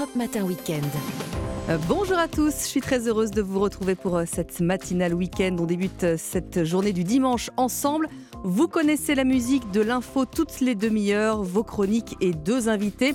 Europe Matin Weekend. Euh, bonjour à tous, je suis très heureuse de vous retrouver pour euh, cette matinale week-end. On débute euh, cette journée du dimanche ensemble. Vous connaissez la musique de l'info toutes les demi-heures, vos chroniques et deux invités.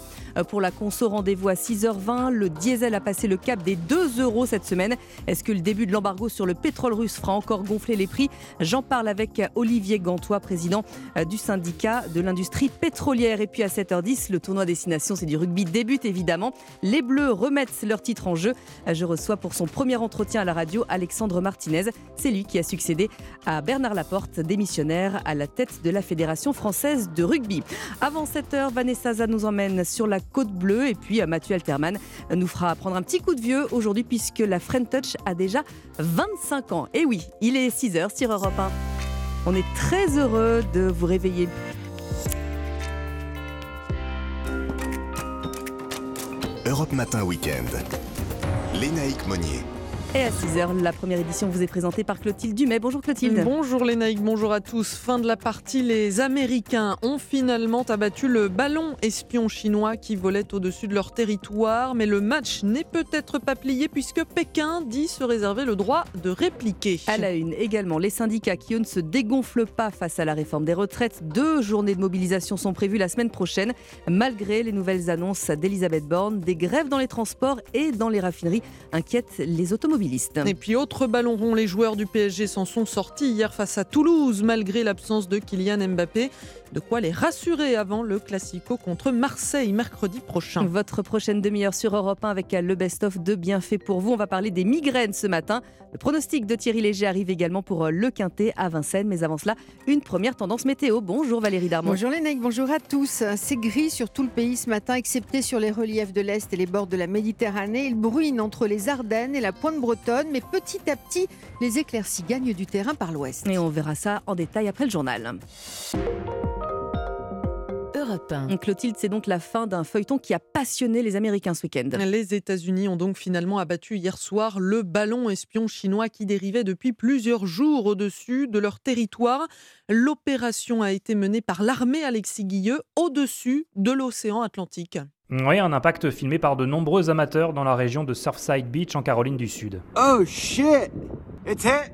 Pour la conso, rendez-vous à 6h20. Le diesel a passé le cap des 2 euros cette semaine. Est-ce que le début de l'embargo sur le pétrole russe fera encore gonfler les prix? J'en parle avec Olivier Gantois, président du syndicat de l'industrie pétrolière. Et puis à 7h10, le tournoi Destination, c'est du rugby, débute évidemment. Les Bleus remettent leur titre en jeu. Je reçois pour son premier entretien à la radio Alexandre Martinez. C'est lui qui a succédé à Bernard Laporte, démissionnaire à la tête de la Fédération française de rugby. Avant 7h, Vanessa Zah nous emmène sur la côte bleue et puis euh, Mathieu Alterman nous fera prendre un petit coup de vieux aujourd'hui puisque la Friend Touch a déjà 25 ans. Et oui, il est 6h sur Europe 1. On est très heureux de vous réveiller. Europe Matin Weekend. Lénaïque Monnier. Et à 6h, la première édition vous est présentée par Clotilde Dumais. Bonjour Clotilde. Bonjour Lénaïque, bonjour à tous. Fin de la partie, les Américains ont finalement abattu le ballon espion chinois qui volait au-dessus de leur territoire. Mais le match n'est peut-être pas plié puisque Pékin dit se réserver le droit de répliquer. À la une également, les syndicats qui ne se dégonflent pas face à la réforme des retraites. Deux journées de mobilisation sont prévues la semaine prochaine, malgré les nouvelles annonces d'Elisabeth Borne. Des grèves dans les transports et dans les raffineries inquiètent les automobilistes. Et puis autre ballon rond, les joueurs du PSG s'en sont sortis hier face à Toulouse malgré l'absence de Kylian Mbappé. De quoi les rassurer avant le Classico contre Marseille mercredi prochain. Votre prochaine demi-heure sur Europe 1 avec le best-of de bienfaits pour vous. On va parler des migraines ce matin. Le pronostic de Thierry Léger arrive également pour le Quintet à Vincennes. Mais avant cela, une première tendance météo. Bonjour Valérie Darmon. Bonjour les bonjour à tous. C'est gris sur tout le pays ce matin, excepté sur les reliefs de l'Est et les bords de la Méditerranée. Il bruine entre les Ardennes et la pointe bretonne, mais petit à petit, les éclaircies gagnent du terrain par l'ouest. Et on verra ça en détail après le journal. Clotilde, c'est donc la fin d'un feuilleton qui a passionné les Américains ce week-end. Les États-Unis ont donc finalement abattu hier soir le ballon espion chinois qui dérivait depuis plusieurs jours au-dessus de leur territoire. L'opération a été menée par l'armée Alexis Guilleux au-dessus de l'océan Atlantique. Oui, un impact filmé par de nombreux amateurs dans la région de Surfside Beach en Caroline du Sud. Oh shit! It's hit!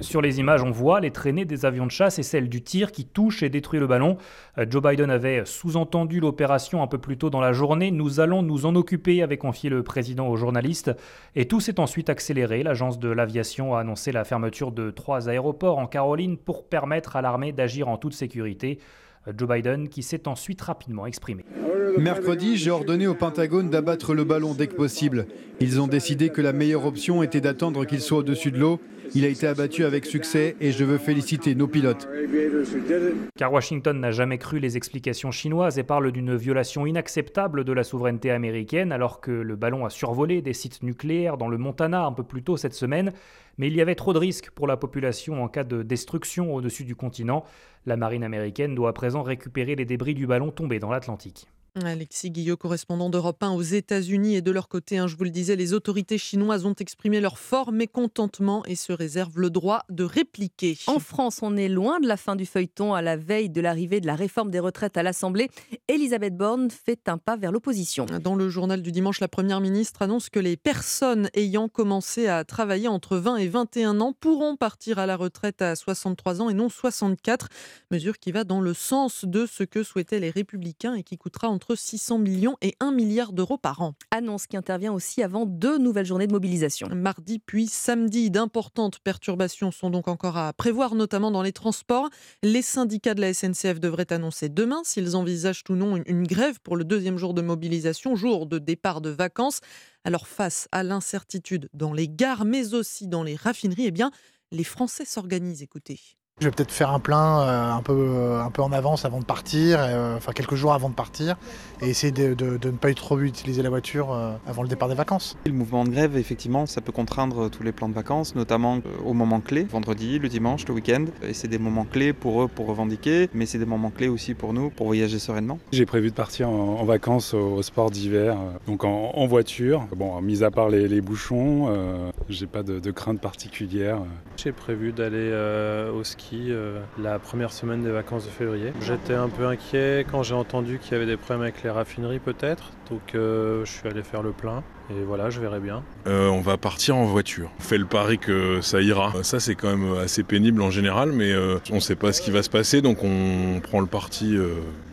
Sur les images, on voit les traînées des avions de chasse et celles du tir qui touchent et détruisent le ballon. Euh, Joe Biden avait sous-entendu l'opération un peu plus tôt dans la journée. Nous allons nous en occuper, avait confié le président aux journalistes. Et tout s'est ensuite accéléré. L'agence de l'aviation a annoncé la fermeture de trois aéroports en Caroline pour permettre à l'armée d'agir en toute sécurité. Joe Biden qui s'est ensuite rapidement exprimé. Mercredi, j'ai ordonné au Pentagone d'abattre le ballon dès que possible. Ils ont décidé que la meilleure option était d'attendre qu'il soit au-dessus de l'eau. Il a été abattu avec succès et je veux féliciter nos pilotes. Car Washington n'a jamais cru les explications chinoises et parle d'une violation inacceptable de la souveraineté américaine alors que le ballon a survolé des sites nucléaires dans le Montana un peu plus tôt cette semaine. Mais il y avait trop de risques pour la population en cas de destruction au-dessus du continent. La marine américaine doit à présent récupérer les débris du ballon tombé dans l'Atlantique. Alexis Guillot, correspondant d'Europe 1 aux États-Unis. Et de leur côté, hein, je vous le disais, les autorités chinoises ont exprimé leur fort mécontentement et se réservent le droit de répliquer. En France, on est loin de la fin du feuilleton à la veille de l'arrivée de la réforme des retraites à l'Assemblée. Elisabeth Borne fait un pas vers l'opposition. Dans le journal du dimanche, la Première ministre annonce que les personnes ayant commencé à travailler entre 20 et 21 ans pourront partir à la retraite à 63 ans et non 64. Mesure qui va dans le sens de ce que souhaitaient les républicains et qui coûtera entre entre 600 millions et 1 milliard d'euros par an. Annonce qui intervient aussi avant deux nouvelles journées de mobilisation. Mardi puis samedi, d'importantes perturbations sont donc encore à prévoir, notamment dans les transports. Les syndicats de la SNCF devraient annoncer demain s'ils envisagent ou non une grève pour le deuxième jour de mobilisation, jour de départ de vacances. Alors face à l'incertitude dans les gares, mais aussi dans les raffineries, eh bien, les Français s'organisent. Écoutez. Je vais peut-être faire un plein euh, un, peu, euh, un peu en avance avant de partir, euh, enfin quelques jours avant de partir, et essayer de, ne pas trop utiliser la voiture avant le départ des vacances. Le mouvement de grève, effectivement, ça peut contraindre tous les plans de vacances, notamment au moment clé, vendredi, le dimanche, le week-end. Et c'est des moments clés pour eux pour revendiquer, mais c'est des moments clés aussi pour nous pour voyager sereinement. J'ai prévu de partir en, vacances au, sport d'hiver, donc en, voiture. Bon, mis à part les, bouchons, j'ai pas de, de, crainte particulière. J'ai prévu d'aller au ski ski la première semaine des vacances de février. J'étais un peu inquiet quand j'ai entendu qu'il y avait des problèmes avec les raffineries peut-être, donc je suis allé faire le plein. Et voilà, je verrai bien. on va partir en voiture. On fait le pari que ça ira. Ça, c'est quand même assez pénible en général, mais on ne sait pas ce qui va se passer, donc on prend le parti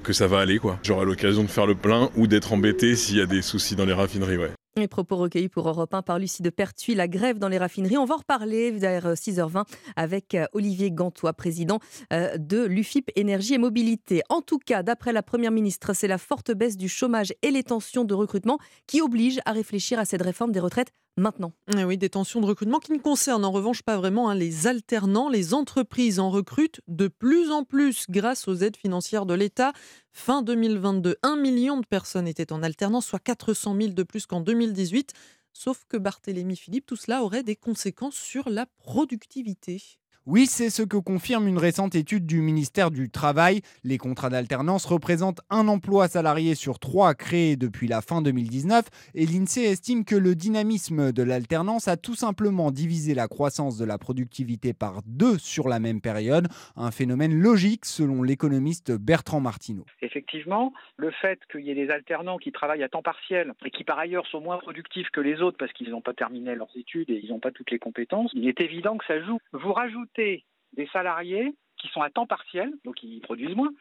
que ça va aller. quoi. J'aurai l'occasion de faire le plein ou d'être embêté s'il y a des soucis dans les raffineries. Ouais. Les propos recueillis pour Europe 1 par Lucie de Pertuis, la grève dans les raffineries. On va en reparler vers 6h20 avec euh, Olivier Gantois, président euh, de l'UFIP Énergie et Mobilité. En tout cas, d'après la Première ministre, c'est la forte baisse du chômage et les tensions de recrutement qui obligent à réfléchir à cette réforme des retraites maintenant. Eh oui, des tensions de recrutement qui ne concernent en revanche pas vraiment hein, les alternants. Les entreprises en recrutent de plus en plus grâce aux aides financières de l'État. Fin 2022, un million de personnes étaient en alternance, soit 400 000 de plus qu'en 2018. Sauf que Barthélémy Philippe, tout cela aurait des conséquences sur la productivité. Oui, c'est ce que confirme une récente étude du ministère du Travail. Les contrats d'alternance représentent un emploi salarié sur trois créés depuis la fin 2019 et l'INSEE estime que le dynamisme de l'alternance a tout simplement divisé la croissance de la productivité par deux sur la même période, un phénomène logique selon l'économiste Bertrand Martineau. Effectivement, le fait qu'il y ait des alternants qui travaillent à temps partiel et qui par ailleurs sont moins productifs que les autres parce qu'ils n'ont pas terminé leurs études et ils n'ont pas toutes les compétences, il est évident que ça joue. Vous rajoutez des salariés qui sont à temps partiel, donc ils produisent moins,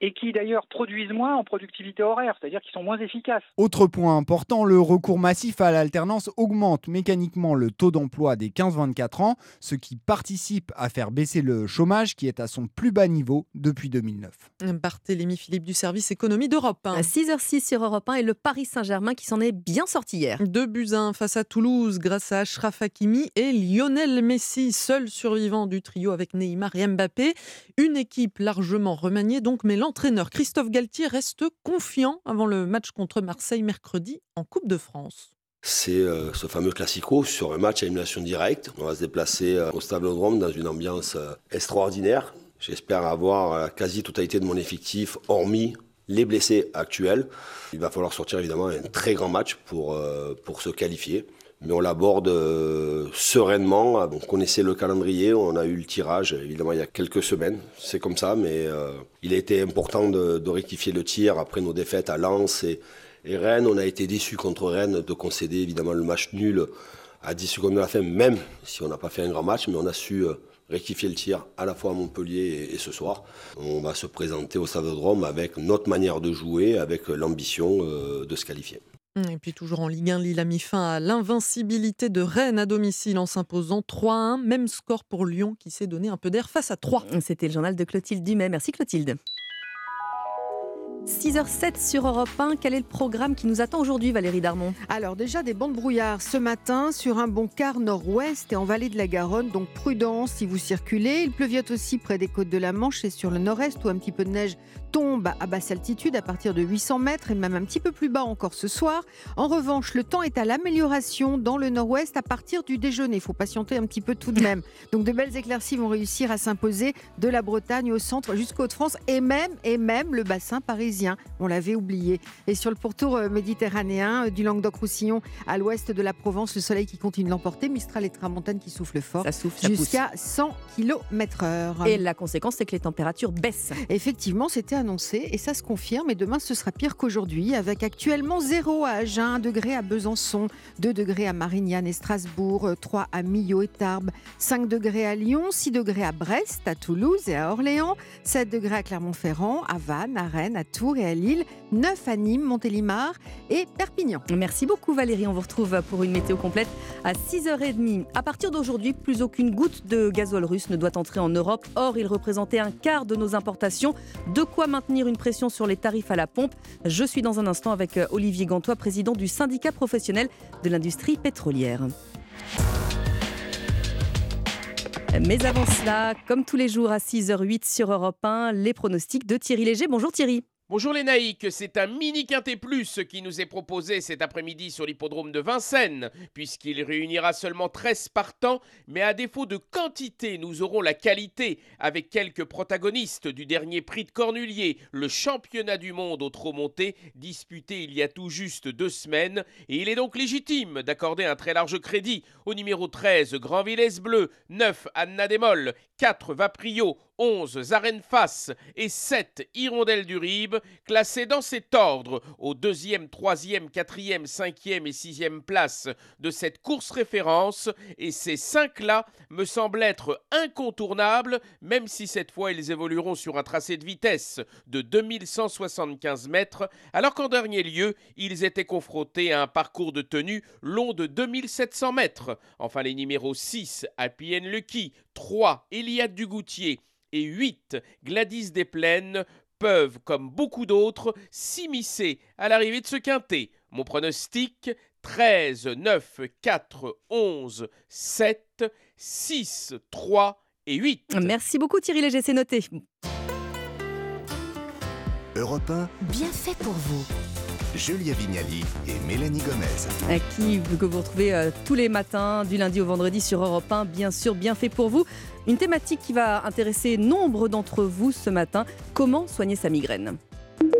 et qui d'ailleurs produisent moins en productivité horaire, c'est-à-dire qu'ils sont moins efficaces. Autre point important, le recours massif à l'alternance augmente mécaniquement le taux d'emploi des 15-24 ans, ce qui participe à faire baisser le chômage qui est à son plus bas niveau depuis 2009. Barthélémy Philippe du service économie d'Europe. À 6h06 sur Europe 1 et le Paris Saint-Germain qui s'en est bien sorti hier. Deux buts 1 face à Toulouse grâce à Ashraf Hakimi et Lionel Messi, seul survivant du trio avec Neymar et Mbappé. Une équipe largement remaniée donc, mais l'entraîneur Christophe Galtier reste confiant avant le match contre Marseille mercredi en Coupe de France. C'est euh, ce fameux classico sur un match à élimination directe. On va se déplacer euh, au Stade-Drôme dans une ambiance euh, extraordinaire. J'espère avoir la quasi-totalité de mon effectif, hormis les blessés actuels. Il va falloir sortir évidemment un très grand match pour, pour se qualifier mais on l'aborde euh, sereinement. On connaissait le calendrier, on a eu le tirage évidemment il y a quelques semaines. C'est comme ça, mais euh, il a été important de, rectifier le tir après nos défaites à Lens et, Rennes. On a été déçus contre Rennes de concéder évidemment le match nul à 10 secondes de la fin, même si on n'a pas fait un grand match, mais on a su euh, rectifier le tir à la fois à Montpellier et, ce soir. On va se présenter au Stade avec notre manière de jouer, avec l'ambition de se qualifier. Et puis toujours en Ligue 1, Lille a mis fin à l'invincibilité de Rennes à domicile en s'imposant 3-1. Même score pour Lyon qui s'est donné un peu d'air face à 3. C'était le journal de Clotilde Dumais. Merci Clotilde. 6h07 sur Europe 1. Quel est le programme qui nous attend aujourd'hui, Valérie Darmon? Alors, déjà des bancs de brouillard ce matin sur un bon quart nord-ouest et en vallée de la Garonne. Donc, prudence si vous circulez. Il pleuviote aussi près des côtes de la Manche et sur le nord-est où un petit peu de neige tombe à basse altitude à partir de 800 mètres et même un petit peu plus bas encore ce soir. En revanche, le temps est à l'amélioration dans le nord-ouest à partir du déjeuner. Il faut patienter un petit peu tout de même. Donc, de belles éclaircies vont réussir à s'imposer de la Bretagne au centre jusqu'aux Hauts-de-France et même, et même le bassin parisien. On l'avait oublié. Et sur le pourtour euh, méditerranéen, euh, du Languedoc-Roussillon à l'ouest de la Provence, le soleil qui continue de l'emporter, Mistral et Tramontane qui soufflent fort. Jusqu'à 100 km/h. Et la conséquence, c'est que les températures baissent. Effectivement, c'était annoncé et ça se confirme. Et demain, ce sera pire qu'aujourd'hui, avec actuellement 0 à Agen, 1 degré à Besançon, 2 degrés à Marignane et Strasbourg, 3 à Millau et Tarbes, 5 degrés à Lyon, 6 degrés à Brest, à Toulouse et à Orléans, 7 degrés à Clermont-Ferrand, à Vannes, à Rennes, à Tours et à Lille, 9 à Nîmes, Montélimar et Perpignan. Merci beaucoup Valérie, on vous retrouve pour une météo complète à 6h30. À partir d'aujourd'hui, plus aucune goutte de gazole russe ne doit entrer en Europe. Or, il représentait un quart de nos importations. De quoi maintenir une pression sur les tarifs à la pompe. Je suis dans un instant avec euh, Olivier Gantois, président du syndicat professionnel de l'industrie pétrolière. Mais avant cela, comme tous les jours à 6h08 sur Europe 1, les pronostics de Thierry Léger. Bonjour Thierry. Bonjour les naïcs, c'est un mini quintet plus qui nous est proposé cet après-midi sur l'hippodrome de Vincennes, puisqu'il réunira seulement 13 partants, mais à défaut de quantité, nous aurons la qualité avec quelques protagonistes du dernier prix de Cornulier, le championnat du monde au trot monté, disputé il y a tout juste deux semaines, et il est donc légitime d'accorder un très large crédit au numéro 13 Grand Villesse Bleu, 9 Anna Démol, 4 Vaprio, 11 Zarenfass et 7 Hirondelles du Rib, classés dans cet ordre aux deuxième, troisième, quatrième, cinquième et sixième place de cette course référence. Et ces cinq-là me semblent être incontournables, même si cette fois ils évolueront sur un tracé de vitesse de 2175 mètres, alors qu'en dernier lieu, ils étaient confrontés à un parcours de tenue long de 2700 mètres. Enfin, les numéros 6, Happy and Lucky, 3, Eliade Dugoutier et 8, Gladys des Plaines, peuvent, comme beaucoup d'autres, s'immiscer à l'arrivée de ce quintet. Mon pronostic 13, 9, 4, 11, 7, 6, 3 et 8. Merci beaucoup Thierry Léger, c'est noté. Europe 1, Bien fait pour vous. Julia Vignali et Mélanie Gomez. À qui que vous retrouvez euh, tous les matins, du lundi au vendredi sur Europe 1, bien sûr, bien fait pour vous. Une thématique qui va intéresser nombre d'entre vous ce matin, comment soigner sa migraine?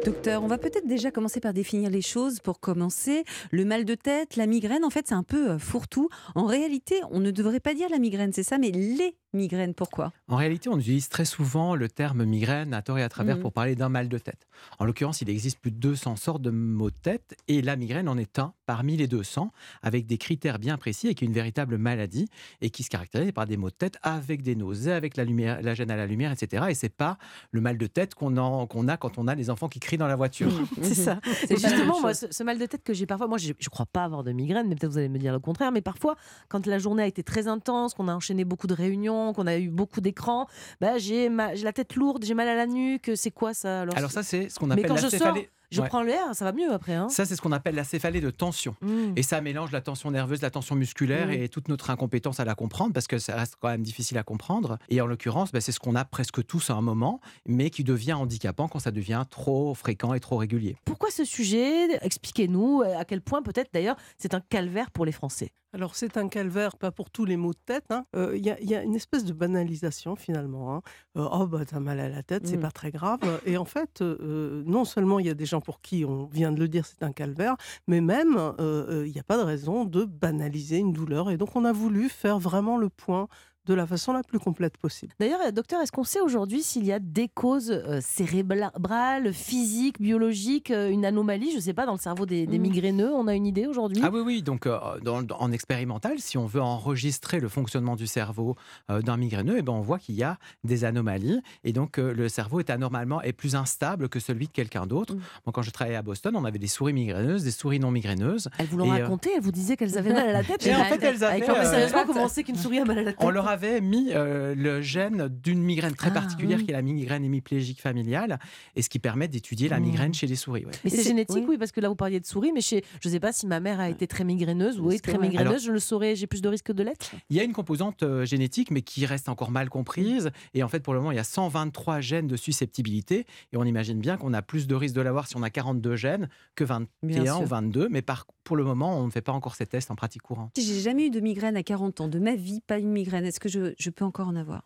Docteur, on va peut-être déjà commencer par définir les choses pour commencer. Le mal de tête, la migraine, en fait, c'est un peu euh, fourre-tout. En réalité, on ne devrait pas dire la migraine, c'est ça, mais les migraines, pourquoi? En réalité, on utilise très souvent le terme migraine à tort et à travers Mhm. pour parler d'un mal de tête. En l'occurrence, il existe plus de 200 sortes de maux de tête et la migraine en est un parmi les 200 avec des critères bien précis et qui est une véritable maladie et qui se caractérise par des maux de tête avec des nausées, avec la, lumière, la gêne à la lumière, etc. Et c'est pas le mal de tête qu'on a quand on a des enfants qui crient dans la voiture. C'est ça. C'est justement, moi, ce, ce mal de tête que j'ai parfois, moi, je ne crois pas avoir de migraine, mais peut-être vous allez me dire le contraire. Mais parfois, quand la journée a été très intense, qu'on a enchaîné beaucoup de réunions, qu'on a eu beaucoup d'écrans, bah, j'ai ma- j'ai la tête lourde, j'ai mal à la nuque. C'est quoi ça alors Alors ça, c'est ce qu'on appelle la sors, céphalée. Je Ouais. prends l'air, ça va mieux après. Hein. Ça, c'est ce qu'on appelle la céphalée de tension. Mm. Et ça mélange la tension nerveuse, la tension musculaire Mm. et toute notre incompétence à la comprendre parce que ça reste quand même difficile à comprendre. Et en l'occurrence, bah, c'est ce qu'on a presque tous à un moment, mais qui devient handicapant quand ça devient trop fréquent et trop régulier. Pourquoi ce sujet? Expliquez-nous euh, à quel point peut-être d'ailleurs c'est un calvaire pour les Français. Alors c'est un calvaire, pas pour tous les maux de tête. hein. Euh, Il y, a- il y a une espèce de banalisation finalement. hein. Euh, oh bah t'as mal à la tête, c'est Mm. pas très grave. Et en fait, euh, non seulement il y a des gens pour qui on vient de le dire c'est un calvaire, mais même euh, euh, il n'y a pas de raison de banaliser une douleur. Et donc on a voulu faire vraiment le point de la façon la plus complète possible. D'ailleurs, euh, docteur, est-ce qu'on sait aujourd'hui s'il y a des causes euh, cérébrales, physiques, biologiques, euh, une anomalie, je ne sais pas, dans le cerveau des, des Mm. migraineux On a une idée aujourd'hui? Ah oui, oui. Donc, euh, dans- dans- en expérimental, si on veut enregistrer le fonctionnement du cerveau euh, d'un migraineux, eh ben, on voit qu'il y a des anomalies. Et donc, euh, le cerveau est anormalement est plus instable que celui de quelqu'un d'autre. Mm. Moi, quand je travaillais à Boston, on avait des souris migraineuses, des souris non migraineuses. Elles vous l'ont euh, raconté, elles vous disaient qu'elles avaient mal à la tête. Et en fait, elles avaient, Avec leur- mais euh, sérieusement, comment on sait qu'une souris a mal à la tête On leur avait mis euh, le gène d'une migraine très Ah, particulière oui. qui est la migraine hémiplégique familiale, et ce qui permet d'étudier la migraine chez les souris. ouais. Mais c'est génétique, oui. parce que là, vous parliez de souris, mais chez, je ne sais pas si ma mère a été très migraineuse ou est très migraineuse, Alors- je le saurais, j'ai plus de risque de l'être. Il y a une composante euh, génétique, mais qui reste encore mal comprise. Et en fait, pour le moment, il y a 123 gènes de susceptibilité. Et on imagine bien qu'on a plus de risque de l'avoir si on a 42 gènes que Bien 21 sûr. ou 22. Mais par, pour le moment, on ne fait pas encore ces tests en pratique courante. Si J'ai jamais eu de migraine à 40 ans, de ma vie, pas une migraine. Est-ce que je, je peux encore en avoir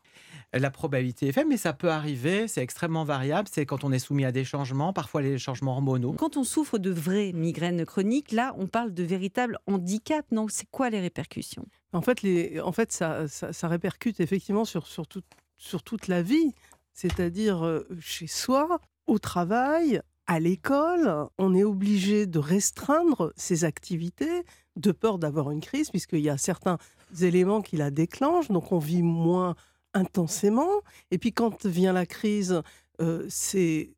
La probabilité est faible, mais ça peut arriver. C'est extrêmement variable. C'est quand on est soumis à des changements, parfois les changements hormonaux. Quand on souffre de vraies migraines chroniques, là, on parle de véritable handicap. Non, c'est quoi les répercussions? En fait, les, en fait ça, ça, ça répercute effectivement sur, sur, tout- sur toute la vie, c'est-à-dire euh, chez soi, au travail, à l'école. On est obligé de restreindre ses activités de peur d'avoir une crise, puisqu'il y a certains éléments qui la déclenchent, donc on vit moins intensément. Et puis quand vient la crise, euh, c'est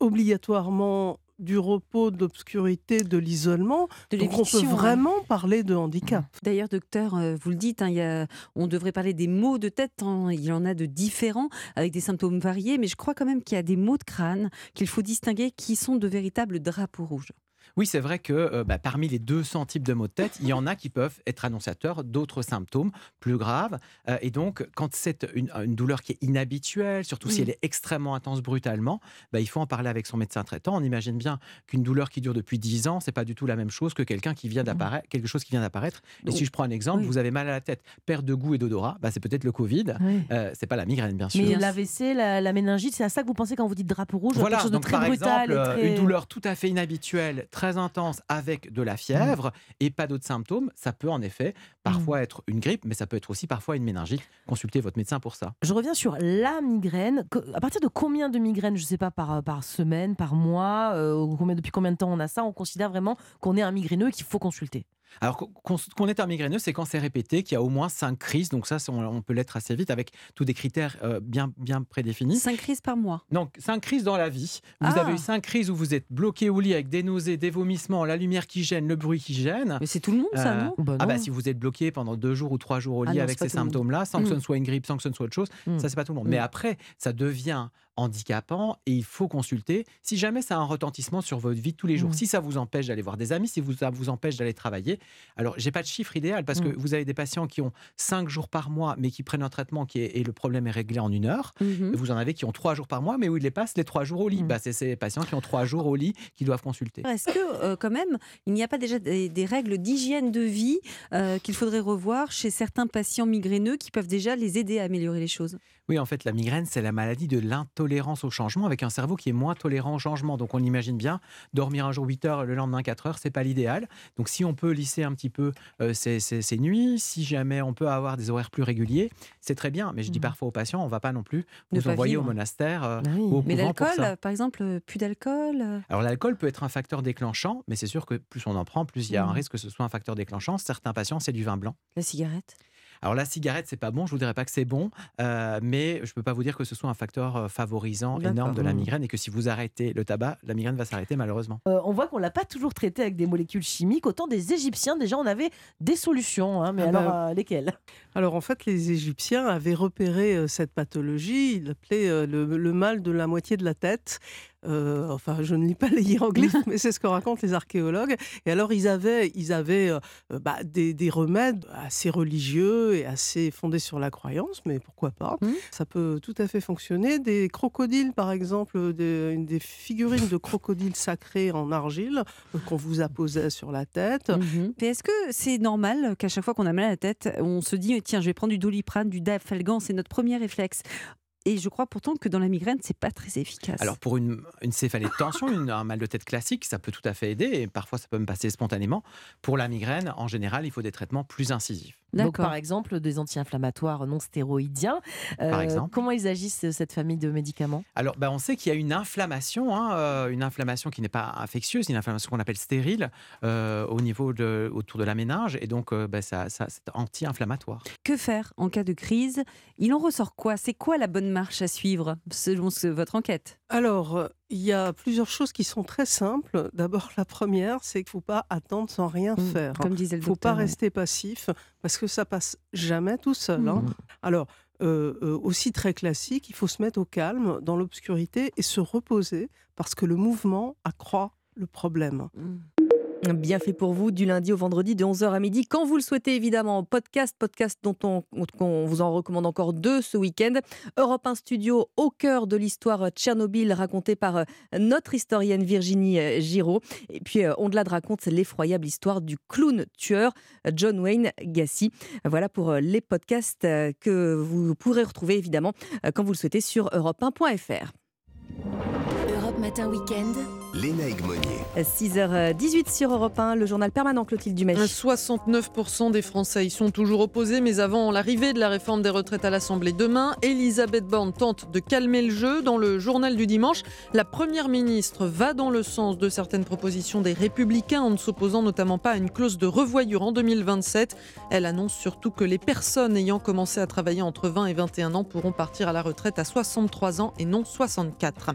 obligatoirement du repos, de l'obscurité, de l'isolement. Donc on peut hein. vraiment parler de handicap. D'ailleurs, docteur, euh, vous le dites, hein, il y a- on devrait parler des maux de tête. hein, il y en a de différents, avec des symptômes variés, mais je crois quand même qu'il y a des maux de crâne qu'il faut distinguer qui sont de véritables drapeaux rouges. Oui, c'est vrai que euh, bah, parmi les 200 types de maux de tête, il y en a qui peuvent être annonciateurs d'autres symptômes plus graves. Euh, et donc, quand c'est une, une douleur qui est inhabituelle, surtout si Mm. elle est extrêmement intense brutalement, bah, il faut en parler avec son médecin traitant. On imagine bien qu'une douleur qui dure depuis 10 ans, c'est pas du tout la même chose que quelqu'un qui vient d'apparaître, quelque chose qui vient d'apparaître. Et si je prends un exemple, oui. vous avez mal à la tête, perte de goût et d'odorat, bah, c'est peut-être le Covid. Oui. Euh, c'est pas la migraine, bien sûr. Mais l'AVC, la, la méningite, c'est à ça que vous pensez quand vous dites drapeau rouge Voilà, quelque chose de donc très par brutal exemple, et euh, très... une douleur tout à fait inhabituelle, très intense avec de la fièvre et pas d'autres symptômes, ça peut en effet parfois être une grippe, mais ça peut être aussi parfois une méningite. Consultez votre médecin pour ça. Je reviens sur la migraine. À partir de combien de migraines, je ne sais pas, par, par semaine, par mois, euh, depuis combien de temps on a ça, on considère vraiment qu'on est un migraineux et qu'il faut consulter? Alors qu'on- est un migraineux, c'est quand c'est répété, qu'il y a au moins cinq crises. Donc ça, on, on peut l'être assez vite avec tous des critères euh, bien, bien prédéfinis. 5 crises par mois. Donc, cinq crises dans la vie. Vous Ah. avez eu cinq crises où vous êtes bloqué au lit avec des nausées, des vomissements, la lumière qui gêne, le bruit qui gêne. Mais c'est tout le monde, ça, non? Bah Ah bah non. si vous êtes bloqué pendant deux jours ou trois jours au Ah lit non, avec ces symptômes-là, sans que ce Mm. ne soit une grippe, sans que ce ne soit autre chose, Mm. ça c'est pas tout le monde. Mm. Mais après, ça devient handicapant et il faut consulter si jamais ça a un retentissement sur votre vie de tous les jours. Mm. Si ça vous empêche d'aller voir des amis, si vous, ça vous empêche d'aller travailler. Alors, j'ai pas de chiffre idéal parce que Mm. vous avez des patients qui ont cinq jours par mois mais qui prennent un traitement qui est, et le problème est réglé en une heure. Et vous en avez qui ont trois jours par mois mais où ils les passent les trois jours au lit. Bah, c'est ces patients qui ont trois jours au lit qui doivent consulter. Est-ce que, euh, quand même, il n'y a pas déjà des, des règles d'hygiène de vie euh, qu'il faudrait revoir chez certains patients migraineux qui peuvent déjà les aider à améliorer les choses Oui, en fait, la migraine, c'est la maladie de l'intolérance au changement, avec un cerveau qui est moins tolérant au changement. Donc, on imagine bien, dormir un jour 8 heures, le lendemain 4 heures, c'est pas l'idéal. Donc, si on peut lisser un petit peu euh, ses- ses nuits, si jamais on peut avoir des horaires plus réguliers, c'est très bien. Mais je dis parfois aux patients, on va pas non plus vous envoyer au monastère euh, Bah oui. ou au Mais l'alcool, euh, par exemple, plus d'alcool Alors l'alcool peut être un facteur déclenchant, mais c'est sûr que plus on en prend, plus il y a un Mhm. risque que ce soit un facteur déclenchant. Certains patients, c'est du vin blanc. La cigarette Alors la cigarette, c'est pas bon, je vous dirais pas que c'est bon, euh, mais je peux pas vous dire que ce soit un facteur euh, favorisant énorme de la migraine et que si vous arrêtez le tabac, la migraine va s'arrêter malheureusement. Euh, on voit qu'on l'a pas toujours traité avec des molécules chimiques. Autant des Égyptiens, déjà, on avait des solutions. hein, mais Ah alors, bah, euh, lesquelles? Alors en fait, les Égyptiens avaient repéré euh, cette pathologie, ils l'appelaient euh, le, le mal de la moitié de la tête. Euh, enfin, je ne lis pas les hiéroglyphes, mais c'est ce que racontent les archéologues. Et alors, ils avaient, ils avaient euh, euh, bah, des, des remèdes assez religieux et assez fondés sur la croyance, mais pourquoi pas Ça peut tout à fait fonctionner. Des crocodiles, par exemple, des, une des figurines de crocodiles sacrés en argile euh, qu'on vous apposait sur la tête. Mais est-ce que c'est normal qu'à chaque fois qu'on a mal à la tête, on se dit tiens, je vais prendre du doliprane, du dafalgan, c'est notre premier réflexe? Et je crois pourtant que dans la migraine, c'est pas très efficace. Alors pour une, une céphalée de tension, une- un mal de tête classique, ça peut tout à fait aider et parfois ça peut me passer spontanément. Pour la migraine, en général, il faut des traitements plus incisifs. Donc, par exemple, des anti-inflammatoires non stéroïdiens. Par Euh, exemple. Comment ils agissent, cette famille de médicaments? Alors, bah, on sait qu'il y a une inflammation, hein, euh, une inflammation qui n'est pas infectieuse, une inflammation qu'on appelle stérile euh, au niveau de, autour de la méninge, et donc euh, bah, ça, ça- c'est anti-inflammatoire. Que faire en cas de crise? Il en ressort quoi? C'est quoi la bonne marche à suivre selon ce- votre enquête? Alors, euh, il y a plusieurs choses qui sont très simples. D'abord, la première, c'est qu'il ne faut pas attendre sans rien Mm, faire. comme disait le Il ne faut pas ouais. rester passif parce que ça passe jamais tout seul. hein. Mm. Alors, euh, euh, aussi très classique, il faut se mettre au calme dans l'obscurité et se reposer parce que le mouvement accroît le problème. Bien fait pour vous du lundi au vendredi de 11h à midi. Quand vous le souhaitez, évidemment, podcast, podcast dont on, vous en recommande encore deux ce week-end. Europe 1 Studio au cœur de l'histoire Tchernobyl racontée par euh, notre historienne Virginie euh, Giraud. Et puis, euh, on-delà de raconte l'effroyable histoire du clown tueur John Wayne Gacy. Voilà pour les podcasts que vous pourrez retrouver, évidemment, quand vous le souhaitez sur europe1.fr. Europe Matin Weekend. Léna Egmonier. 6h18 sur Europe 1, le journal permanent Clotilde Dumais. 69% des Français y sont toujours opposés, mais avant l'arrivée de la réforme des retraites à l'Assemblée demain, Elisabeth Borne tente de calmer le jeu. Dans le journal du dimanche, la Première ministre va dans le sens de certaines propositions des Républicains en ne s'opposant notamment pas à une clause de revoyure en 2027. Elle annonce surtout que les personnes ayant commencé à travailler entre 20 et 21 ans pourront partir à la retraite à 63 ans et non 64.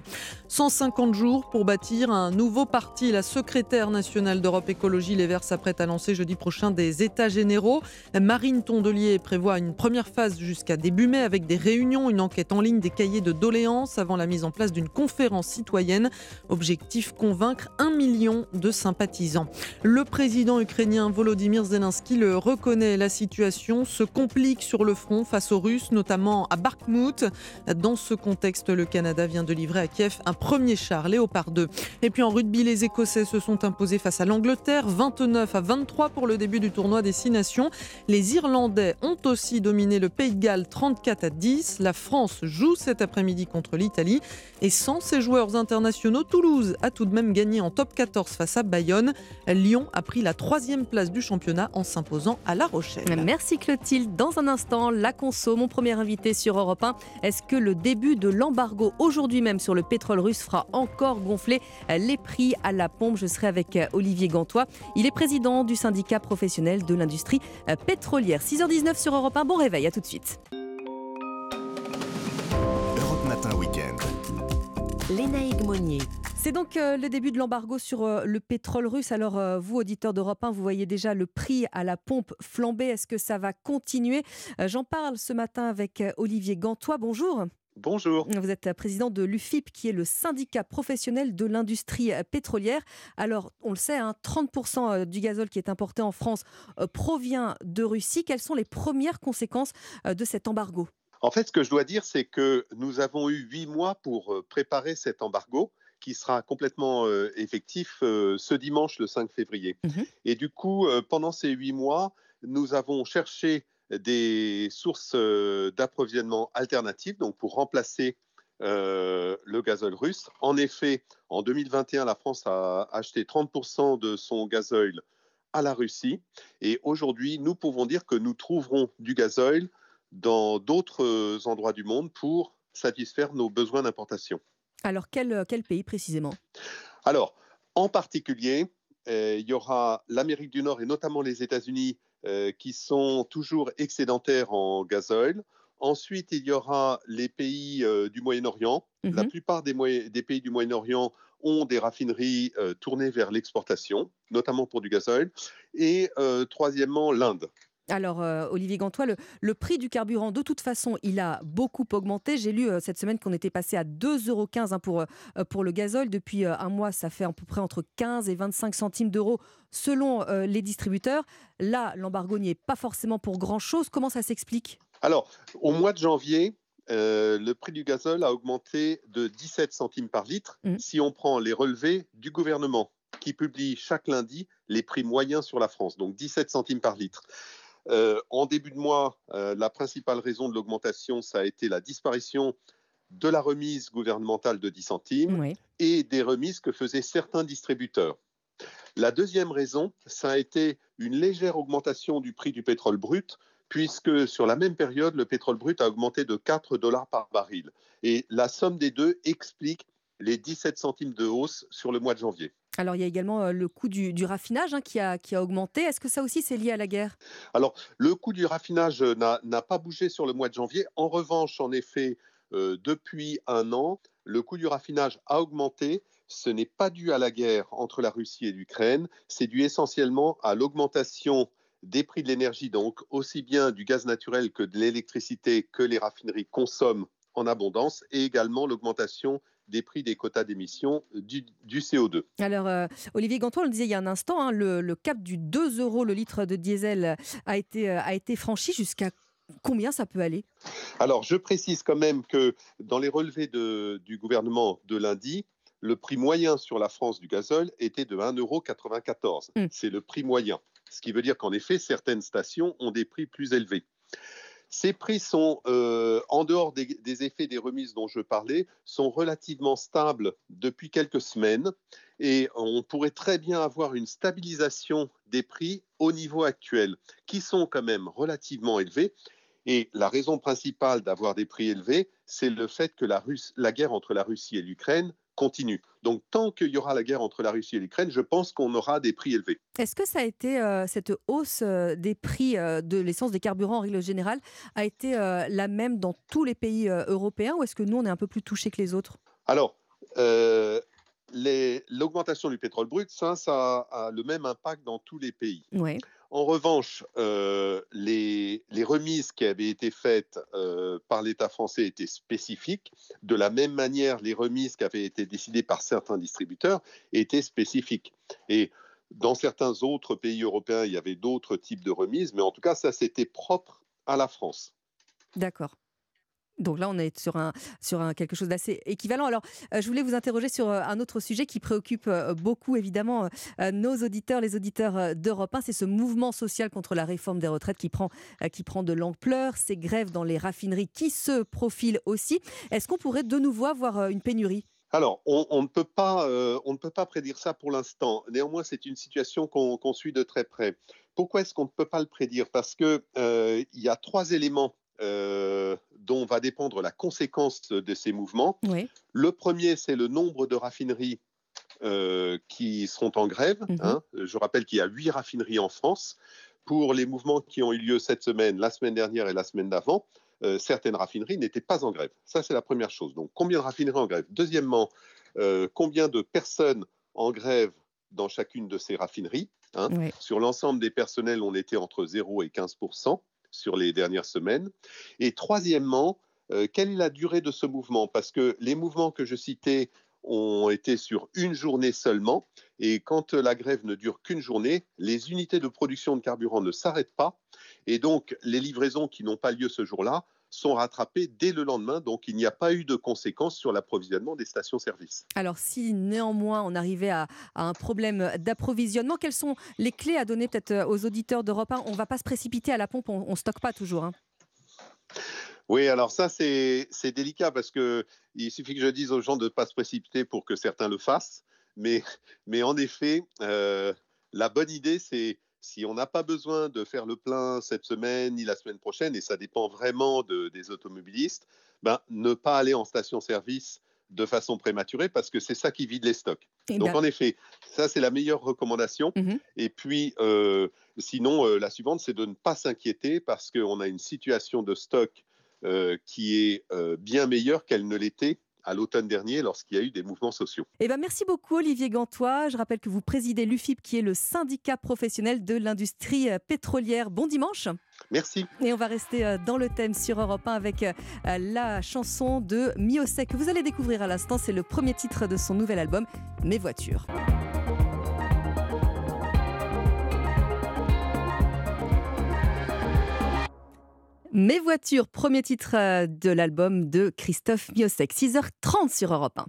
150 jours pour bâtir un nouveau parti. La secrétaire nationale d'Europe Écologie Les Verts s'apprête à lancer jeudi prochain des États généraux. Marine Tondelier prévoit une première phase jusqu'à début mai avec des réunions, une enquête en ligne, des cahiers de doléances avant la mise en place d'une conférence citoyenne. Objectif convaincre un million de sympathisants. Le président ukrainien Volodymyr Zelensky le reconnaît. La situation se complique sur le front face aux Russes, notamment à Bakhmut. Dans ce contexte, le Canada vient de livrer à Kiev un premier char Léopard 2. Et puis en rugby, les Écossais se sont imposés face à l'Angleterre, 29 à 23 pour le début du tournoi des Six Nations. Les Irlandais ont aussi dominé le Pays de Galles 34 à 10. La France joue cet après-midi contre l'Italie. Et sans ses joueurs internationaux, Toulouse a tout de même gagné en top 14 face à Bayonne. Lyon a pris la troisième place du championnat en s'imposant à La Rochelle. Merci Clotilde. Dans un instant, la conso, mon premier invité sur Europe 1. Est-ce que le début de l'embargo aujourd'hui même sur le pétrole russe fera encore gonfler les prix à la pompe Je serai avec Olivier Gantois. Il est président du syndicat professionnel de l'industrie pétrolière. 6h19 sur Europe 1. Bon réveil, à tout de suite. Europe Matin Week-end. Lénaïque Monnier. C'est donc euh, le début de l'embargo sur euh, le pétrole russe. Alors, euh, vous, auditeurs d'Europe 1, vous voyez déjà le prix à la pompe flamber. Est-ce que ça va continuer? J'en parle ce matin avec Olivier Gantois. Bonjour. Bonjour. Vous êtes président de l'UFIP, qui est le syndicat professionnel de l'industrie pétrolière. Alors, on le sait, 30% hein, du gazole qui est importé en France provient de Russie. Quelles sont les premières conséquences de cet embargo? En fait, ce que je dois dire, c'est que nous avons eu huit mois pour préparer cet embargo qui sera complètement euh, effectif euh, ce dimanche, le 5 février. Mhm. Et du coup, euh, pendant ces huit mois, nous avons cherché des sources d'approvisionnement alternatives, donc pour remplacer le gazole russe. En effet, en 2021, la France a acheté 30% de son gazole à la Russie. Et aujourd'hui, nous pouvons dire que nous trouverons du gazole dans d'autres endroits du monde pour satisfaire nos besoins d'importation. Alors, quel, euh, quel pays précisément? Alors, en particulier, euh, il y aura l'Amérique du Nord et notamment les États-Unis euh, qui sont toujours excédentaires en gazole. Ensuite, il y aura les pays du Moyen-Orient. La Mhm. plupart des, pays du Moyen-Orient ont des raffineries tournées vers l'exportation, notamment pour du gazole. Et troisièmement, l'Inde. Alors, euh, Olivier Gantois, le, le prix du carburant, de toute façon, il a beaucoup augmenté. J'ai lu euh, cette semaine qu'on était passé à 2,15 euros hein, pour, euh, pour le gazole. Depuis un mois, ça fait à peu près entre 15 et 25 centimes d'euros selon les distributeurs. Là, l'embargo n'y est pas forcément pour grand-chose. Comment ça s'explique? Alors, au mois de janvier, euh, le prix du gazole a augmenté de 17 centimes par litre si on prend les relevés du gouvernement qui publie chaque lundi les prix moyens sur la France, donc 17 centimes par litre. Euh, en début de mois, euh, la principale raison de l'augmentation, ça a été la disparition de la remise gouvernementale de 10 centimes et des remises que faisaient certains distributeurs. La deuxième raison, ça a été une légère augmentation du prix du pétrole brut, puisque sur la même période, le pétrole brut a augmenté de 4 dollars par baril. Et la somme des deux explique les 17 centimes de hausse sur le mois de janvier. Alors, il y a également euh, le coût du, raffinage hein, qui, a, augmenté. Est-ce que ça aussi, c'est lié à la guerre? Alors, le coût du raffinage euh, n'a n'a pas bougé sur le mois de janvier. En revanche, en effet, euh, depuis un an, le coût du raffinage a augmenté. Ce n'est pas dû à la guerre entre la Russie et l'Ukraine, c'est dû essentiellement à l'augmentation des prix de l'énergie, donc aussi bien du gaz naturel que de l'électricité que les raffineries consomment en abondance, et également l'augmentation des prix des quotas d'émission du, du CO2. Alors, euh, Olivier Gantois, on le disait il y a un instant, hein, le, le cap du 2 euros le litre de diesel a été, euh, a été franchi. Jusqu'à combien ça peut aller? Alors, je précise quand même que dans les relevés de- du gouvernement de lundi, le prix moyen sur la France du gazole était de 1,94 Hmm. euro. C'est le prix moyen. Ce qui veut dire qu'en effet, certaines stations ont des prix plus élevés. Ces prix sont, euh, en dehors des, effets des remises dont je parlais, sont relativement stables depuis quelques semaines et on pourrait très bien avoir une stabilisation des prix au niveau actuel, qui sont quand même relativement élevés. Et la raison principale d'avoir des prix élevés, c'est le fait que la, la guerre entre la Russie et l'Ukraine continue. Donc tant qu'il y aura la guerre entre la Russie et l'Ukraine, je pense qu'on aura des prix élevés. Est-ce que ça a été, euh, cette hausse euh, des prix euh, de l'essence des carburants en règle générale, a été euh, la même dans tous les pays européens ou est-ce que nous, on est un peu plus touchés que les autres? Alors, l'augmentation du pétrole brut, ça, ça a le même impact dans tous les pays. Oui. En revanche, euh, les, remises qui avaient été faites euh, par l'État français étaient spécifiques. De la même manière, les remises qui avaient été décidées par certains distributeurs étaient spécifiques. Et dans certains autres pays européens, il y avait d'autres types de remises, mais en tout cas, ça, c'était propre à la France. D'accord. Donc là, on est sur, un, quelque chose d'assez équivalent. Alors, euh, je voulais vous interroger sur euh, un autre sujet qui préoccupe euh, beaucoup, évidemment, nos auditeurs, les auditeurs d'Europe 1. C'est ce mouvement social contre la réforme des retraites qui prend, de l'ampleur. Ces grèves dans les raffineries qui se profilent aussi. Est-ce qu'on pourrait de nouveau avoir une pénurie? Alors, on, ne peut pas, on ne peut pas prédire ça pour l'instant. Néanmoins, c'est une situation qu'on suit de très près. Pourquoi est-ce qu'on ne peut pas le prédire? Parce qu'il il y a trois éléments euh, dont va dépendre la conséquence de ces mouvements. Le premier, c'est le nombre de raffineries euh, qui seront en grève. Mhm. Hein. Je rappelle qu'il y a huit raffineries en France. Pour les mouvements qui ont eu lieu cette semaine, la semaine dernière et la semaine d'avant, euh, certaines raffineries n'étaient pas en grève. Ça, c'est la première chose. Donc, combien de raffineries en grève? Deuxièmement, combien de personnes en grève dans chacune de ces raffineries hein? Sur l'ensemble des personnels, on était entre 0 et 15 sur les dernières semaines Et troisièmement, euh, quelle est la durée de ce mouvement? Parce que les mouvements que je citais ont été sur une journée seulement. Et quand la grève ne dure qu'une journée, les unités de production de carburant ne s'arrêtent pas. Et donc, les livraisons qui n'ont pas lieu ce jour-là sont rattrapés dès le lendemain. Donc il n'y a pas eu de conséquences sur l'approvisionnement des stations-service. Alors si néanmoins on arrivait à, un problème d'approvisionnement, quelles sont les clés à donner peut-être euh, aux auditeurs d'Europe 1 On ne va pas se précipiter à la pompe, on ne stocke pas toujours. Hein. Oui, alors ça c'est délicat parce qu'il suffit que je dise aux gens de ne pas se précipiter pour que certains le fassent. Mais, mais en effet, euh, la bonne idée c'est si on n'a pas besoin de faire le plein cette semaine ni la semaine prochaine, et ça dépend vraiment des automobilistes, ben, ne pas aller en station-service de façon prématurée parce que c'est ça qui vide les stocks. Donc ben en effet, ça c'est la meilleure recommandation. Mmh et puis euh, sinon, euh, la suivante, c'est de ne pas s'inquiéter parce qu'on a une situation de stock euh, qui est bien meilleure qu'elle ne l'était à l'automne dernier lorsqu'il y a eu des mouvements sociaux. Eh ben, merci beaucoup Olivier Gantois. Je rappelle que vous présidez l'UFIP qui est le syndicat professionnel de l'industrie euh, pétrolière. Bon dimanche. Merci. Et on va rester euh, dans le thème sur Europe 1 avec euh, la chanson de Miosek que vous allez découvrir à l'instant. C'est le premier titre de son nouvel album, Mes voitures. Mes voitures, premier titre euh, de l'album de Christophe Miosek, 6h30 sur Europe 1.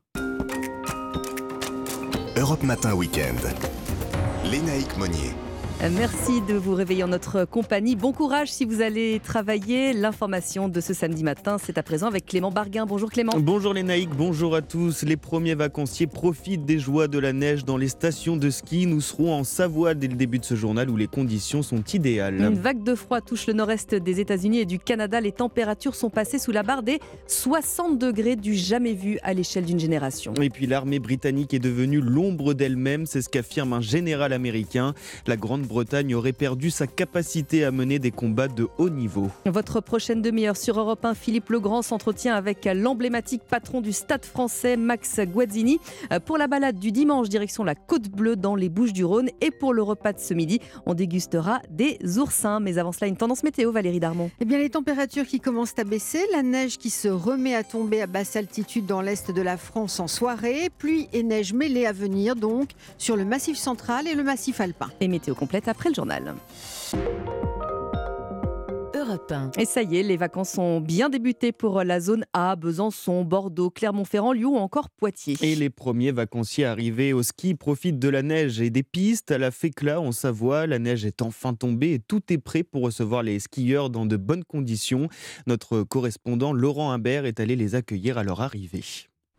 Europe Matin Weekend. Lénaïque Monnier. Merci de vous réveiller en notre compagnie. Bon courage si vous allez travailler. L'information de ce samedi matin, c'est à présent avec Clément Barguin. Bonjour Clément. Bonjour les naïcs, bonjour à tous. Les premiers vacanciers profitent des joies de la neige dans les stations de ski. Nous serons en Savoie dès le début de ce journal où les conditions sont idéales. Une vague de froid touche le nord-est des États-Unis et du Canada. Les températures sont passées sous la barre des 60 degrés du jamais vu à l'échelle d'une génération. Et puis l'armée britannique est devenue l'ombre d'elle-même, c'est ce qu'affirme un général américain. La grande Bretagne aurait perdu sa capacité à mener des combats de haut niveau. Votre prochaine demi-heure sur Europe 1, Philippe Legrand s'entretient avec l'emblématique patron du Stade français, Max Guazzini. Pour la balade du dimanche, direction la Côte Bleue dans les Bouches-du-Rhône. Et pour le repas de ce midi, on dégustera des oursins. Mais avant cela, une tendance météo, Valérie Darmon. Eh bien, les températures qui commencent à baisser, la neige qui se remet à tomber à basse altitude dans l'est de la France en soirée, pluie et neige mêlées à venir donc sur le massif central et le massif alpin. Et météo complète après le journal. Et ça y est, les vacances sont bien débutées pour la zone A, Besançon, Bordeaux, Clermont-Ferrand, Lyon ou encore Poitiers. Et les premiers vacanciers arrivés au ski profitent de la neige et des pistes. À la Fécla, en Savoie, la neige est enfin tombée et tout est prêt pour recevoir les skieurs dans de bonnes conditions. Notre correspondant Laurent Imbert est allé les accueillir à leur arrivée.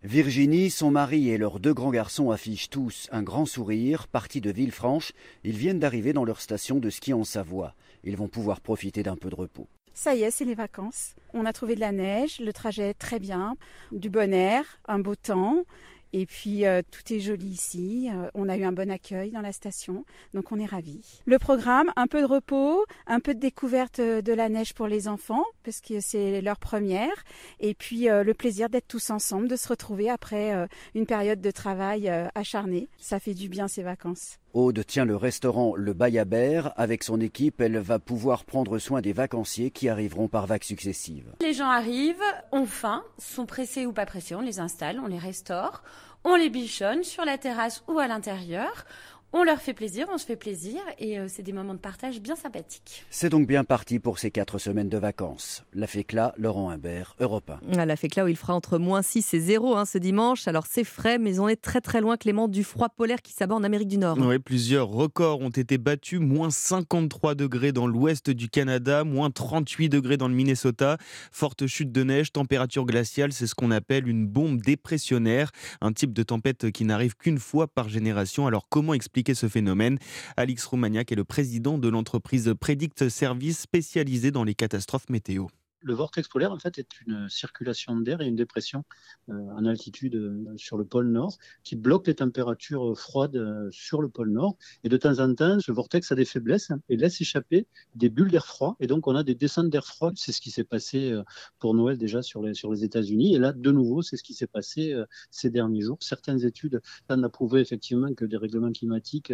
Virginie, son mari et leurs deux grands garçons affichent tous un grand sourire. Partis de Villefranche, ils viennent d'arriver dans leur station de ski en Savoie. Ils vont pouvoir profiter d'un peu de repos. Ça y est, c'est les vacances. On a trouvé de la neige, le trajet très bien, du bon air, un beau temps. Et puis euh, tout est joli ici. Euh, on a eu un bon accueil dans la station, donc on est ravis. Le programme, un peu de repos, un peu de découverte euh, de la neige pour les enfants, parce que c'est leur première. Et puis le plaisir d'être tous ensemble, de se retrouver après une période de travail acharné. Ça fait du bien ces vacances. Aude tient le restaurant Le Bayabert. Avec son équipe, elle va pouvoir prendre soin des vacanciers qui arriveront par vagues successives. Les gens arrivent, ont faim, sont pressés ou pas pressés, on les installe, on les restaure, on les bichonne sur la terrasse ou à l'intérieur. On leur fait plaisir, on se fait plaisir et euh, c'est des moments de partage bien sympathiques. C'est donc bien parti pour ces quatre semaines de vacances. La FECLA, Laurent Humbert, Europe 1. La FECLA où il fera entre moins 6 et 0 hein, ce dimanche. Alors c'est frais, mais on est très très loin, Clément, du froid polaire qui s'abat en Amérique du Nord. Oui, plusieurs records ont été battus. Moins 53 degrés dans l'ouest du Canada, moins 38 degrés dans le Minnesota. Forte chute de neige, température glaciale, c'est ce qu'on appelle une bombe dépressionnaire. Un type de tempête qui n'arrive qu'une fois par génération. Alors comment expliquer ce phénomène. Alix Roumaniac est le président de l'entreprise Predict Service spécialisée dans les catastrophes météo. Le vortex polaire, en fait, est une circulation d'air et une dépression euh, en altitude euh, sur le pôle Nord qui bloque les températures froides euh, sur le pôle Nord. Et de temps en temps, ce vortex a des faiblesses et laisse échapper des bulles d'air froid. Et donc, on a des descentes d'air froid. C'est ce qui s'est passé pour Noël déjà sur les, sur les États-Unis. Et là, de nouveau, c'est ce qui s'est passé ces derniers jours. Certaines études tendent à prouver effectivement que des règlements climatiques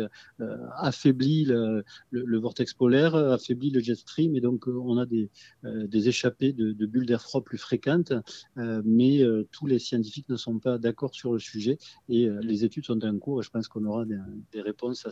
affaiblissent le, le, vortex polaire, affaiblissent le jet stream. Et donc, on a des, des échappées de, bulles d'air froid plus fréquentes, euh, mais euh, tous les scientifiques ne sont pas d'accord sur le sujet et euh, les études sont en cours et je pense qu'on aura des, réponses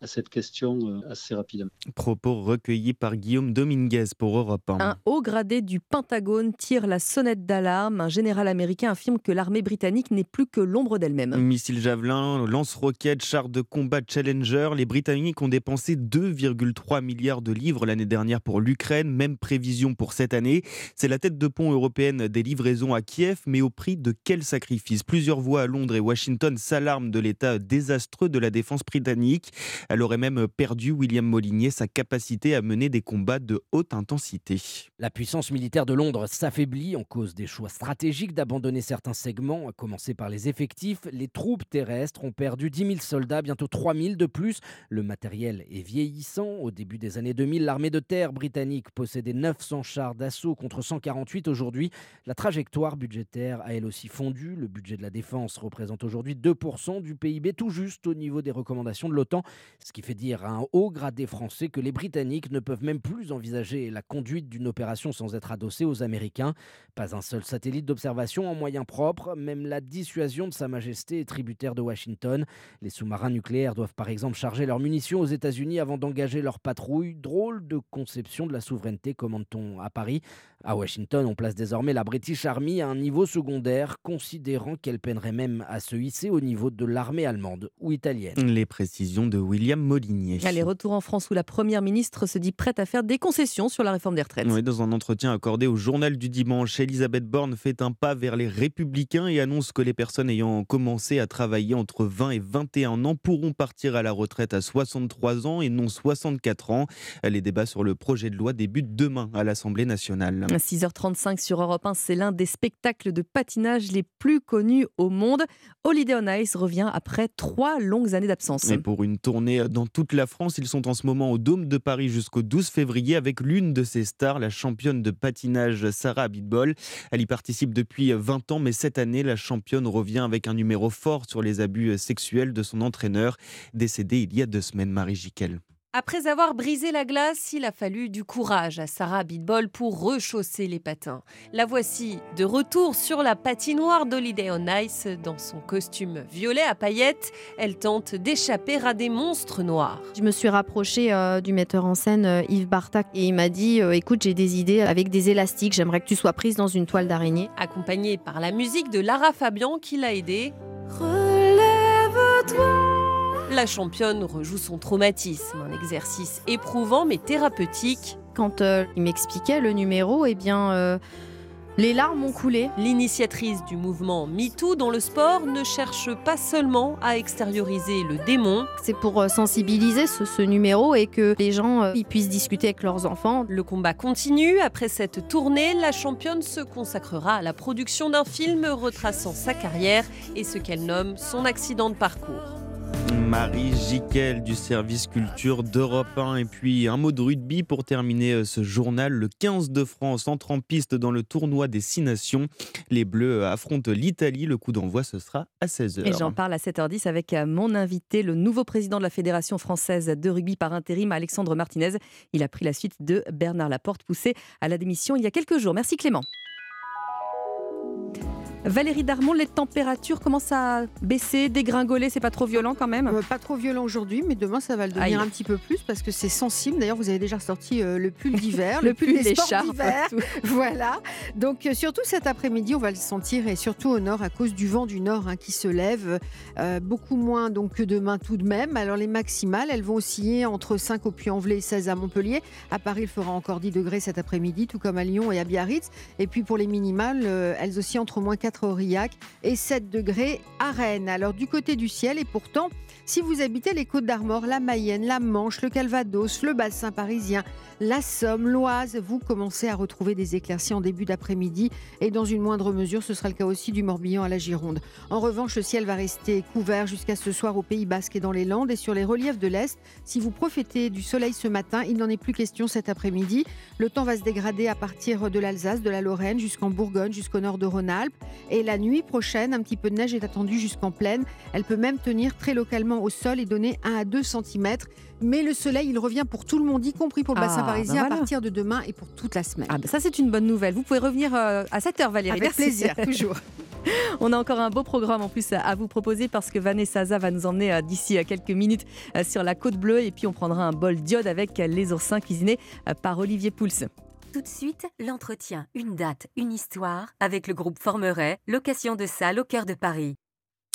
à, cette question assez rapidement. Propos recueillis par Guillaume Dominguez pour Europe 1. Un haut gradé du Pentagone tire la sonnette d'alarme. Un général américain affirme que l'armée britannique n'est plus que l'ombre d'elle-même. Missile javelin, lance-roquettes, chars de combat Challenger, les Britanniques ont dépensé 2,3 milliards de livres l'année dernière pour l'Ukraine, même prévision pour cette année. C'est la tête de pont européenne des livraisons à Kiev, mais au prix de quel sacrifice? Plusieurs voix à Londres et Washington s'alarment de l'état désastreux de la défense britannique. Elle aurait même perdu, William Molinier, sa capacité à mener des combats de haute intensité. La puissance militaire de Londres s'affaiblit en cause des choix stratégiques d'abandonner certains segments, à commencer par les effectifs. Les troupes terrestres ont perdu 10 000 soldats, bientôt 3 000 de plus. Le matériel est vieillissant. Au début des années 2000, l'armée de terre britannique possédait 900 chars d'assaut contre 148 aujourd'hui. La trajectoire budgétaire a elle aussi fondu. Le budget de la défense représente aujourd'hui 2% du PIB, tout juste au niveau des recommandations de l'OTAN, ce qui fait dire à un haut gradé français que les Britanniques ne peuvent même plus envisager la conduite d'une opération sans être adossés aux Américains. Pas un seul satellite d'observation en moyens propres, même la dissuasion de Sa Majesté est tributaire de Washington. Les sous-marins nucléaires doivent par exemple charger leurs munitions aux États-Unis avant d'engager leur patrouille. Drôle de conception de la souveraineté, commande-t-on à Paris. À Washington, on place désormais la British Army à un niveau secondaire, considérant qu'elle peinerait même à se hisser au niveau de l'armée allemande ou italienne. Les précisions de William Molinier. Allez, retour en France où la Première ministre se dit prête à faire des concessions sur la réforme des retraites. Oui, dans un entretien accordé au journal du dimanche, Elisabeth Borne fait un pas vers les républicains et annonce que les personnes ayant commencé à travailler entre 20 et 21 ans pourront partir à la retraite à 63 ans et non 64 ans. Les débats sur le projet de loi débutent demain à l'Assemblée nationale. 6h35 sur Europe 1, c'est l'un des spectacles de patinage les plus connus au monde. Holiday on Ice revient après trois longues années d'absence. Et pour une tournée dans toute la France, ils sont en ce moment au Dôme de Paris jusqu'au 12 février avec l'une de ses stars, la championne de patinage Sarah Abitbol. Elle y participe depuis 20 ans, mais cette année, la championne revient avec un numéro fort sur les abus sexuels de son entraîneur, décédé il y a deux semaines, Marie Jiquel. Après avoir brisé la glace, il a fallu du courage à Sarah Bitbol pour rechausser les patins. La voici de retour sur la patinoire d'Holiday on Ice dans son costume violet à paillettes. Elle tente d'échapper à des monstres noirs. Je me suis rapprochée euh, du metteur en scène euh, Yves Bartak et il m'a dit euh, écoute, j'ai des idées avec des élastiques, j'aimerais que tu sois prise dans une toile d'araignée. Accompagnée par la musique de Lara Fabian qui l'a aidée. Relève-toi la championne rejoue son traumatisme, un exercice éprouvant mais thérapeutique. Quand euh, il m'expliquait le numéro, eh bien, euh, les larmes ont coulé. L'initiatrice du mouvement MeToo dans le sport ne cherche pas seulement à extérioriser le démon. C'est pour euh, sensibiliser ce, numéro et que les gens ils puissent discuter avec leurs enfants. Le combat continue. Après cette tournée, la championne se consacrera à la production d'un film retraçant sa carrière et ce qu'elle nomme son accident de parcours. Marie Jiquel du service culture d'Europe 1. Et puis un mot de rugby pour terminer euh, ce journal. Le 15 de France entre en piste dans le tournoi des Six Nations. Les Bleus affrontent l'Italie. Le coup d'envoi, ce sera à 16h. Et j'en parle à 7h10 avec euh, mon invité, le nouveau président de la Fédération française de rugby par intérim, Alexandre Martinez. Il a pris la suite de Bernard Laporte, poussé à la démission il y a quelques jours. Merci Clément. Valérie Darmon, les températures commencent à baisser, dégringoler, c'est pas trop violent quand même Euh, Pas trop violent aujourd'hui, mais demain ça va le devenir Aïe. un petit peu plus parce que c'est sensible. D'ailleurs, vous avez déjà ressorti euh, le pull d'hiver, Le pull, des sports d'hiver. Voilà. Donc euh, surtout cet après-midi, on va le sentir et surtout au nord à cause du vent du nord hein, qui se lève. Beaucoup moins donc que demain tout de même. Alors les maximales, elles vont osciller entre 5 au Puy-en-Velay et 16 à Montpellier. À Paris, il fera encore 10 degrés cet après-midi, tout comme à Lyon et à Biarritz. Et puis pour les minimales, elles oscillent entre moins 4 Aurillac et 7 degrés à Rennes. Alors du côté du ciel, et pourtant, si vous habitez les Côtes d'Armor, la Mayenne, la Manche, le Calvados, le bassin parisien, la Somme, l'Oise, vous commencez à retrouver des éclaircies en début d'après-midi et dans une moindre mesure, ce sera le cas aussi du Morbihan à la Gironde. En revanche, le ciel va rester couvert jusqu'à ce soir au Pays Basque et dans les Landes et sur les reliefs de l'Est. Si vous profitez du soleil ce matin, il n'en est plus question cet après-midi. Le temps va se dégrader à partir de l'Alsace, de la Lorraine, jusqu'en Bourgogne, jusqu'au nord de Rhône-Alpes. Et la nuit prochaine, un petit peu de neige est attendue jusqu'en plaine. Elle peut même tenir très localement au sol et donner 1 à 2 cm. Mais le soleil, il revient pour tout le monde, y compris pour le Ah, bassin bah parisien, voilà. à partir de demain et pour toute la semaine. Ah, bah ça, c'est une bonne nouvelle. Vous pouvez revenir euh, à 7h, Valérie. Avec Merci. plaisir, toujours. On a encore un beau programme en plus à- vous proposer parce que Vanessa Zaza va nous emmener euh, d'ici euh, quelques minutes sur la côte bleue et puis on prendra un bol d'iode avec les oursins cuisinés par Olivier Pouls. Tout de suite, l'entretien, une date, une histoire avec le groupe Formeret, location de salle au cœur de Paris.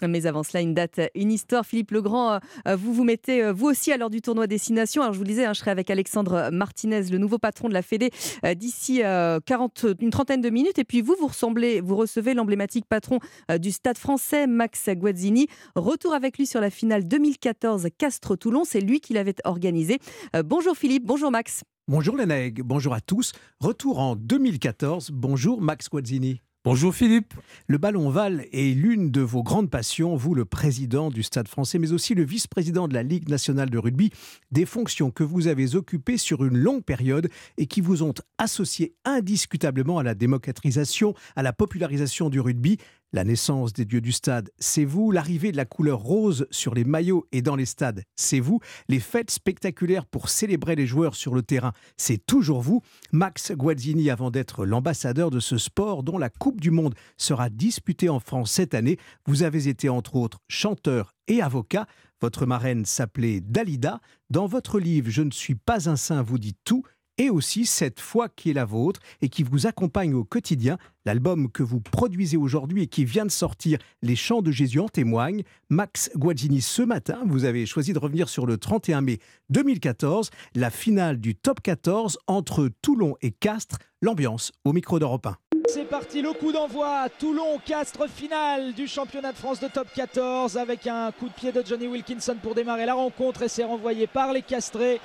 Mais avant cela, une date, une histoire. Philippe Legrand, euh, euh, vous vous mettez euh, vous aussi à l'heure du tournoi Destination. Alors je vous le disais, hein, je serai avec Alexandre Martinez, le nouveau patron de la Fédé, d'ici euh, 40, une trentaine de minutes. Et puis vous, vous, ressemblez, vous recevez l'emblématique patron du Stade français, Max Guazzini. Retour avec lui sur la finale 2014 Castres-Toulon. C'est lui qui l'avait organisé. Bonjour Philippe, bonjour Max. Bonjour nègres, bonjour à tous. Retour en 2014. Bonjour Max Guazzini. Bonjour Philippe. Le ballon val est l'une de vos grandes passions, vous le président du Stade français, mais aussi le vice-président de la Ligue nationale de rugby, des fonctions que vous avez occupées sur une longue période et qui vous ont associé indiscutablement à la démocratisation, à la popularisation du rugby. La naissance des dieux du stade, c'est vous. L'arrivée de la couleur rose sur les maillots et dans les stades, c'est vous. Les fêtes spectaculaires pour célébrer les joueurs sur le terrain, c'est toujours vous. Max Guazzini, avant d'être l'ambassadeur de ce sport dont la Coupe du Monde sera disputée en France cette année, vous avez été entre autres chanteur et avocat. Votre marraine s'appelait Dalida. Dans votre livre Je ne suis pas un saint, vous dites tout et aussi cette foi qui est la vôtre et qui vous accompagne au quotidien. L'album que vous produisez aujourd'hui et qui vient de sortir, Les Chants de Jésus en témoignent. Max Guazzini, ce matin, vous avez choisi de revenir sur le 31 mai 2014, la finale du top 14 entre Toulon et Castres. L'ambiance au micro d'Europe 1. C'est parti, le coup d'envoi. Toulon-Castres finale du championnat de France de top 14 avec un coup de pied de Johnny Wilkinson pour démarrer la rencontre et c'est renvoyé par les Castrés.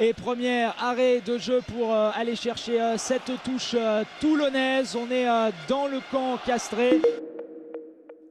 Et premier arrêt de jeu pour euh, aller chercher euh, cette touche euh, toulonnaise. On est dans le camp castré.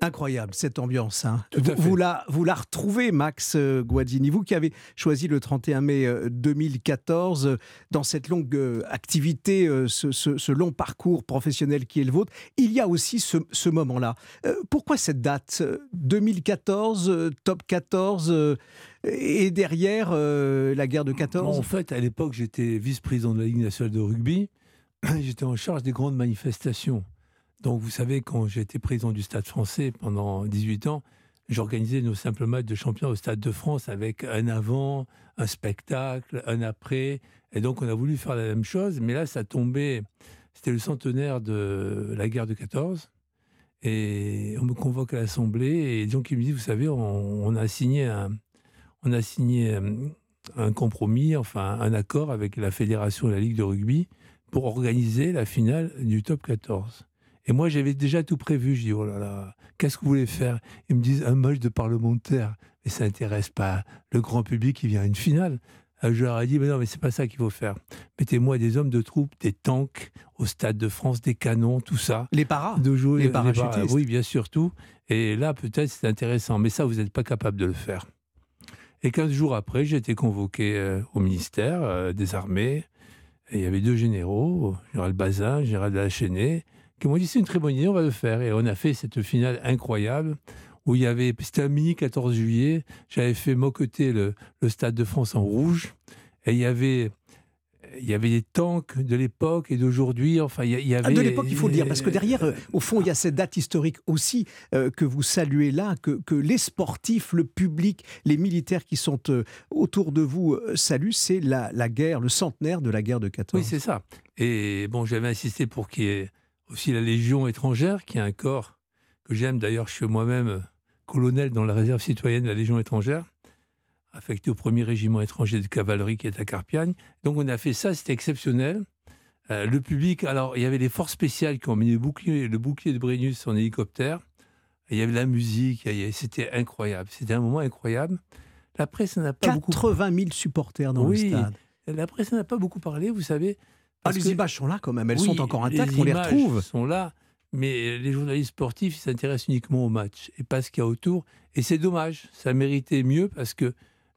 Incroyable cette ambiance. hein. Vous, vous la, vous la retrouvez, Max euh, Guazzini, vous qui avez choisi le 31 mai euh, 2014 euh, dans cette longue euh, activité, euh, ce, ce- ce long parcours professionnel qui est le vôtre. Il y a aussi ce, ce moment-là. Euh, pourquoi cette date euh, 2014, euh, top 14 euh, et derrière euh, la guerre de 14 En fait, à l'époque, j'étais vice-président de la Ligue nationale de rugby. J'étais en charge des grandes manifestations. Donc, vous savez, quand été président du Stade français pendant 18 ans, j'organisais nos simples matchs de champion au Stade de France avec un avant, un spectacle, un après. Et donc, on a voulu faire la même chose. Mais là, ça tombait. C'était le centenaire de la guerre de 14. Et on me convoque à l'Assemblée. Et donc, il me dit Vous savez, on, on a signé un, on a signé euh, un compromis, enfin un accord avec la fédération et la Ligue de rugby pour organiser la finale du top 14. Et moi, j'avais déjà tout prévu. Je dis, oh là là, qu'est-ce que vous voulez faire? Ils me disent un match de parlementaire. Mais ça n'intéresse pas le grand public qui vient à une finale. Alors, Je leur ai dit, mais non, mais c'est pas ça qu'il faut faire. Mettez-moi des hommes de troupes, des tanks au Stade de France, des canons, tout ça. Les paras de jouer, Les para- parachutistes. Oui, bien sûr, tout. Et là, peut-être, c'est intéressant. Mais ça, vous n'êtes pas capable de le faire. Et 15 jours après, j'ai été convoqué euh, au ministère euh, des Armées. Et il y avait deux généraux, général Bazin, général de la Chênaie, qui m'ont dit c'est une très bonne idée, on va le faire. Et on a fait cette finale incroyable où il y avait, c'était un mini 14 juillet, j'avais fait moqueter le, le Stade de France en rouge. Et il y avait il y avait des tanks de l'époque et d'aujourd'hui. Enfin, il y, Ah, avait. de l'époque, il faut le dire, parce que derrière, euh, au fond, il y a cette date historique aussi euh, que vous saluez là, que, que les sportifs, le public, les militaires qui sont euh, autour de vous euh, saluent, c'est la, la guerre, le centenaire de la guerre de 14. Oui, c'est ça. Et bon, j'avais insisté pour qu'il y ait aussi la Légion étrangère, qui est un corps que j'aime. D'ailleurs, je suis moi-même euh, colonel dans la réserve citoyenne de la Légion étrangère, affecté au premier régiment étranger de cavalerie qui est à Carpiagne. Donc, on a fait ça, c'était exceptionnel. Euh, le public, alors, il y avait les forces spéciales qui ont mis le bouclier, le bouclier de Brennus en hélicoptère. Et il y avait la musique, c'était incroyable. C'était un moment incroyable. La presse n'a pas beaucoup 80 000 supporters dans oui, le stade. La presse n'a pas beaucoup parlé, vous savez. Ah, les que- images sont là quand même, elles Oui, sont encore intactes, on les retrouve. sont là, mais les journalistes sportifs s'intéressent uniquement au match et pas ce qu'il y a autour. Et c'est dommage, ça méritait mieux parce que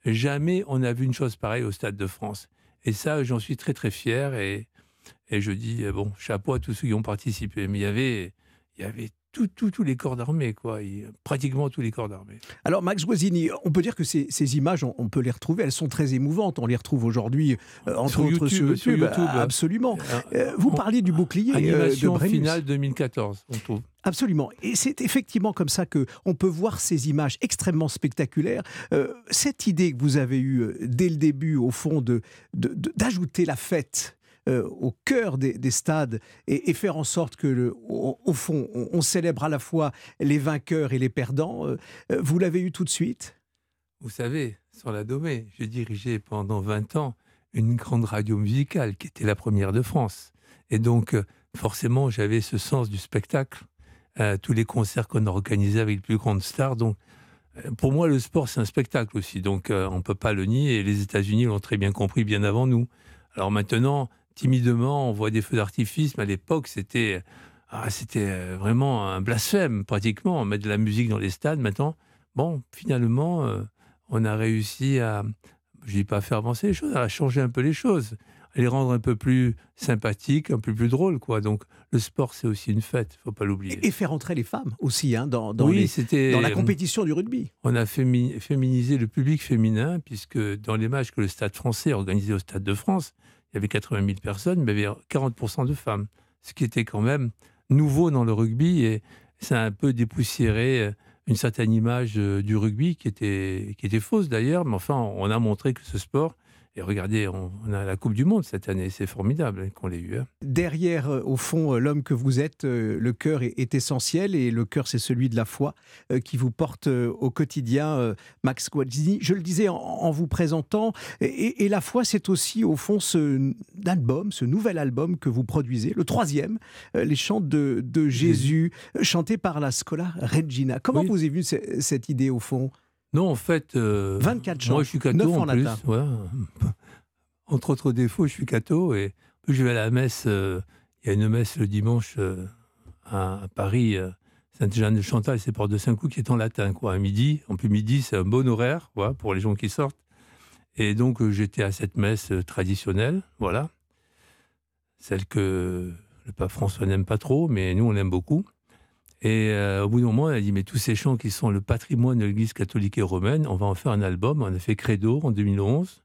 jamais on n'a vu une chose pareille au Stade de France. Et ça, j'en suis très très fier et, et je dis, bon, chapeau à tous ceux qui ont participé. Mais il y avait, il y avait tous les corps d'armée, quoi. Il- pratiquement tous les corps d'armée. Alors, Max Guazzini, on peut dire que ces, ces images, on, on peut les retrouver, elles sont très émouvantes. On les retrouve aujourd'hui, euh, entre Sur autres YouTube, sur YouTube. sur YouTube. Absolument. Euh, Euh, vous parliez du bouclier euh, de Animation Brennus. finale 2014, on trouve. Absolument. Et c'est effectivement comme ça que on peut voir ces images extrêmement spectaculaires. Euh, cette idée que vous avez eue euh, dès le début, au fond, de- d'ajouter la fête. Euh, au cœur des, des stades et, faire en sorte que, au, fond, on, célèbre à la fois les vainqueurs et les perdants. euh, euh, vous l'avez eu tout de suite? Vous savez, sur la Domée, j'ai dirigé pendant 20 ans une grande radio musicale qui était la première de France. Et donc, forcément, j'avais ce sens du spectacle. Tous les concerts qu'on a organisés avec les plus grandes stars. Donc, pour moi, le sport, c'est un spectacle aussi. Donc, on ne peut pas le nier. Et les États-Unis l'ont très bien compris bien avant nous. Alors maintenant, timidement, on voit des feux d'artifice. Mais à l'époque, c'était ah, c'était euh, vraiment un blasphème, pratiquement. Mettre de la musique dans les stades. Maintenant, bon, finalement, euh, on a réussi à, je dis pas faire avancer les choses, à changer un peu les choses, à les rendre un peu plus sympathiques, un peu plus drôles, quoi. Donc, le sport, c'est aussi une fête, faut pas l'oublier. et faire entrer les femmes aussi hein, dans, dans Oui, les- dans la compétition du rugby. On a fémi- féminisé le public féminin, puisque dans les matchs que le Stade français organisait au Stade de France, il y avait 80 000 personnes, mais il y avait 40% de femmes. Ce qui était quand même nouveau dans le rugby, et ça a un peu dépoussiéré euh, une certaine image euh, du rugby, qui était, qui était fausse d'ailleurs, mais enfin, on a montré que ce sport, et regardez, on, on a la Coupe du Monde cette année, c'est formidable hein, qu'on l'ait eu. hein. Derrière, euh, au fond, euh, l'homme que vous êtes, euh, le cœur est, est essentiel et le cœur, c'est celui de la foi euh, qui vous porte euh, au quotidien, euh, Max Guazzini. Je le disais en, en vous présentant, et, et la foi, c'est aussi, au fond, ce album, ce nouvel album que vous produisez, le troisième, les chants de, de Jésus, euh, chantés par la Scola Regina. Comment Oui. vous avez vu ce- cette idée, au fond? Non, en fait. euh, 24 chants, Moi, je suis catho en, plus. Entre autres défauts, je suis catho. Et je vais à la messe. euh, Il y a une messe le dimanche euh, à, à Paris, euh, Sainte-Jeanne de Chantal, c'est Porte de Saint-Cloud, qui est en latin, quoi, à midi. En plus, midi, c'est un bon horaire voilà, pour les gens qui sortent. Et donc, euh, j'étais à cette messe euh, traditionnelle, voilà. Celle que le pape François n'aime pas trop, mais nous, on l'aime beaucoup. Et euh, au bout d'un moment, elle a dit, mais tous ces chants qui sont le patrimoine de l'Église catholique et romaine, on va en faire un album. On a fait Credo en 2011,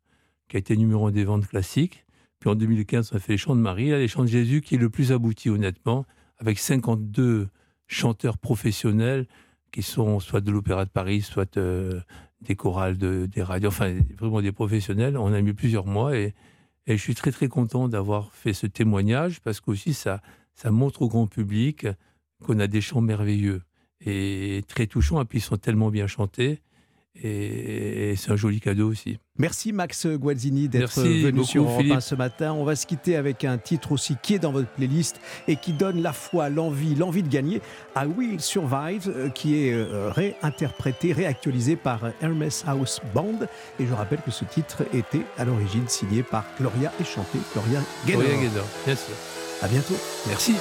qui a été numéro un des ventes classiques. Puis en 2015, on a fait les chants de Marie, les chants de Jésus, qui est le plus abouti, honnêtement, avec 52 chanteurs professionnels qui sont soit de l'Opéra de Paris, soit euh, des chorales de, des radios, enfin vraiment des professionnels. On a mis plusieurs mois et, et je suis très très content d'avoir fait ce témoignage parce qu'aussi ça, ça montre au grand public qu'on a des chants merveilleux et très touchants et puis ils sont tellement bien chantés et, c'est un joli cadeau aussi. Merci Max Guazzini d'être venu beaucoup, sur Europe 1 Philippe. ce matin. On va se quitter avec un titre aussi qui est dans votre playlist et qui donne la foi, l'envie, l'envie de gagner. I Will Survive, euh, qui est euh, réinterprété, réactualisé par Hermes House Band. Et je rappelle que ce titre était à l'origine signé par Gloria et chanté Gloria Gaynor. Gloria Gaynor, bien sûr. À bientôt. Merci.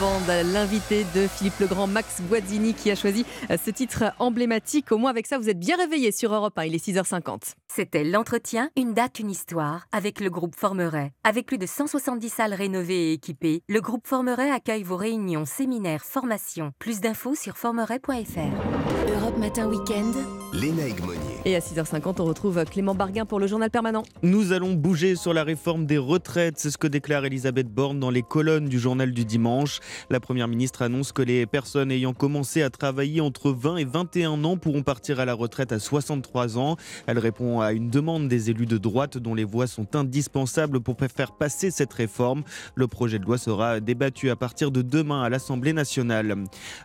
Band, l'invité de Philippe Legrand, Max Guazzini, qui a choisi euh, ce titre emblématique. Au moins, avec ça, vous êtes bien réveillés sur Europe 1. Il est 6h50. C'était l'entretien Une date, une histoire avec le groupe Formeret. Avec plus de 170 salles rénovées et équipées, le groupe Formeret accueille vos réunions, séminaires, formations. Plus d'infos sur formeret.fr. Europe Matin Week-end. Léna Egmonier. Et à 6h50, on retrouve Clément Barguin pour le journal permanent. Nous allons bouger sur la réforme des retraites, c'est ce que déclare Elisabeth Borne dans les colonnes du journal du dimanche. La Première ministre annonce que les personnes ayant commencé à travailler entre 20 et 21 ans pourront partir à la retraite à 63 ans. Elle répond à une demande des élus de droite dont les voix sont indispensables pour faire passer cette réforme. Le projet de loi sera débattu à partir de demain à l'Assemblée nationale.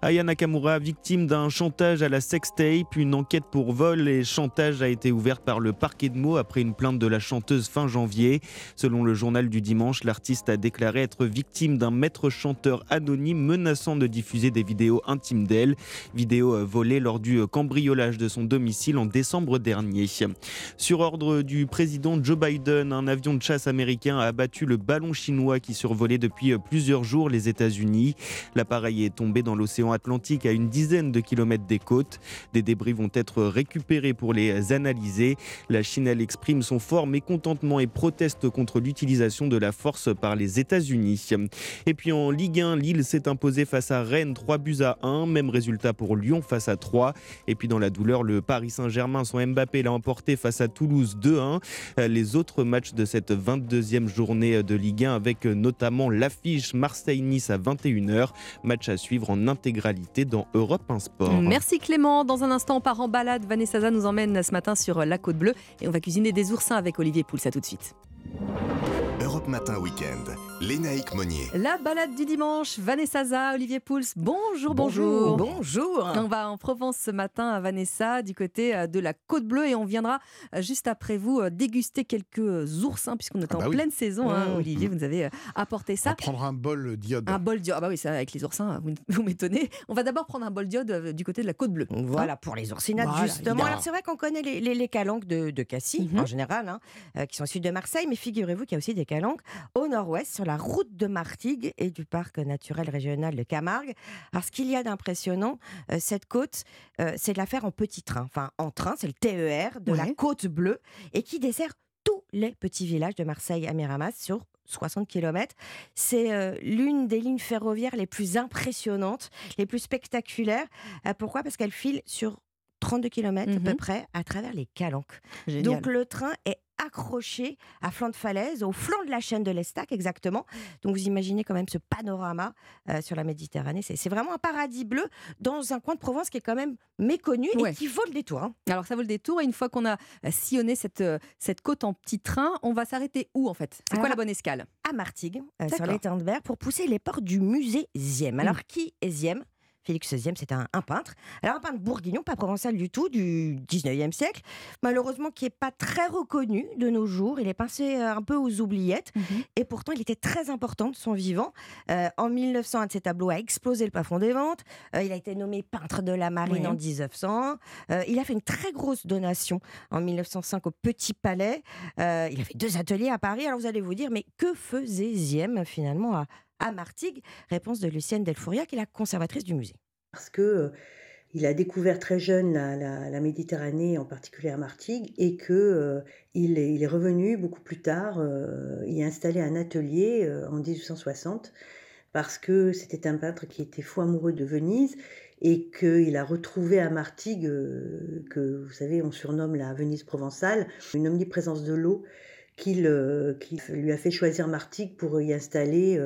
Aya Nakamura, victime d'un chantage à la sextape, une enquête pour vol et chantage a été ouverte par le parquet de Meaux après une plainte de la chanteuse fin janvier. Selon le journal du dimanche, l'artiste a déclaré être victime d'un maître chanteur anonyme menaçant de diffuser des vidéos intimes d'elle, vidéos euh, volées lors du euh, cambriolage de son domicile en décembre dernier. Sur ordre du président Joe Biden, un avion de chasse américain a abattu le ballon chinois qui survolait depuis euh, plusieurs jours les États-Unis. L'appareil est tombé dans l'océan Atlantique à une dizaine de kilomètres des côtes. Des débris vont être récupérés pour les analyser. La Chine, elle, exprime son fort mécontentement et proteste contre l'utilisation de la force par les États-Unis. Et puis en Ligue 1, Lille s'est imposé face à Rennes 3 buts à 1. Même résultat pour Lyon face à 3. Et puis dans la douleur, le Paris Saint-Germain, son Mbappé l'a emporté face à Toulouse 2-1. Les autres matchs de cette 22e journée de Ligue 1 avec notamment l'affiche Marseille-Nice à 21h. Match à suivre en intégralité dans Europe 1 Sport. Merci Clément. Dans un instant, on part balade. Vanessa nous emmène ce matin sur la Côte Bleue et on va cuisiner des oursins avec Olivier Pouls. À tout de suite. Europe Matin Week-end. Lénaïque Monnier. La balade du dimanche, Vanessa Za, Olivier Pouls. Bonjour, Bonjour, bonjour. bonjour. On va en Provence ce matin à Vanessa, du côté euh, de la Côte Bleue, et on viendra euh, juste après vous euh, déguster quelques oursins, puisqu'on est Ah en bah oui. pleine saison. hein, Mmh. Olivier, vous nous avez apporté ça. On va prendre un bol d'iode. Un bol d'iode. Ah bah oui, ça, avec les oursins, vous, vous m'étonnez. On va d'abord prendre un bol d'iode du côté de la Côte Bleue. Voilà, Hein pour les oursinades, Voilà, justement. Alors, c'est vrai qu'on connaît les, les, les calanques de, de Cassis, Mhm. en général, hein, qui sont issus de Marseille, mais figurez-vous qu'il y a aussi des calanques au nord-ouest, sur la route de Martigues et du parc naturel régional de Camargue. Alors, ce qu'il y a d'impressionnant, euh, cette côte, euh, c'est de la faire en petit train, enfin en train, c'est le TER de la côte bleue, et qui dessert tous les petits villages de Marseille à Miramas sur 60 km. C'est euh, l'une des lignes ferroviaires les plus impressionnantes, les plus spectaculaires. Pourquoi? Parce qu'elle file sur 32 km à peu Mhm. près à travers les calanques. Génial. Donc le train est accroché à flanc de falaise, au flanc de la chaîne de l'Estac exactement. Donc vous imaginez quand même ce panorama euh, sur la Méditerranée. C'est vraiment un paradis bleu dans un coin de Provence qui est quand même méconnu Ouais. et qui vaut le détour. hein. Alors ça vaut le détour et une fois qu'on a euh, sillonné cette, euh, cette côte en petit train, on va s'arrêter où en fait? C'est quoi la bonne escale? à Martigues, euh, sur l'étang de Berre, pour pousser les portes du musée Ziem. Alors, Mm. qui est Ziem? Félix Ziem, c'est un, un peintre. Alors, un peintre bourguignon, pas provençal du tout, du 19e siècle. Malheureusement, qui n'est pas très reconnu de nos jours. Il est passé euh, un peu aux oubliettes. Et pourtant, il était très important de son vivant. Euh, en 1900, un de ses tableaux a explosé le plafond des ventes. Euh, il a été nommé peintre de la marine en 1900. Euh, il a fait une très grosse donation en 1905 au Petit Palais. Il a fait deux ateliers à Paris. Alors vous allez vous dire, mais que faisait Ziem finalement à, à Martigues Réponse de Lucienne Delfouria, qui est la conservatrice du musée. parce que euh, il a découvert très jeune la, Méditerranée, en particulier à Martigues, et que euh, il, est, revenu beaucoup plus tard euh, y installer un atelier euh, en 1860 parce que c'était un peintre qui était fou amoureux de Venise et qu'il a retrouvé à Martigues, que vous savez, on surnomme la Venise provençale, une omniprésence de l'eau qu'il qui lui a fait choisir Martigues pour y installer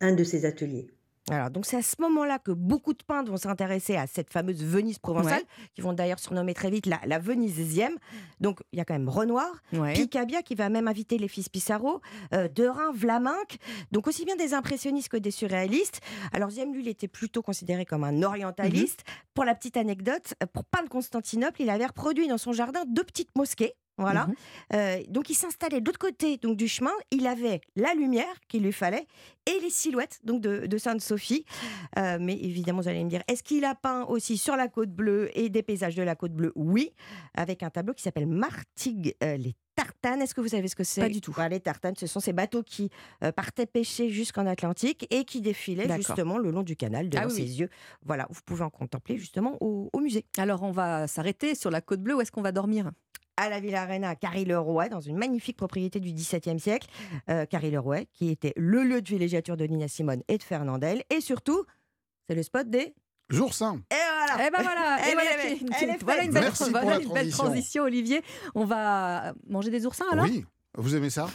un de ses ateliers. Alors, donc c'est à ce moment-là que beaucoup de peintres vont s'intéresser à cette fameuse Venise provençale, Ouais. qui vont d'ailleurs surnommer très vite la, la Venisième. Donc, il y a quand même Renoir, Ouais. Picabia, qui va même inviter les fils Pissarro, euh, Derain, Vlaminck, donc aussi bien des impressionnistes que des surréalistes. Alors, Ziem, lui, il était plutôt considéré comme un orientaliste. Pour la petite anecdote, pour peindre Constantinople, il avait reproduit dans son jardin deux petites mosquées. Voilà. Mhm. Euh, donc il s'installait de l'autre côté donc du chemin. Il avait la lumière qu'il lui fallait et les silhouettes donc de, de Sainte-Sophie. Euh, mais évidemment, vous allez me dire, est-ce qu'il a peint aussi sur la côte bleue et des paysages de la côte bleue? Oui, avec un tableau qui s'appelle Martigues, euh, les tartanes. Est-ce que vous savez ce que c'est? Pas du tout. Les tartanes, ce sont ces bateaux qui euh, partaient pêcher jusqu'en Atlantique et qui défilaient justement le long du canal devant Ah oui, ses yeux. Voilà, vous pouvez en contempler justement au, au musée. Alors on va s'arrêter sur la côte bleue. Où est-ce qu'on va dormir? À la Villa Arena à Carry-le-Roi, dans une magnifique propriété du XVIIe siècle. Euh, Carry-le-Roi, qui était le lieu de villégiature de Nina Simone et de Fernandel. Et surtout, c'est le spot des oursins. Et voilà Eh ben voilà, et voilà, est- qui- elle est voilà faite. une belle, Merci pour voilà la une belle transition. transition, Olivier. On va manger des oursins alors? Oui, vous aimez ça?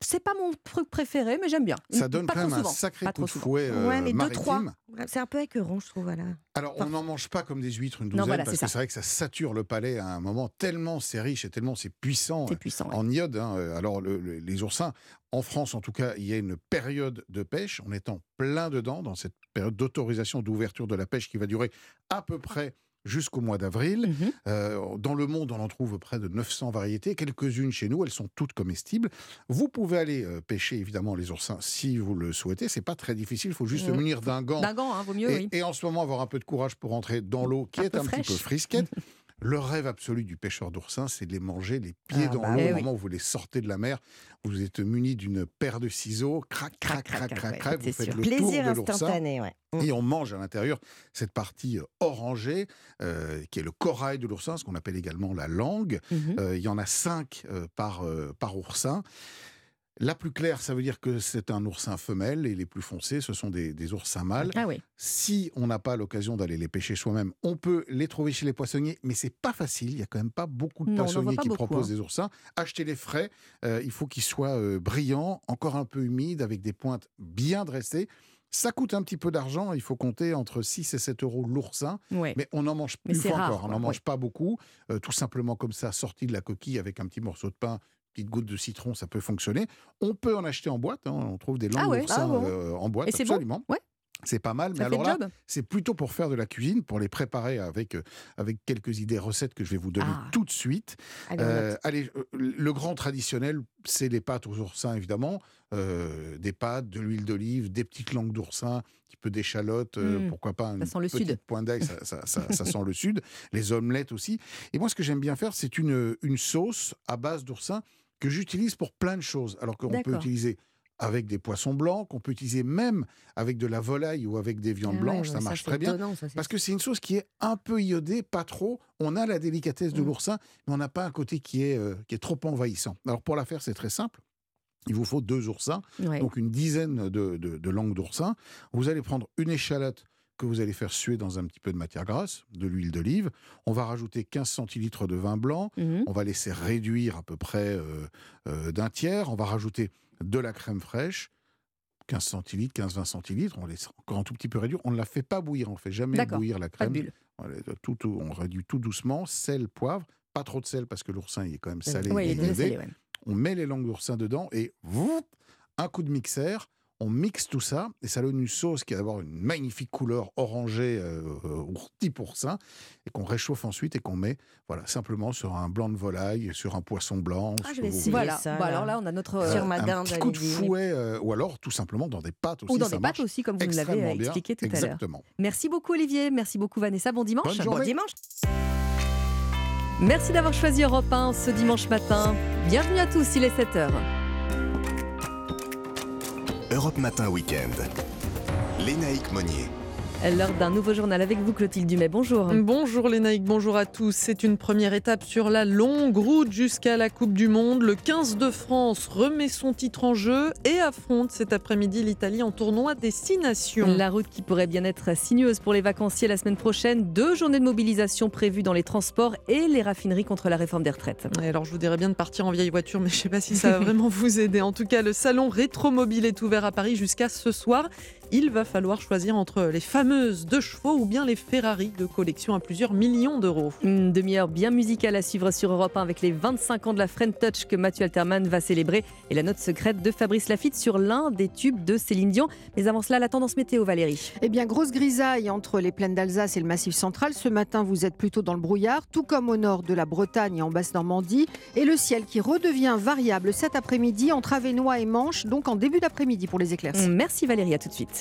C'est pas mon truc préféré, mais j'aime bien. Ça donne Pas quand trop même un souvent. sacré Pas coup trop de souvent. fouet euh, Ouais, mais deux, maritime. trois. C'est un peu écœurant, je trouve. Voilà. Alors, on n'en mange pas comme des huîtres une douzaine, voilà, parce que ça. c'est vrai que ça sature le palais à un moment, tellement c'est riche et tellement c'est puissant, puissant, en iode. hein. Alors, le- le- les oursins, en France en tout cas, il y a une période de pêche. On est en plein dedans, dans cette période d'autorisation d'ouverture de la pêche qui va durer à peu près jusqu'au mois d'avril. Mhm. Euh, dans le monde, on en trouve près de 900 variétés, quelques-unes chez nous, elles sont toutes comestibles. Vous pouvez aller euh, pêcher évidemment les oursins si vous le souhaitez, c'est pas très difficile, il faut juste se munir d'un gant D'un gant, hein, vaut mieux, et, oui. et en ce moment, avoir un peu de courage pour entrer dans l'eau qui Un est un petit peu frisquette. Le rêve absolu du pêcheur d'oursins, c'est de les manger les pieds Ah dans bah l'eau oui. au moment où vous les sortez de la mer. Vous êtes muni d'une paire de ciseaux, crac, crac, crac, crac, crac. Vous faites sûr. le Plaisir tour de instantané, ouais. Mm. Et on mange à l'intérieur cette partie euh, orangée, euh, qui est le corail de l'oursin, ce qu'on appelle également la langue. Mhm. Euh, il y en a cinq euh, par, par oursin. La plus claire, ça veut dire que c'est un oursin femelle, et les plus foncés, ce sont des, des oursins mâles. Ah oui. Si on n'a pas l'occasion d'aller les pêcher soi-même, on peut les trouver chez les poissonniers, mais c'est pas facile. Il y a quand même pas beaucoup de Non, poissonniers qui beaucoup, proposent hein. des oursins. Achetez les frais. euh, il faut qu'ils soient euh, brillants, encore un peu humides, avec des pointes bien dressées. Ça coûte un petit peu d'argent. Il faut compter entre 6 et 7 euros l'oursin. Ouais. Mais on n'en mange plus encore. rare, on n'en mange pas beaucoup. Euh, tout simplement comme ça, sorti de la coquille avec un petit morceau de pain, petite goutte de citron, ça peut fonctionner. On peut en acheter en boîte. hein. On trouve des langues Ah ouais, ah bon. euh, en boîte. Et c'est bon absolument. Ouais. C'est pas mal, mais Ça alors là, c'est plutôt pour faire de la cuisine, pour les préparer avec, euh, avec quelques idées recettes que je vais vous donner Ah. tout de suite. Allez, Euh, allez, le grand traditionnel, c'est les pâtes aux oursins, évidemment. Euh, des pâtes, de l'huile d'olive, des petites langues d'oursin, un petit peu d'échalote, euh, Mm. pourquoi pas petite sud. pointe d'ail, ça, ça- ça- ça sent le sud. Les omelettes aussi. Et moi, ce que j'aime bien faire, c'est une, une sauce à base d'oursin que j'utilise pour plein de choses. Alors qu'on peut utiliser avec des poissons blancs, qu'on peut utiliser même avec de la volaille ou avec des viandes Ah blanches, ouais, ça marche très bien. ça, Parce que c'est une sauce qui est un peu iodée, pas trop. On a la délicatesse de Mm. l'oursin, mais on n'a pas un côté qui est, euh, qui est trop envahissant. Alors pour la faire, c'est très simple. Il vous faut deux oursins, Ouais. donc une dizaine de, de- de langues d'oursin. Vous allez prendre une échalote que vous allez faire suer dans un petit peu de matière grasse, de l'huile d'olive. On va rajouter 15 centilitres de vin blanc. Mhm. On va laisser réduire à peu près euh, euh, d'un tiers. On va rajouter de la crème fraîche. 15 centilitres, 15-20 centilitres, on laisse encore un tout petit peu réduire. On ne la fait pas bouillir, on ne fait jamais bouillir la crème. Voilà, tout, tout- on réduit tout doucement, sel, poivre, pas trop de sel parce que l'oursin il est quand même salé. Oui, il est et salé, ouais. On met les langues d'oursin dedans et un coup de mixeur. On mixe tout ça et ça donne une sauce qui va avoir une magnifique couleur orangée euh, euh, ourti pourcin et qu'on réchauffe ensuite et qu'on met voilà simplement sur un blanc de volaille, sur un poisson blanc. Ah, je sur- vais essayer Voilà. ça, là. alors là, on a notre. euh, Sur ma un petit coup de Olivier. fouet euh, ou alors tout simplement dans des pâtes aussi. Ou dans ça des pâtes aussi, comme vous nous l'avez expliqué tout à l'heure. Exactement. Merci beaucoup Olivier, merci beaucoup Vanessa, bon dimanche. Bon dimanche. Merci d'avoir choisi Europe 1 ce dimanche matin. Bienvenue à tous, il est 7h. Europe Matin Week-end. Lénaïque Monnier. L'heure d'un nouveau journal avec vous Clotilde Dumais, bonjour. Bonjour Lénaïque, bonjour à tous. C'est une première étape sur la longue route jusqu'à la Coupe du Monde. Le 15 de France remet son titre en jeu et affronte cet après-midi l'Italie en tournoi Destination. La route qui pourrait bien être sinueuse pour les vacanciers la semaine prochaine. Deux journées de mobilisation prévues dans les transports et les raffineries contre la réforme des retraites. Et alors je vous dirais bien de partir en vieille voiture, mais je ne sais pas si ça va vraiment vous aider. En tout cas, le salon Rétromobile est ouvert à Paris jusqu'à ce soir. Il va falloir choisir entre les fameuses deux chevaux ou bien les Ferrari de collection à plusieurs millions d'euros. Une demi-heure bien musicale à suivre sur Europe 1 avec les 25 ans de la French Touch que Mathieu Alterman va célébrer et la note secrète de Fabrice Lafitte sur l'un des tubes de Céline Dion. Mais avant cela, la tendance météo, Valérie. Eh bien, grosse grisaille entre les plaines d'Alsace et le Massif central. Ce matin, vous êtes plutôt dans le brouillard, tout comme au nord de la Bretagne et en Basse-Normandie. Et le ciel qui redevient variable cet après-midi entre Avenois et Manche, donc en début d'après-midi pour les éclaircies. Merci Valérie, à tout de suite.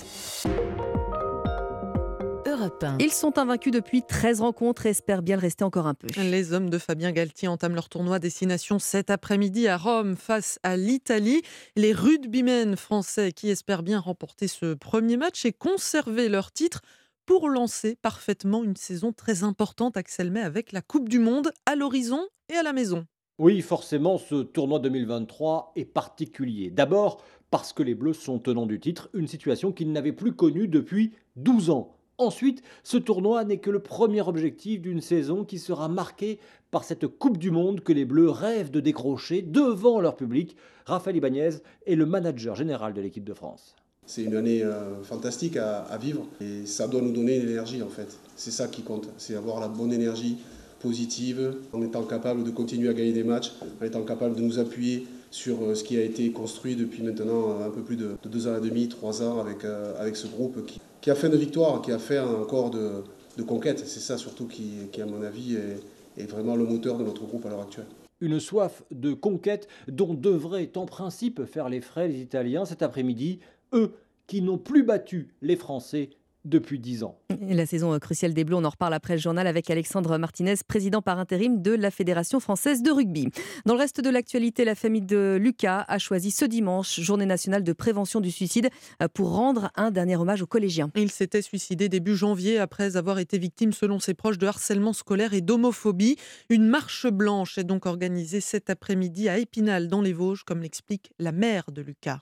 Europe Europe 1. Ils sont invaincus depuis 13 rencontres et espèrent bien le rester encore un peu. Les hommes de Fabien Galtier entament leur tournoi destination cet après-midi à Rome face à l'Italie. Les rugbymen français qui espèrent bien remporter ce premier match et conserver leur titre pour lancer parfaitement une saison très importante, Axel May, avec la Coupe du Monde à l'horizon et à la maison. Oui, forcément, ce tournoi 2023 est particulier. D'abord parce que les Bleus sont tenants du titre, une situation qu'ils n'avaient plus connue depuis 12 ans. Ensuite, ce tournoi n'est que le premier objectif d'une saison qui sera marquée par cette Coupe du Monde que les Bleus rêvent de décrocher devant leur public. Raphaël Ibanez est le manager général de l'équipe de France. C'est une année euh, fantastique à, à vivre et ça doit nous donner une énergie en fait. C'est ça qui compte, c'est avoir la bonne énergie positive, en étant capable de continuer à gagner des matchs, en étant capable de nous appuyer sur euh, ce qui a été construit depuis maintenant un peu plus de, de deux ans et demi, trois ans avec, euh, ce groupe qui, a fait de victoire, qui a fait encore de, de conquête. C'est ça surtout qui, qui, à mon avis, est, est vraiment le moteur de notre groupe à l'heure actuelle. Une soif de conquête dont devraient en principe faire les frais les Italiens cet après-midi, eux qui n'ont plus battu les Français depuis 10 ans. Et la saison cruciale des Bleus, on en reparle après le journal avec Alexandre Martinez, président par intérim de la Fédération française de rugby. Dans le reste de l'actualité, la famille de Lucas a choisi ce dimanche, journée nationale de prévention du suicide, pour rendre un dernier hommage aux collégiens. Il s'était suicidé début janvier après avoir été victime, selon ses proches, de harcèlement scolaire et d'homophobie. Une marche blanche est donc organisée cet après-midi à Épinal, dans les Vosges, comme l'explique la mère de Lucas.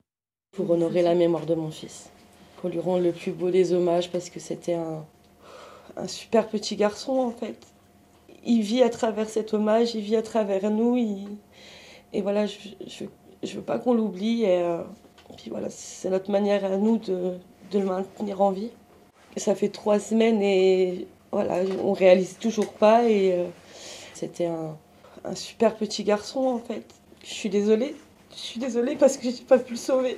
Pour honorer la mémoire de mon fils pour lui rendre le plus beau des hommages parce que c'était un, super petit garçon en fait. Il vit à travers cet hommage, il vit à travers nous. Et voilà, je je, veux pas qu'on l'oublie. Et, euh, puis voilà, c'est notre manière à nous de, le maintenir en vie. Ça fait trois semaines et voilà, on réalise toujours pas. Et euh, c'était un, super petit garçon en fait. Je suis désolée. Je suis désolée parce que j'ai pas pu le sauver.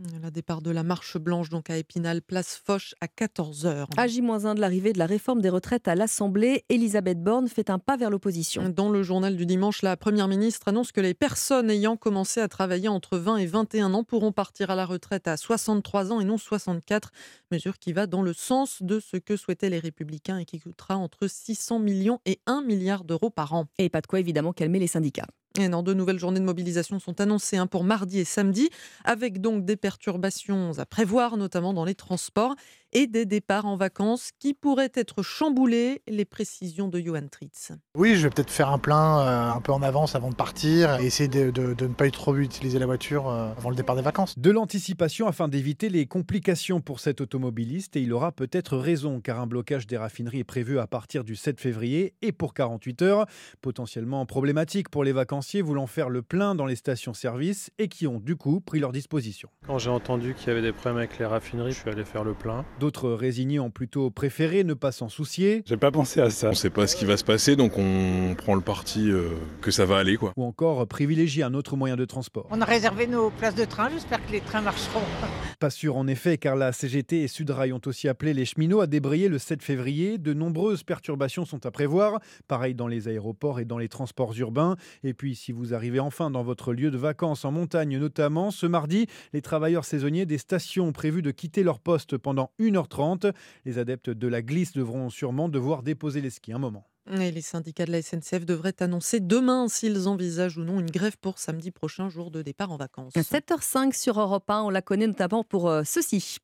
Le départ de la marche blanche donc à Épinal, place Foch à 14h. À J-1 de l'arrivée de la réforme des retraites à l'Assemblée, Elisabeth Borne fait un pas vers l'opposition. Dans le journal du dimanche, la Première ministre annonce que les personnes ayant commencé à travailler entre 20 et 21 ans pourront partir à la retraite à 63 ans et non 64, mesure qui va dans le sens de ce que souhaitaient les républicains et qui coûtera entre 600 millions et 1 milliard d'euros par an. Et pas de quoi évidemment calmer les syndicats. Et deux nouvelles journées de mobilisation sont annoncées hein, pour mardi et samedi, avec donc des perturbations à prévoir, notamment dans les transports, et des départs en vacances qui pourraient être chamboulés. Les précisions de Johan Tritz. Oui, je vais peut-être faire un plein euh, un peu en avance avant de partir et essayer de, de, de ne pas trop utiliser la voiture euh, avant le départ des vacances. De l'anticipation afin d'éviter les complications pour cet automobiliste et il aura peut-être raison car un blocage des raffineries est prévu à partir du 7 février et pour 48 heures, potentiellement problématique pour les vacanciers voulant faire le plein dans les stations-service et qui ont du coup pris leur disposition. Quand j'ai entendu qu'il y avait des problèmes avec les raffineries, je suis allé faire le plein. D'autres résignés ont plutôt préféré ne pas s'en soucier. J'ai pas pensé à ça. On sait pas ce qui va se passer, donc on prend le parti euh, que ça va aller. Quoi. Ou encore privilégier un autre moyen de transport. On a réservé nos places de train, j'espère que les trains marcheront. Pas sûr en effet, car la CGT et Sudrail ont aussi appelé les cheminots à débrayer le 7 février. De nombreuses perturbations sont à prévoir, pareil dans les aéroports et dans les transports urbains. Et puis si vous arrivez enfin dans votre lieu de vacances en montagne notamment, ce mardi, les travailleurs saisonniers des stations ont prévu de quitter leur poste pendant une 1h30. Les adeptes de la glisse devront sûrement devoir déposer les skis un moment. Et les syndicats de la SNCF devraient annoncer demain s'ils envisagent ou non une grève pour samedi prochain, jour de départ en vacances. 7h05 sur Europe 1, on la connaît notamment pour euh, ceci.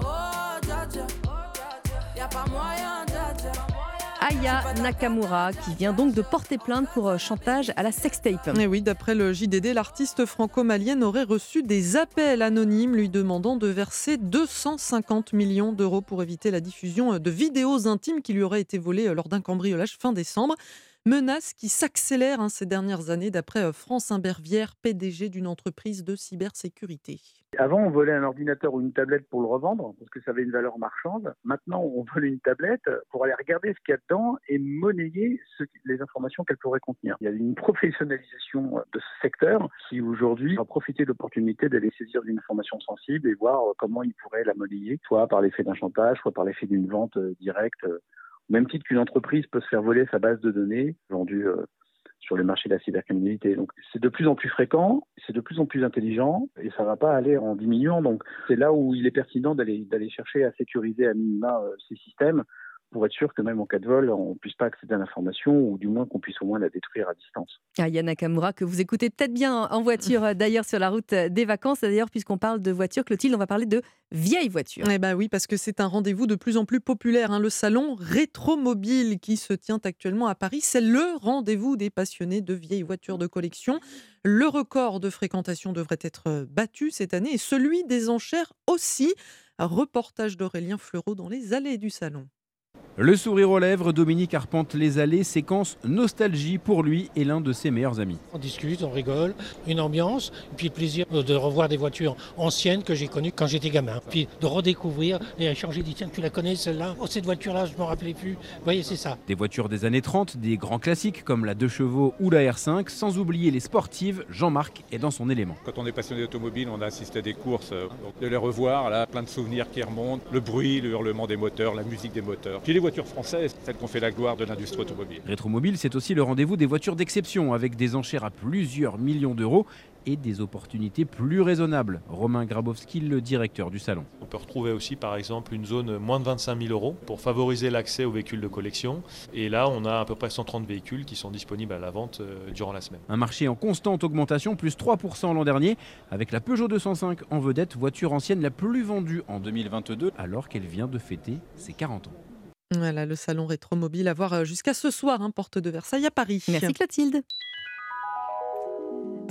Oh, dja, dja. Y a pas moyen, Aya Nakamura, qui vient donc de porter plainte pour euh, chantage à la sextape. Et oui, d'après le JDD, l'artiste franco-malienne aurait reçu des appels anonymes lui demandant de verser 250 millions d'euros pour éviter la diffusion de vidéos intimes qui lui auraient été volées lors d'un cambriolage fin décembre. Menace qui s'accélère hein, ces dernières années, d'après France Imbervière, PDG d'une entreprise de cybersécurité. Avant, on volait un ordinateur ou une tablette pour le revendre, parce que ça avait une valeur marchande. Maintenant, on vole une tablette pour aller regarder ce qu'il y a dedans et monnayer les informations qu'elle pourrait contenir. Il y a une professionnalisation de ce secteur qui, aujourd'hui, va profiter de l'opportunité d'aller saisir d'une information sensible et voir comment il pourrait la monnayer, soit par l'effet d'un chantage, soit par l'effet d'une vente directe. Même titre qu'une entreprise peut se faire voler sa base de données, vendue sur le marché de la cybercriminalité. Donc c'est de plus en plus fréquent, c'est de plus en plus intelligent et ça ne va pas aller en diminuant. Donc c'est là où il est pertinent d'aller d'aller chercher à sécuriser à minima euh, ces systèmes pour être sûr que même en cas de vol, on ne puisse pas accéder à l'information ou du moins qu'on puisse au moins la détruire à distance. Ah, Yann Nakamura, que vous écoutez peut-être bien en voiture euh, d'ailleurs sur la route euh, des vacances. D'ailleurs, puisqu'on parle de voitures, Clotilde, on va parler de vieilles voitures. Eh ben oui, parce que c'est un rendez-vous de plus en plus populaire. hein. Le salon Rétromobile qui se tient actuellement à Paris, c'est le rendez-vous des passionnés de vieilles voitures de collection. Le record de fréquentation devrait être euh, battu cette année et celui des enchères aussi. Un reportage d'Aurélien Fleureau dans les allées du salon. Le sourire aux lèvres, Dominique arpente les allées, séquence nostalgie pour lui et l'un de ses meilleurs amis. On discute, on rigole, une ambiance, et puis le plaisir de revoir des voitures anciennes que j'ai connues quand j'étais gamin. Puis de redécouvrir et échanger, dit tiens, tu la connais celle-là? Oh, cette voiture-là, je ne m'en rappelais plus. Vous voyez, c'est ça. Des voitures des années 30, des grands classiques comme la 2 chevaux ou la R5, sans oublier les sportives, Jean-Marc est dans son élément. Quand on est passionné d'automobile, on a assisté à des courses, euh, donc de les revoir, là, plein de souvenirs qui remontent, le bruit, le hurlement des moteurs, la musique des moteurs. Puis les voitures françaises, celles qu'on fait la gloire de l'industrie automobile. Rétromobile, c'est aussi le rendez-vous des voitures d'exception, avec des enchères à plusieurs millions d'euros et des opportunités plus raisonnables. Romain Grabowski, le directeur du salon. On peut retrouver aussi par exemple une zone moins de 25 000 euros pour favoriser l'accès aux véhicules de collection. Et là, on a à peu près 130 véhicules qui sont disponibles à la vente euh, durant la semaine. Un marché en constante augmentation, plus 3% l'an dernier, avec la Peugeot 205 en vedette, voiture ancienne la plus vendue en 2022, alors qu'elle vient de fêter ses 40 ans. Voilà, le salon Rétromobile à voir euh, jusqu'à ce soir, hein, porte de Versailles à Paris. Merci Clotilde.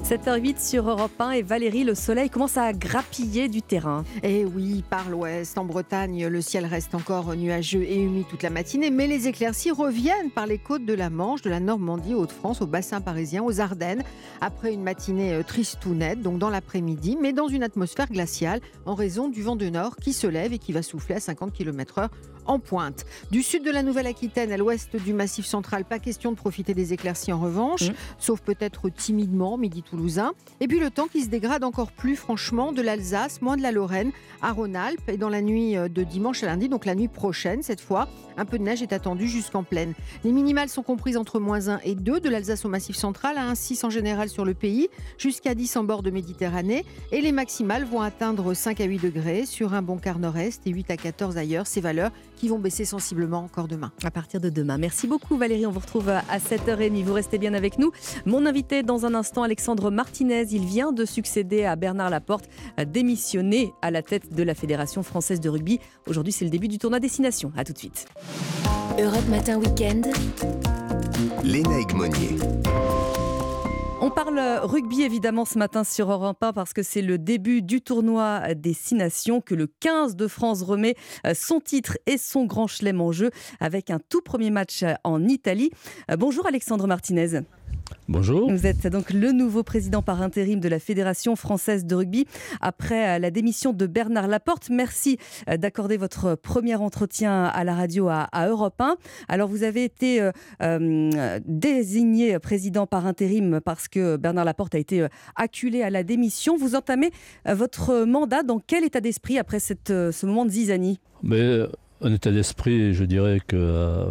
7h08 sur Europe 1 et Valérie, le soleil commence à grappiller du terrain. Et Eh oui, par l'ouest, en Bretagne, le ciel reste encore nuageux et humide toute la matinée, mais les éclaircies reviennent par les côtes de la Manche, de la Normandie, Hauts-de-France, au bassin parisien, aux Ardennes, après une matinée euh, triste ou nette, donc dans l'après-midi, mais dans une atmosphère glaciale en raison du vent de nord qui se lève et qui va souffler à 50 km/h en pointe. Du sud de la Nouvelle-Aquitaine à l'ouest du Massif central, pas question de profiter des éclaircies en revanche, sauf peut-être timidement, midi toulousain. Et puis le temps qui se dégrade encore plus franchement de l'Alsace, moins de la Lorraine, à Rhône-Alpes. Et dans la nuit euh, de dimanche à lundi, donc la nuit prochaine cette fois, un peu de neige est attendue jusqu'en plaine. Les minimales sont comprises entre moins 1 et 2 de l'Alsace au Massif central, à 1 6 en général sur le pays, jusqu'à 10 en bord de Méditerranée. Et les maximales vont atteindre 5 à 8 degrés sur un bon quart nord-est et 8 à 14 ailleurs. Ces valeurs qui vont baisser sensiblement encore demain. À partir de demain. Merci beaucoup Valérie, on vous retrouve à 7h30. Vous restez bien avec nous. Mon invité dans un instant, Alexandre Martinez, il vient de succéder à Bernard Laporte, démissionné à la tête de la Fédération française de rugby. Aujourd'hui, c'est le début du tournoi Destination. À tout de suite. Europe Matin Weekend. Léna Monnier. On parle rugby évidemment ce matin sur Europe 1 parce que c'est le début du tournoi des Six Nations que le 15 de France remet euh, son titre et son grand chelem en jeu avec un tout premier match en Italie. Euh, Bonjour Alexandre Martinez. Bonjour. Vous êtes donc le nouveau président par intérim de la Fédération française de rugby après euh, la démission de Bernard Laporte. Merci euh, d'accorder votre premier entretien à la radio à, à Europe 1. Alors vous avez été euh, euh, désigné président par intérim parce que Bernard Laporte a été acculé à la démission. Vous entamez votre mandat dans quel état d'esprit après cette, ce moment de zizanie? Mais un état d'esprit, je dirais que euh,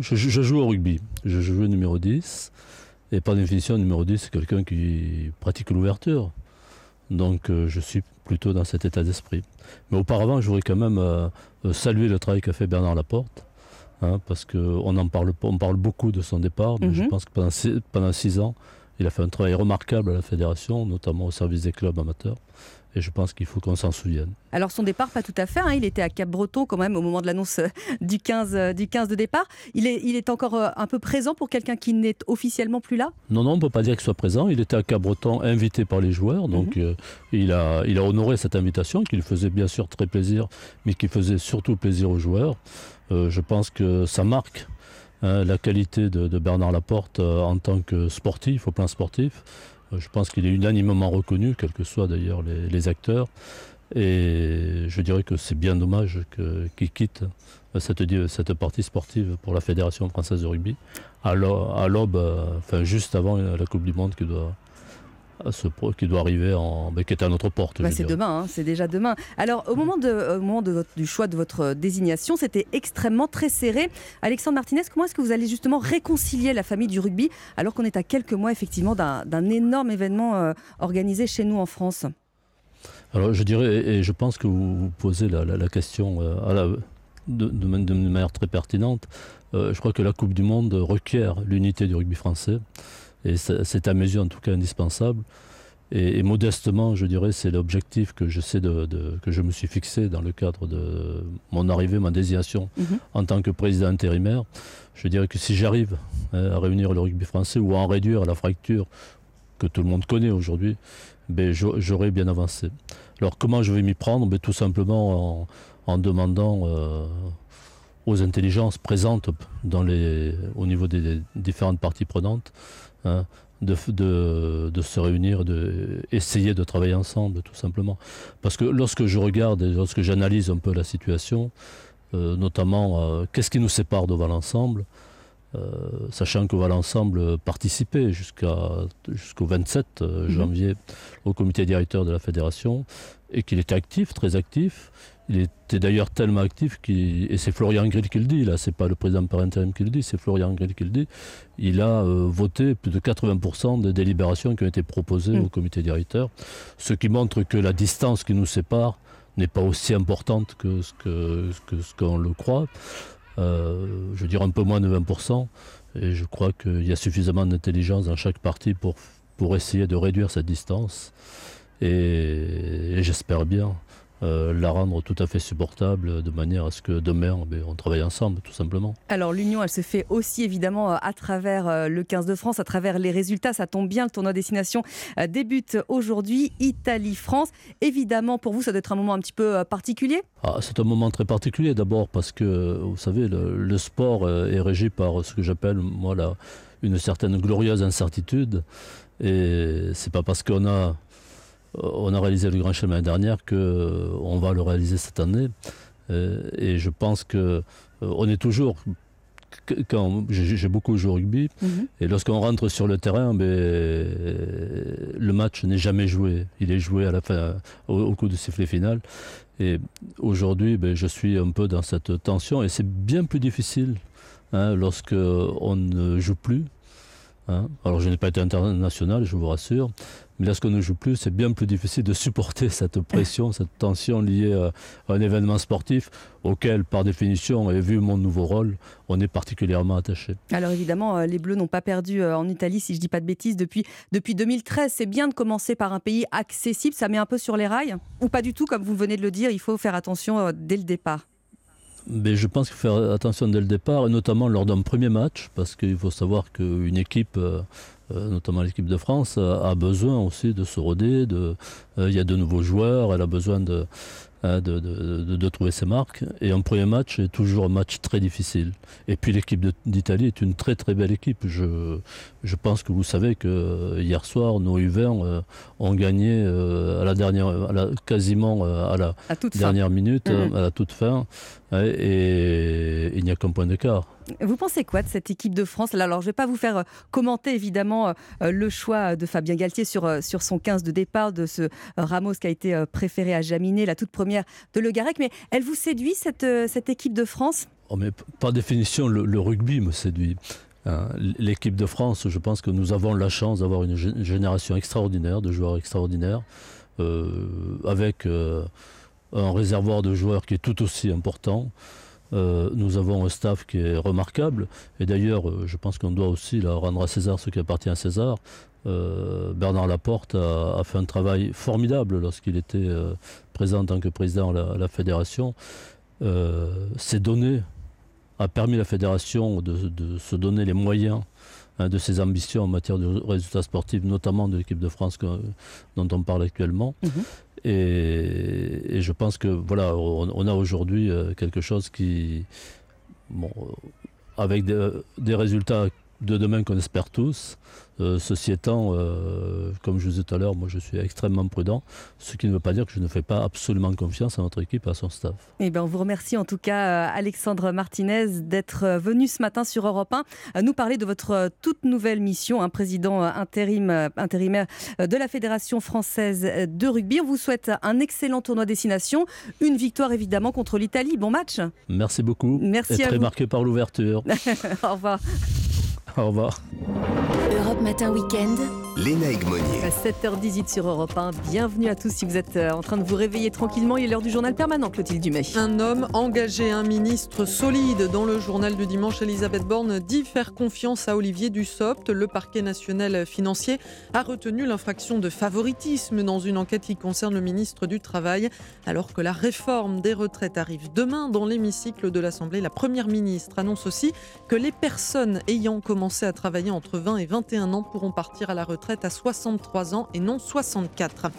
je, je joue au rugby. Je joue au numéro 10. Et par définition, numéro 10, c'est quelqu'un qui pratique l'ouverture. Donc euh, je suis plutôt dans cet état d'esprit. Mais auparavant, je voudrais quand même euh, euh, saluer le travail qu'a fait Bernard Laporte. hein, parce qu'on en parle, pas- on parle beaucoup de son départ, mais je Mhm. pense que pendant six, pendant six ans, il a fait un travail remarquable à la fédération, notamment au service des clubs amateurs. Et je pense qu'il faut qu'on s'en souvienne. Alors son départ, pas tout à fait. hein. Il était à Cap-Breton quand même au moment de l'annonce euh, du 15, euh, du 15 de départ. Il est, il est encore euh, un peu présent pour quelqu'un qui n'est officiellement plus là? Non, non, on ne peut pas dire qu'il soit présent. Il était à Cabreton, invité par les joueurs. Donc, euh, il, a, il a honoré cette invitation, qui lui faisait bien sûr très plaisir, mais qui faisait surtout plaisir aux joueurs. Euh, je pense que ça marque hein, la qualité de, de Bernard Laporte euh, en tant que sportif, au plan sportif. Euh, je pense qu'il est unanimement reconnu, quels que soient d'ailleurs les, acteurs. Et je dirais que c'est bien dommage qu'il quitte cette, partie sportive pour la Fédération française de rugby à l'au- à l'aube, euh, juste avant la Coupe du Monde qui doit ce qui doit arriver, en, qui est à notre porte. Bah, c'est demain, hein, c'est déjà demain. Alors, au moment, de, au moment de votre, du choix de votre désignation, c'était extrêmement très serré. Alexandre Martinez, comment est-ce que vous allez justement réconcilier la famille du rugby alors qu'on est à quelques mois effectivement d'un énorme événement organisé chez nous en France? Alors je dirais, et je pense que vous, posez la, question à la, de, de, manière très pertinente, euh, je crois que la Coupe du Monde requiert l'unité du rugby français. Et c'est à mes yeux en tout cas indispensable. Et, modestement, je dirais, c'est l'objectif que je, de, que je me suis fixé dans le cadre de mon arrivée, ma désignation mhm. en tant que président intérimaire. Je dirais que si j'arrive hein, à réunir le rugby français ou à en réduire la fracture que tout le monde connaît aujourd'hui, ben, j'aurais bien avancé. Alors comment je vais m'y prendre? Ben, Tout simplement en, en demandant euh, aux intelligences présentes dans les, au niveau des différentes parties prenantes hein, de, de, se réunir, d'essayer de, de travailler ensemble, tout simplement. Parce que lorsque je regarde et lorsque j'analyse un peu la situation, euh, notamment euh, qu'est-ce qui nous sépare de Val-Ensemble, sachant que Val-Ensemble participait jusqu'au 27 mhm. janvier au comité directeur de la fédération et qu'il était actif, très actif. Il était d'ailleurs tellement actif, et c'est Florian Grill qui le dit, là, c'est pas le président par intérim qui le dit, c'est Florian Grill qui le dit, il a euh, voté plus de 80% des délibérations qui ont été proposées mm. au comité directeur, ce qui montre que la distance qui nous sépare n'est pas aussi importante que ce que, ce qu'on le croit. Euh, je veux dire un peu moins de 20%, et je crois qu'il y a suffisamment d'intelligence dans chaque parti pour, pour essayer de réduire cette distance. et j'espère bien euh, la rendre tout à fait supportable de manière à ce que demain ben, on travaille ensemble tout simplement. Alors l'union elle se fait aussi évidemment euh, à travers euh, le 15 de France, à travers les résultats, ça tombe bien, le tournoi destination débute aujourd'hui, Italie-France. Évidemment pour vous ça doit être un moment un petit peu particulier ah, C'est un moment très particulier d'abord parce que vous savez le, sport est régi par ce que j'appelle moi là, une certaine glorieuse incertitude et c'est pas parce qu'on a on a réalisé le Grand Chemin l'année dernière qu'on euh, va le réaliser cette année. Euh, et je pense que euh, on est toujours quand j'ai beaucoup joué au rugby mhm. et lorsqu'on rentre sur le terrain ben, le match n'est jamais joué il est joué à la fin au, coup de sifflet final et aujourd'hui ben, je suis un peu dans cette tension et c'est bien plus difficile hein, lorsque on ne joue plus hein. alors je n'ai pas été international je vous rassure mais lorsqu'on ne joue plus, c'est bien plus difficile de supporter cette pression, cette tension liée à un événement sportif auquel, par définition, et vu mon nouveau rôle, on est particulièrement attaché. Alors évidemment, euh, les Bleus n'ont pas perdu euh, en Italie, si je ne dis pas de bêtises, depuis, depuis 2013. C'est bien de commencer par un pays accessible, ça met un peu sur les rails Ou pas du tout, comme vous venez de le dire, il faut faire attention euh, dès le départ mais je pense qu'il faut faire attention dès le départ, et notamment lors d'un premier match, parce qu'il faut savoir qu'une équipe euh, notamment l'équipe de France, a besoin aussi de se roder. De, euh, il y a de nouveaux joueurs, elle a besoin de, de, de, trouver ses marques. Et un premier match est toujours un match très difficile. Et puis l'équipe d'Italie est une très très belle équipe. Je, je pense que vous savez que euh, hier soir, nos U20 ont gagné à la dernière, quasiment à la dernière minute, mmh. à la toute fin. et il n'y a qu'un point d'écart. Vous pensez quoi de cette équipe de France Alors, je ne vais pas vous faire euh, commenter évidemment euh, le choix de Fabien Galtier sur, euh, son 15 de départ, de ce Ramos qui a été préféré à Jaminet, la toute première de Le Garec, mais elle vous séduit cette, équipe de France? Oh, Par définition, le, rugby me séduit. Hein. L'équipe de France, je pense que nous avons la chance d'avoir une génération extraordinaire, de joueurs extraordinaires, avec un réservoir de joueurs qui est tout aussi important. Euh, nous avons un staff qui est remarquable. Et d'ailleurs, euh, je pense qu'on doit aussi rendre à César ce qui appartient à César. Euh, Bernard Laporte a, fait un travail formidable lorsqu'il était présent en tant que président à la, fédération. ces données a permis à la fédération de, se donner les moyens hein, de ses ambitions en matière de résultats sportifs, notamment de l'équipe de France dont on parle actuellement. Mhm. Et, je pense que voilà, on, a aujourd'hui euh, quelque chose qui, euh, avec des, résultats de demain qu'on espère tous. Euh, ceci étant, euh, comme je vous disais tout à l'heure, moi je suis extrêmement prudent, ce qui ne veut pas dire que je ne fais pas absolument confiance à notre équipe et à son staff. Eh bien, on vous remercie en tout cas, euh, Alexandre Martinez, d'être venu ce matin sur Europe 1 nous parler de votre toute nouvelle mission, un président intérim, intérimaire de la Fédération française de rugby. On vous souhaite un excellent tournoi destination, une victoire évidemment contre l'Italie. Bon match. Merci beaucoup. Merci et à très vous. marqué par l'ouverture. Au revoir. Au revoir. Europe Matin Weekend. Léna Egmonier. À 7h18 sur Europe 1. Bienvenue à tous si vous êtes euh, en train de vous réveiller tranquillement. Il est l'heure du journal permanent, Clotilde Dumay. Un homme engagé, un ministre solide. Dans le journal du dimanche, Elisabeth Borne dit faire confiance à Olivier Dussopt. Le parquet national financier a retenu l'infraction de favoritisme dans une enquête qui concerne le ministre du Travail. Alors que la réforme des retraites arrive demain dans l'hémicycle de l'Assemblée, la première ministre annonce aussi que les personnes ayant commencé à travailler entre 20 et 21 pourront partir à la retraite à 63 ans et non 64.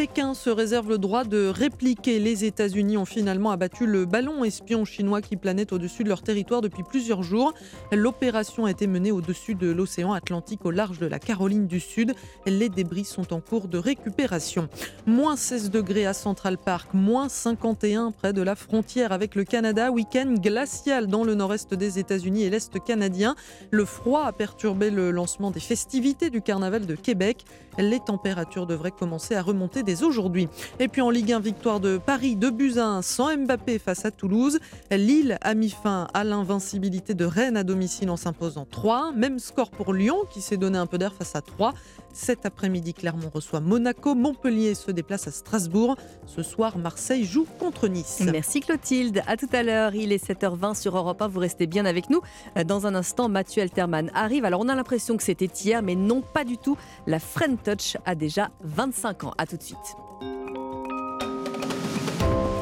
Pékin se réserve le droit de répliquer. Les États-Unis ont finalement abattu le ballon espion chinois qui planait au-dessus de leur territoire depuis plusieurs jours. L'opération a été menée au-dessus de l'océan Atlantique au large de la Caroline du Sud. Les débris sont en cours de récupération. Moins 16 degrés à Central Park, moins 51 près de la frontière avec le Canada. Week-end glacial dans le nord-est des États-Unis et l'est canadien. Le froid a perturbé le lancement des festivités du carnaval de Québec. Les températures devraient commencer à remonter aujourd'hui. Et puis en Ligue 1, victoire de Paris de Buzyn sans Mbappé face à Toulouse. Lille a mis fin à l'invincibilité de Rennes à domicile en s'imposant 3. Même score pour Lyon qui s'est donné un peu d'air face à 3. Cet après-midi, Clermont reçoit Monaco. Montpellier se déplace à Strasbourg. Ce soir, Marseille joue contre Nice. Merci Clotilde. À tout à l'heure. Il est 7h20 sur Europe 1. Vous restez bien avec nous. Dans un instant, Mathieu Alterman arrive. Alors, on a l'impression que c'était hier, mais non, pas du tout. La Friend Touch a déjà 25 ans. À tout de suite.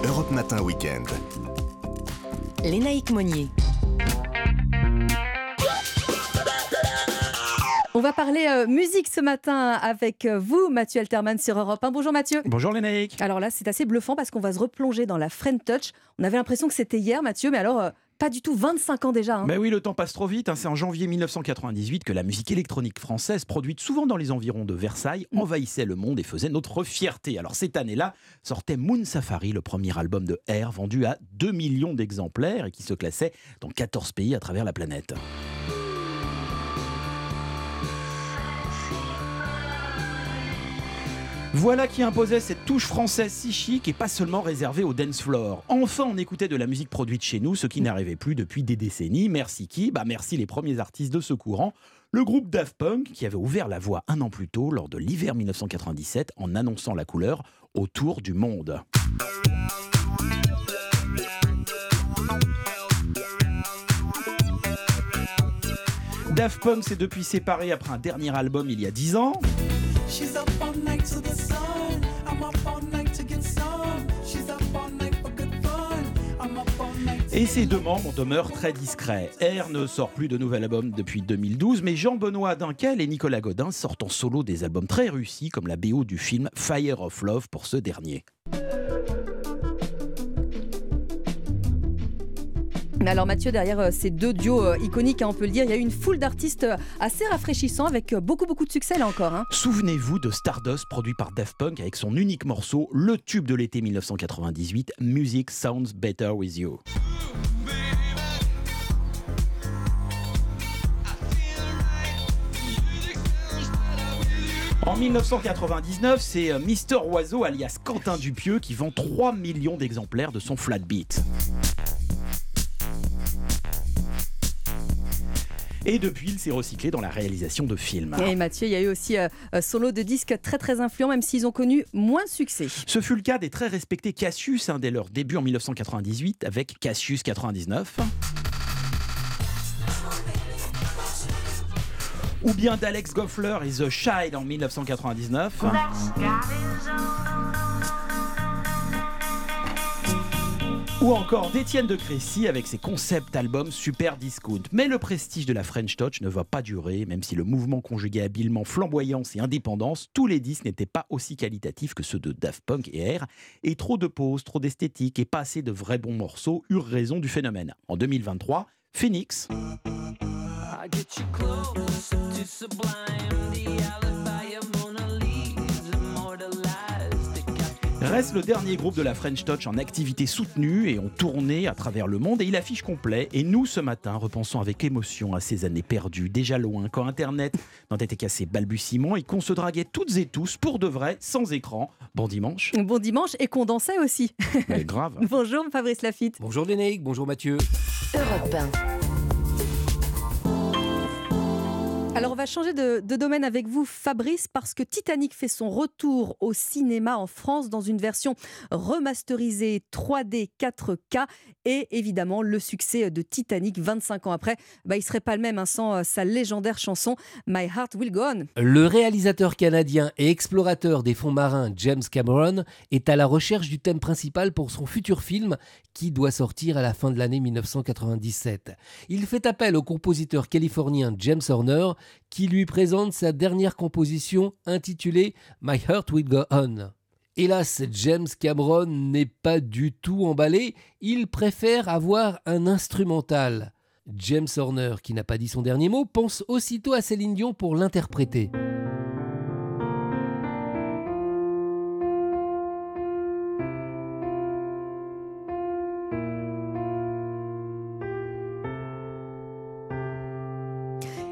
Europe Matin Weekend. Lénaïque Monnier. On va parler euh, musique ce matin avec euh, vous, Mathieu Alterman sur Europe 1. Bonjour Mathieu. Bonjour Lénaïque. Alors là, c'est assez bluffant parce qu'on va se replonger dans la Friend Touch. On avait l'impression que c'était hier, Mathieu, mais alors euh, pas du tout, 25 ans déjà. hein. Mais oui, le temps passe trop vite. hein. C'est en janvier 1998 que la musique électronique française, produite souvent dans les environs de Versailles, envahissait le monde et faisait notre fierté. Alors cette année-là, sortait Moon Safari, le premier album de R, vendu à 2 millions d'exemplaires et qui se classait dans 14 pays à travers la planète. Voilà qui imposait cette touche française si chic et pas seulement réservée au dance floor. Enfin, on écoutait de la musique produite chez nous, ce qui n'arrivait plus depuis des décennies. Merci qui Bah merci les premiers artistes de ce courant. Le groupe Daft Punk qui avait ouvert la voie un an plus tôt lors de l'hiver 1997 en annonçant la couleur autour du monde. Daft Punk s'est depuis séparé après un dernier album il y a 10 ans. She's up all night to the sun. I'm up all night to get some. She's up all night for good fun. I'm up all night. Et ces deux membres demeurent très discrets. R ne sort plus de nouvel album depuis 2012, mais Jean-Benoît Dunkel et Nicolas Godin sortent en solo des albums très réussis, comme la BO du film Fire of Love pour ce dernier. Mais alors Mathieu, derrière euh, ces deux duos euh, iconiques, hein, on peut le dire, il y a eu une foule d'artistes euh, assez rafraîchissants avec beaucoup beaucoup de succès là encore. hein. Souvenez-vous de Stardust, produit par Daft Punk avec son unique morceau, le tube de l'été 1998, Music Sounds Better With You. En 1999, c'est Mister Oiseau alias Quentin Dupieux qui vend 3 millions d'exemplaires de son flat beat. Et depuis, il s'est recyclé dans la réalisation de films. Et Mathieu, il y a eu aussi euh, euh, solo de disques très très influents, même s'ils ont connu moins de succès. Ce fut le cas des très respectés Cassius hein, dès leur début en 1998 avec Cassius 99. Ou bien d'Alex Goffler et The Child en 1999. Ou encore d'Étienne de Crécy avec ses concept albums Super Discount. Mais le prestige de la French Touch ne va pas durer, même si le mouvement conjuguait habilement flamboyance et indépendance, tous les disques n'étaient pas aussi qualitatifs que ceux de Daft Punk et R, et trop de pauses, trop d'esthétique et pas assez de vrais bons morceaux eurent raison du phénomène. En 2023, Phoenix. I get you Reste le dernier groupe de la French Touch en activité soutenue et en tournée à travers le monde et il affiche complet. Et nous, ce matin, repensons avec émotion à ces années perdues, déjà loin, quand Internet n'en était qu'à ses balbutiements et qu'on se draguait toutes et tous pour de vrai, sans écran. Bon dimanche. Bon dimanche et qu'on dansait aussi. Mais grave. Bonjour Fabrice Lafitte. Bonjour Lénaïque, bonjour Mathieu. Europe 1. Alors on va changer de, domaine avec vous Fabrice parce que Titanic fait son retour au cinéma en France dans une version remasterisée 3D 4K et évidemment le succès de Titanic 25 ans après, bah, il serait pas le même hein, sans euh, sa légendaire chanson My Heart Will Go On. Le réalisateur canadien et explorateur des fonds marins James Cameron est à la recherche du thème principal pour son futur film qui doit sortir à la fin de l'année 1997. Il fait appel au compositeur californien James Horner qui lui présente sa dernière composition intitulée My Heart Will Go On. Hélas, James Cameron n'est pas du tout emballé, il préfère avoir un instrumental. James Horner, qui n'a pas dit son dernier mot, pense aussitôt à Céline Dion pour l'interpréter.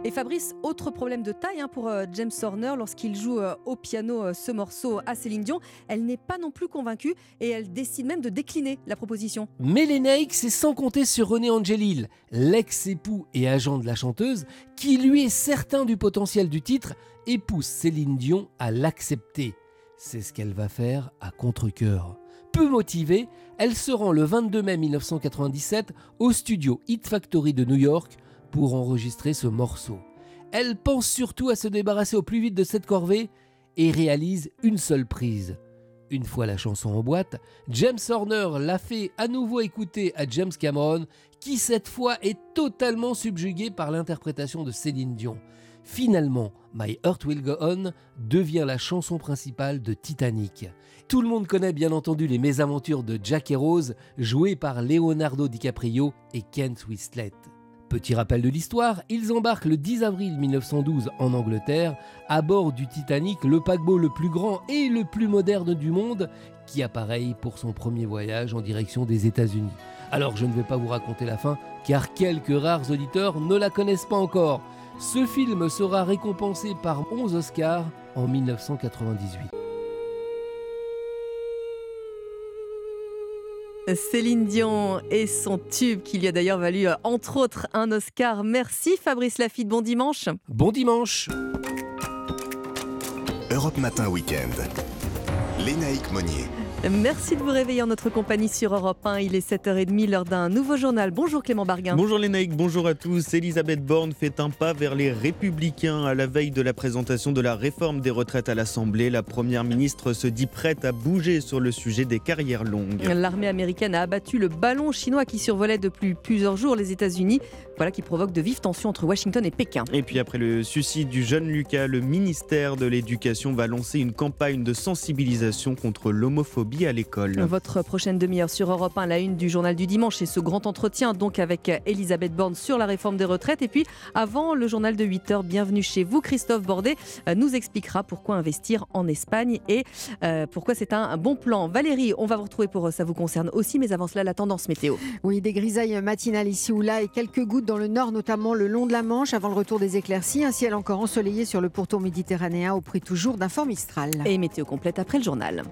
Et Fabrice, autre problème de taille hein, pour euh, James Horner lorsqu'il joue euh, au piano euh, ce morceau à Céline Dion. Elle n'est pas non plus convaincue et elle décide même de décliner la proposition. Mais les c'est sans compter sur René Angelil, l'ex-époux et agent de la chanteuse, qui lui est certain du potentiel du titre et pousse Céline Dion à l'accepter. C'est ce qu'elle va faire à contre-coeur. Peu motivée, elle se rend le 22 mai 1997 au studio Hit Factory de New York pour enregistrer ce morceau. Elle pense surtout à se débarrasser au plus vite de cette corvée et réalise une seule prise. Une fois la chanson en boîte, James Horner l'a fait à nouveau écouter à James Cameron, qui cette fois est totalement subjugué par l'interprétation de Céline Dion. Finalement, My Heart Will Go On devient la chanson principale de Titanic. Tout le monde connaît bien entendu les mésaventures de Jack et Rose, jouées par Leonardo DiCaprio et Kent Winslet. Petit rappel de l'histoire, ils embarquent le 10 avril 1912 en Angleterre à bord du Titanic, le paquebot le plus grand et le plus moderne du monde, qui appareille pour son premier voyage en direction des États-Unis. Alors je ne vais pas vous raconter la fin, car quelques rares auditeurs ne la connaissent pas encore. Ce film sera récompensé par 11 Oscars en 1998. Céline Dion et son tube qui lui a d'ailleurs valu euh, entre autres un Oscar. Merci Fabrice Lafitte, bon dimanche. Bon dimanche. Europe Matin Weekend. Lénaïque Monnier. Merci de vous réveiller en notre compagnie sur Europe 1. Il est 7h30, l'heure d'un nouveau journal. Bonjour Clément Barguin. Bonjour Lénaïque, bonjour à tous. Elisabeth Borne fait un pas vers les Républicains à la veille de la présentation de la réforme des retraites à l'Assemblée. La Première ministre se dit prête à bouger sur le sujet des carrières longues. L'armée américaine a abattu le ballon chinois qui survolait depuis plusieurs jours les États-Unis. Voilà qui provoque de vives tensions entre Washington et Pékin. Et puis après le suicide du jeune Lucas, le ministère de l'Éducation va lancer une campagne de sensibilisation contre l'homophobie à l'école. Votre prochaine demi-heure sur Europe 1, la une du journal du dimanche et ce grand entretien donc avec Elisabeth Borne sur la réforme des retraites. Et puis avant le journal de 8h, bienvenue chez vous. Christophe Bordet euh, nous expliquera pourquoi investir en Espagne et euh, pourquoi c'est un, un bon plan. Valérie, on va vous retrouver pour euh, ça vous concerne aussi, mais avant cela, la tendance météo. Oui, des grisailles matinales ici ou là et quelques gouttes dans le nord, notamment le long de la Manche, avant le retour des éclaircies. Un ciel encore ensoleillé sur le pourtour méditerranéen au prix toujours d'un fort Mistral. Et météo complète après le journal.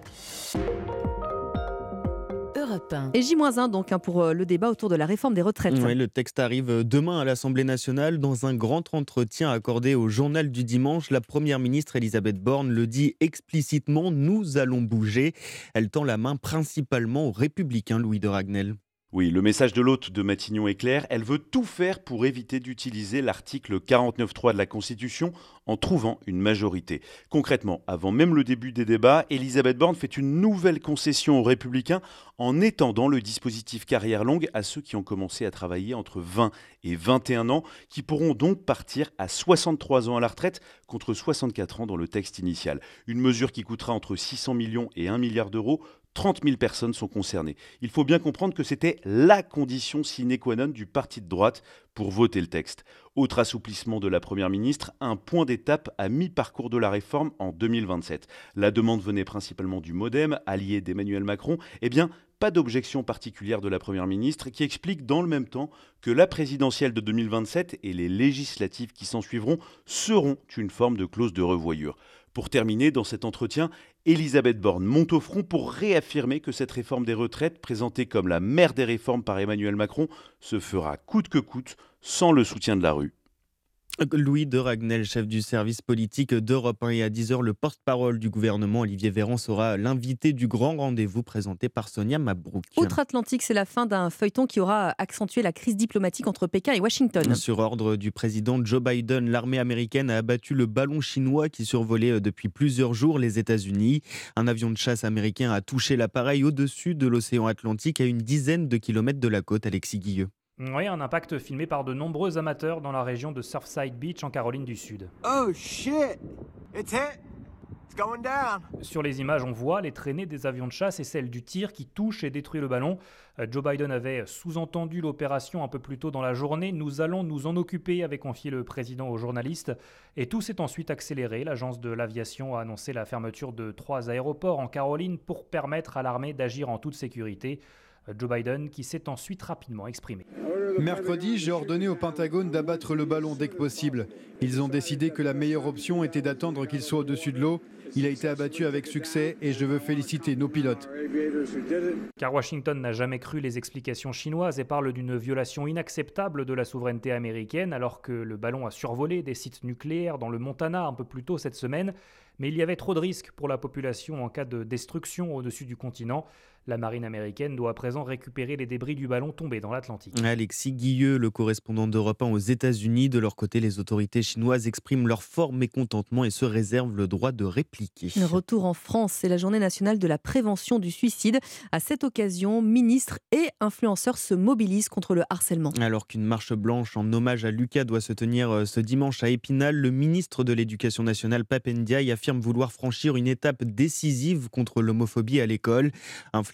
Europe 1. Et J-1 donc hein, pour euh, le débat autour de la réforme des retraites. Oui, le texte arrive demain à l'Assemblée nationale. Dans un grand entretien accordé au journal du dimanche, la Première ministre Elisabeth Borne le dit explicitement, nous allons bouger. Elle tend la main principalement aux républicains Louis de Ragnel. Oui, le message de l'hôte de Matignon est clair. Elle veut tout faire pour éviter d'utiliser l'article 49.3 de la Constitution en trouvant une majorité. Concrètement, avant même le début des débats, Elisabeth Borne fait une nouvelle concession aux Républicains en étendant le dispositif carrière longue à ceux qui ont commencé à travailler entre 20 et 21 ans, qui pourront donc partir à 63 ans à la retraite contre 64 ans dans le texte initial. Une mesure qui coûtera entre 600 millions et 1 milliard d'euros 30 000 personnes sont concernées. Il faut bien comprendre que c'était la condition sine qua non du parti de droite pour voter le texte. Autre assouplissement de la Première ministre, un point d'étape à mi-parcours de la réforme en 2027. La demande venait principalement du Modem, allié d'Emmanuel Macron. Eh bien, pas d'objection particulière de la Première ministre qui explique dans le même temps que la présidentielle de 2027 et les législatives qui s'en suivront seront une forme de clause de revoyure. Pour terminer, dans cet entretien, Elisabeth Borne monte au front pour réaffirmer que cette réforme des retraites, présentée comme la mère des réformes par Emmanuel Macron, se fera coûte que coûte, sans le soutien de la rue. Louis de Ragnel, chef du service politique d'Europe 1 et à 10h, le porte-parole du gouvernement Olivier Véran sera l'invité du grand rendez-vous présenté par Sonia Mabrouk. Outre-Atlantique, c'est la fin d'un feuilleton qui aura accentué la crise diplomatique entre Pékin et Washington. Sur ordre du président Joe Biden, l'armée américaine a abattu le ballon chinois qui survolait depuis plusieurs jours les États-Unis. Un avion de chasse américain a touché l'appareil au-dessus de l'océan Atlantique à une dizaine de kilomètres de la côte, Alexis Guilleux. Oui, un impact filmé par de nombreux amateurs dans la région de Surfside Beach en Caroline du Sud. Oh shit! It's hit! It's going down! Sur les images, on voit les traînées des avions de chasse et celles du tir qui touchent et détruit le ballon. Euh, Joe Biden avait sous-entendu l'opération un peu plus tôt dans la journée. Nous allons nous en occuper, avait confié le président aux journalistes. Et tout s'est ensuite accéléré. L'agence de l'aviation a annoncé la fermeture de trois aéroports en Caroline pour permettre à l'armée d'agir en toute sécurité. Joe Biden qui s'est ensuite rapidement exprimé. Mercredi, j'ai ordonné au Pentagone d'abattre le ballon dès que possible. Ils ont décidé que la meilleure option était d'attendre qu'il soit au-dessus de l'eau. Il a été abattu avec succès et je veux féliciter nos pilotes. Car Washington n'a jamais cru les explications chinoises et parle d'une violation inacceptable de la souveraineté américaine alors que le ballon a survolé des sites nucléaires dans le Montana un peu plus tôt cette semaine. Mais il y avait trop de risques pour la population en cas de destruction au-dessus du continent. La marine américaine doit à présent récupérer les débris du ballon tombé dans l'Atlantique. Alexis Guilleux, le correspondant d'Europe 1 aux États-Unis, de leur côté, les autorités chinoises expriment leur fort mécontentement et se réservent le droit de répliquer. Retour en France, c'est la journée nationale de la prévention du suicide. À cette occasion, ministres et influenceurs se mobilisent contre le harcèlement. Alors qu'une marche blanche en hommage à Lucas doit se tenir euh, ce dimanche à Épinal, le ministre de l'Éducation nationale, Papendiaï, affirme vouloir franchir une étape décisive contre l'homophobie à l'école.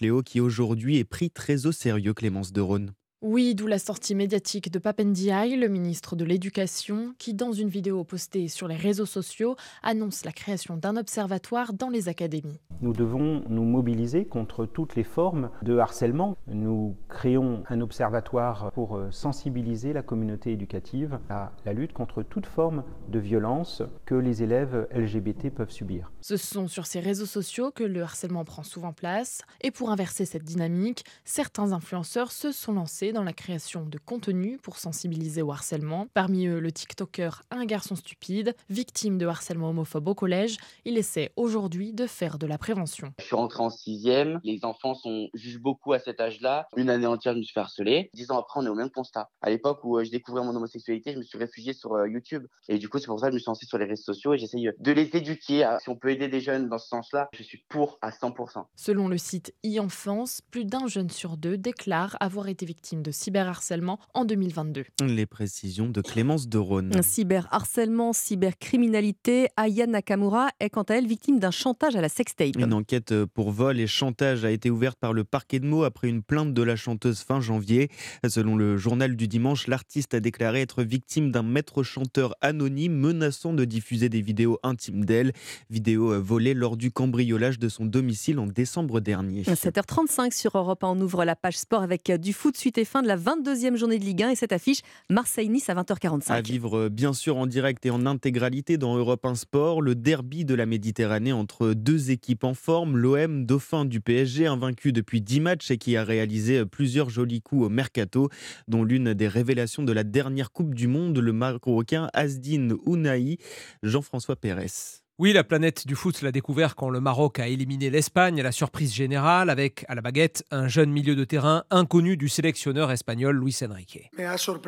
Fléau qui aujourd'hui est pris très au sérieux, Clémence de Rhône. Oui, d'où la sortie médiatique de Papendiaï, le ministre de l'Éducation, qui, dans une vidéo postée sur les réseaux sociaux, annonce la création d'un observatoire dans les académies. Nous devons nous mobiliser contre toutes les formes de harcèlement. Nous créons un observatoire pour euh, sensibiliser la communauté éducative à la lutte contre toute forme de violence que les élèves LGBT peuvent subir. Ce sont sur ces réseaux sociaux que le harcèlement prend souvent place. Et pour inverser cette dynamique, certains influenceurs se sont lancés dans la création de contenu pour sensibiliser au harcèlement. Parmi eux, le TikToker Un garçon stupide, victime de harcèlement homophobe au collège. Il essaie aujourd'hui de faire de la prévention. Je suis rentré en sixième, les enfants sont, jugent beaucoup à cet âge-là. Une année entière, je me suis fait harceler. Dix ans après, on est au même constat. À l'époque où euh, je découvrais mon homosexualité, je me suis réfugié sur euh, YouTube. Et du coup, c'est pour ça que je me suis lancé sur les réseaux sociaux et j'essaye euh, de les éduquer. Si on peut aider des jeunes dans ce sens-là, je suis pour à 100%. Selon le site e-enfance, plus d'un jeune sur deux déclare avoir été victime de cyberharcèlement en 2022. Les précisions de Clémence de Rhône. Cyberharcèlement, cybercriminalité, Aya Nakamura est quant à elle victime d'un chantage à la sextape. Une enquête pour vol et chantage a été ouverte par le parquet de Meaux après une plainte de la chanteuse fin janvier. Selon le journal du dimanche, l'artiste a déclaré être victime d'un maître chanteur anonyme menaçant de diffuser des vidéos intimes d'elle, vidéos volées lors du cambriolage de son domicile en décembre dernier. 7h35 sur Europe 1, on ouvre la page sport avec du foot suite et fin de la 22e journée de Ligue 1 et cette affiche Marseille-Nice à 20h45. À vivre bien sûr en direct et en intégralité dans Europe 1 Sport, le derby de la Méditerranée entre deux équipes en forme, l'OM dauphin du PSG invaincu depuis 10 matchs et qui a réalisé plusieurs jolis coups au mercato, dont l'une des révélations de la dernière Coupe du Monde, le Marocain Asdin Ounahi, Jean-François Pérez. Oui, la planète du foot l'a découvert quand le Maroc a éliminé l'Espagne à la surprise générale avec, à la baguette, un jeune milieu de terrain inconnu du sélectionneur espagnol Luis Enrique.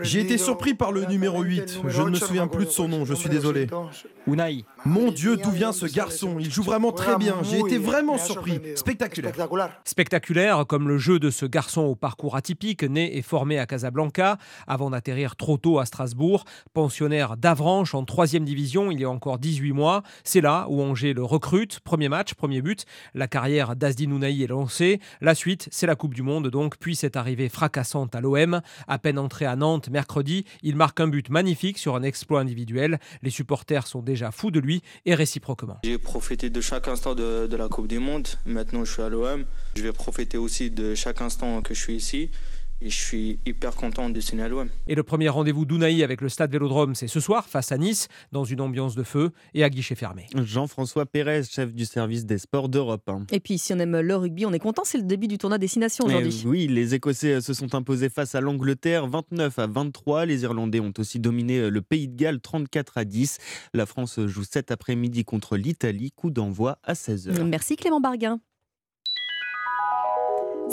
J'ai été surpris par le numéro 8. Je ne me souviens plus de son nom, je suis désolé. Unai. Mon Dieu, d'où vient ce garçon? Il joue vraiment très bien. J'ai été vraiment surpris. Spectaculaire. Spectaculaire comme le jeu de ce garçon au parcours atypique, né et formé à Casablanca, avant d'atterrir trop tôt à Strasbourg. Pensionnaire d'Avranches en 3 division il y a encore 18 mois, c'est là où Angers le recrute. Premier match, premier but. La carrière d'Asdi Nounaï est lancée. La suite, c'est la Coupe du Monde donc, puis cette arrivée fracassante à l'OM. À peine entré à Nantes mercredi, il marque un but magnifique sur un exploit individuel. Les supporters sont déjà fous de lui et réciproquement. J'ai profité de chaque instant de, de la Coupe du Monde. Maintenant, je suis à l'OM. Je vais profiter aussi de chaque instant que je suis ici. Et je suis hyper content de signer à l'OM. Et le premier rendez-vous d'Ounaï avec le stade Vélodrome, c'est ce soir face à Nice, dans une ambiance de feu et à guichet fermé. Jean-François Pérez, chef du service des sports d'Europe. hein. Et puis, si on aime le rugby, on est content, c'est le début du tournoi Destination Eh aujourd'hui. oui, les Écossais se sont imposés face à l'Angleterre 29 à 23. Les Irlandais ont aussi dominé le Pays de Galles 34 à 10. La France joue cet après-midi contre l'Italie. Coup d'envoi à 16h. Merci Clément Barguin.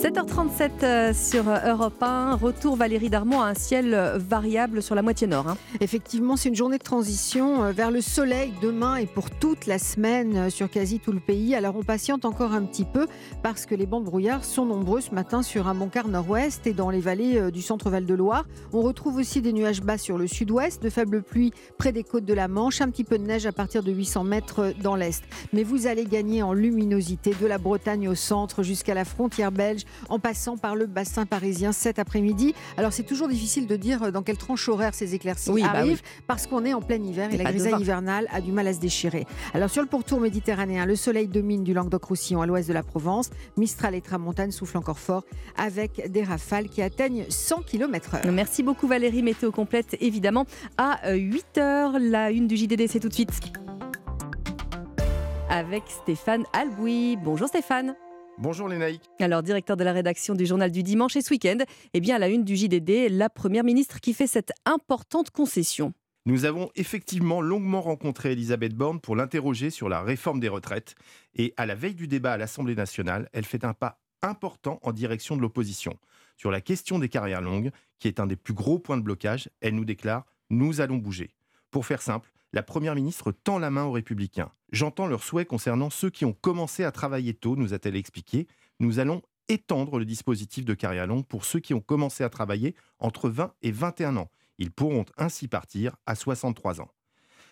7h37 euh, sur Europe 1. Retour Valérie Darmon à un ciel euh, variable sur la moitié nord. hein. Effectivement, c'est une journée de transition euh, vers le soleil demain et pour toute la semaine sur quasi tout le pays. Alors on patiente encore un petit peu parce que les bancs de brouillard sont nombreux ce matin sur un quart nord-ouest et dans les vallées du centre Val-de-Loire. On retrouve aussi des nuages bas sur le sud-ouest, de faibles pluies près des côtes de la Manche, un petit peu de neige à partir de 800 mètres dans l'est. Mais vous allez gagner en luminosité de la Bretagne au centre jusqu'à la frontière belge en passant par le bassin parisien cet après-midi. Alors c'est toujours difficile de dire dans quelle tranche horaire ces éclaircies Oui, bah arrivent oui. parce qu'on est en plein hiver et la grisaille hivernale a du mal à se déchirer. Alors sur le pourtour méditerranéen, le soleil domine du Languedoc-Roussillon à l'ouest de la Provence. Mistral et Tramontane soufflent encore fort avec des rafales qui atteignent 100 km/h. Merci beaucoup Valérie. Météo complète évidemment à 8h. La une du JDD, c'est tout de suite. Avec Stéphane Alboui. Bonjour Stéphane. Bonjour naïcs. Alors, directeur de la rédaction du journal du dimanche et ce week-end, eh bien, à la une du JDD, la première ministre qui fait cette importante concession. Nous avons effectivement longuement rencontré Elisabeth Borne pour l'interroger sur la réforme des retraites. Et à la veille du débat à l'Assemblée nationale, elle fait un pas important en direction de l'opposition. Sur la question des carrières longues, qui est un des plus gros points de blocage, elle nous déclare Nous allons bouger. Pour faire simple, la Première ministre tend la main aux républicains. J'entends leurs souhaits concernant ceux qui ont commencé à travailler tôt, nous a-t-elle expliqué. Nous allons étendre le dispositif de carrière longue pour ceux qui ont commencé à travailler entre 20 et 21 ans. Ils pourront ainsi partir à 63 ans.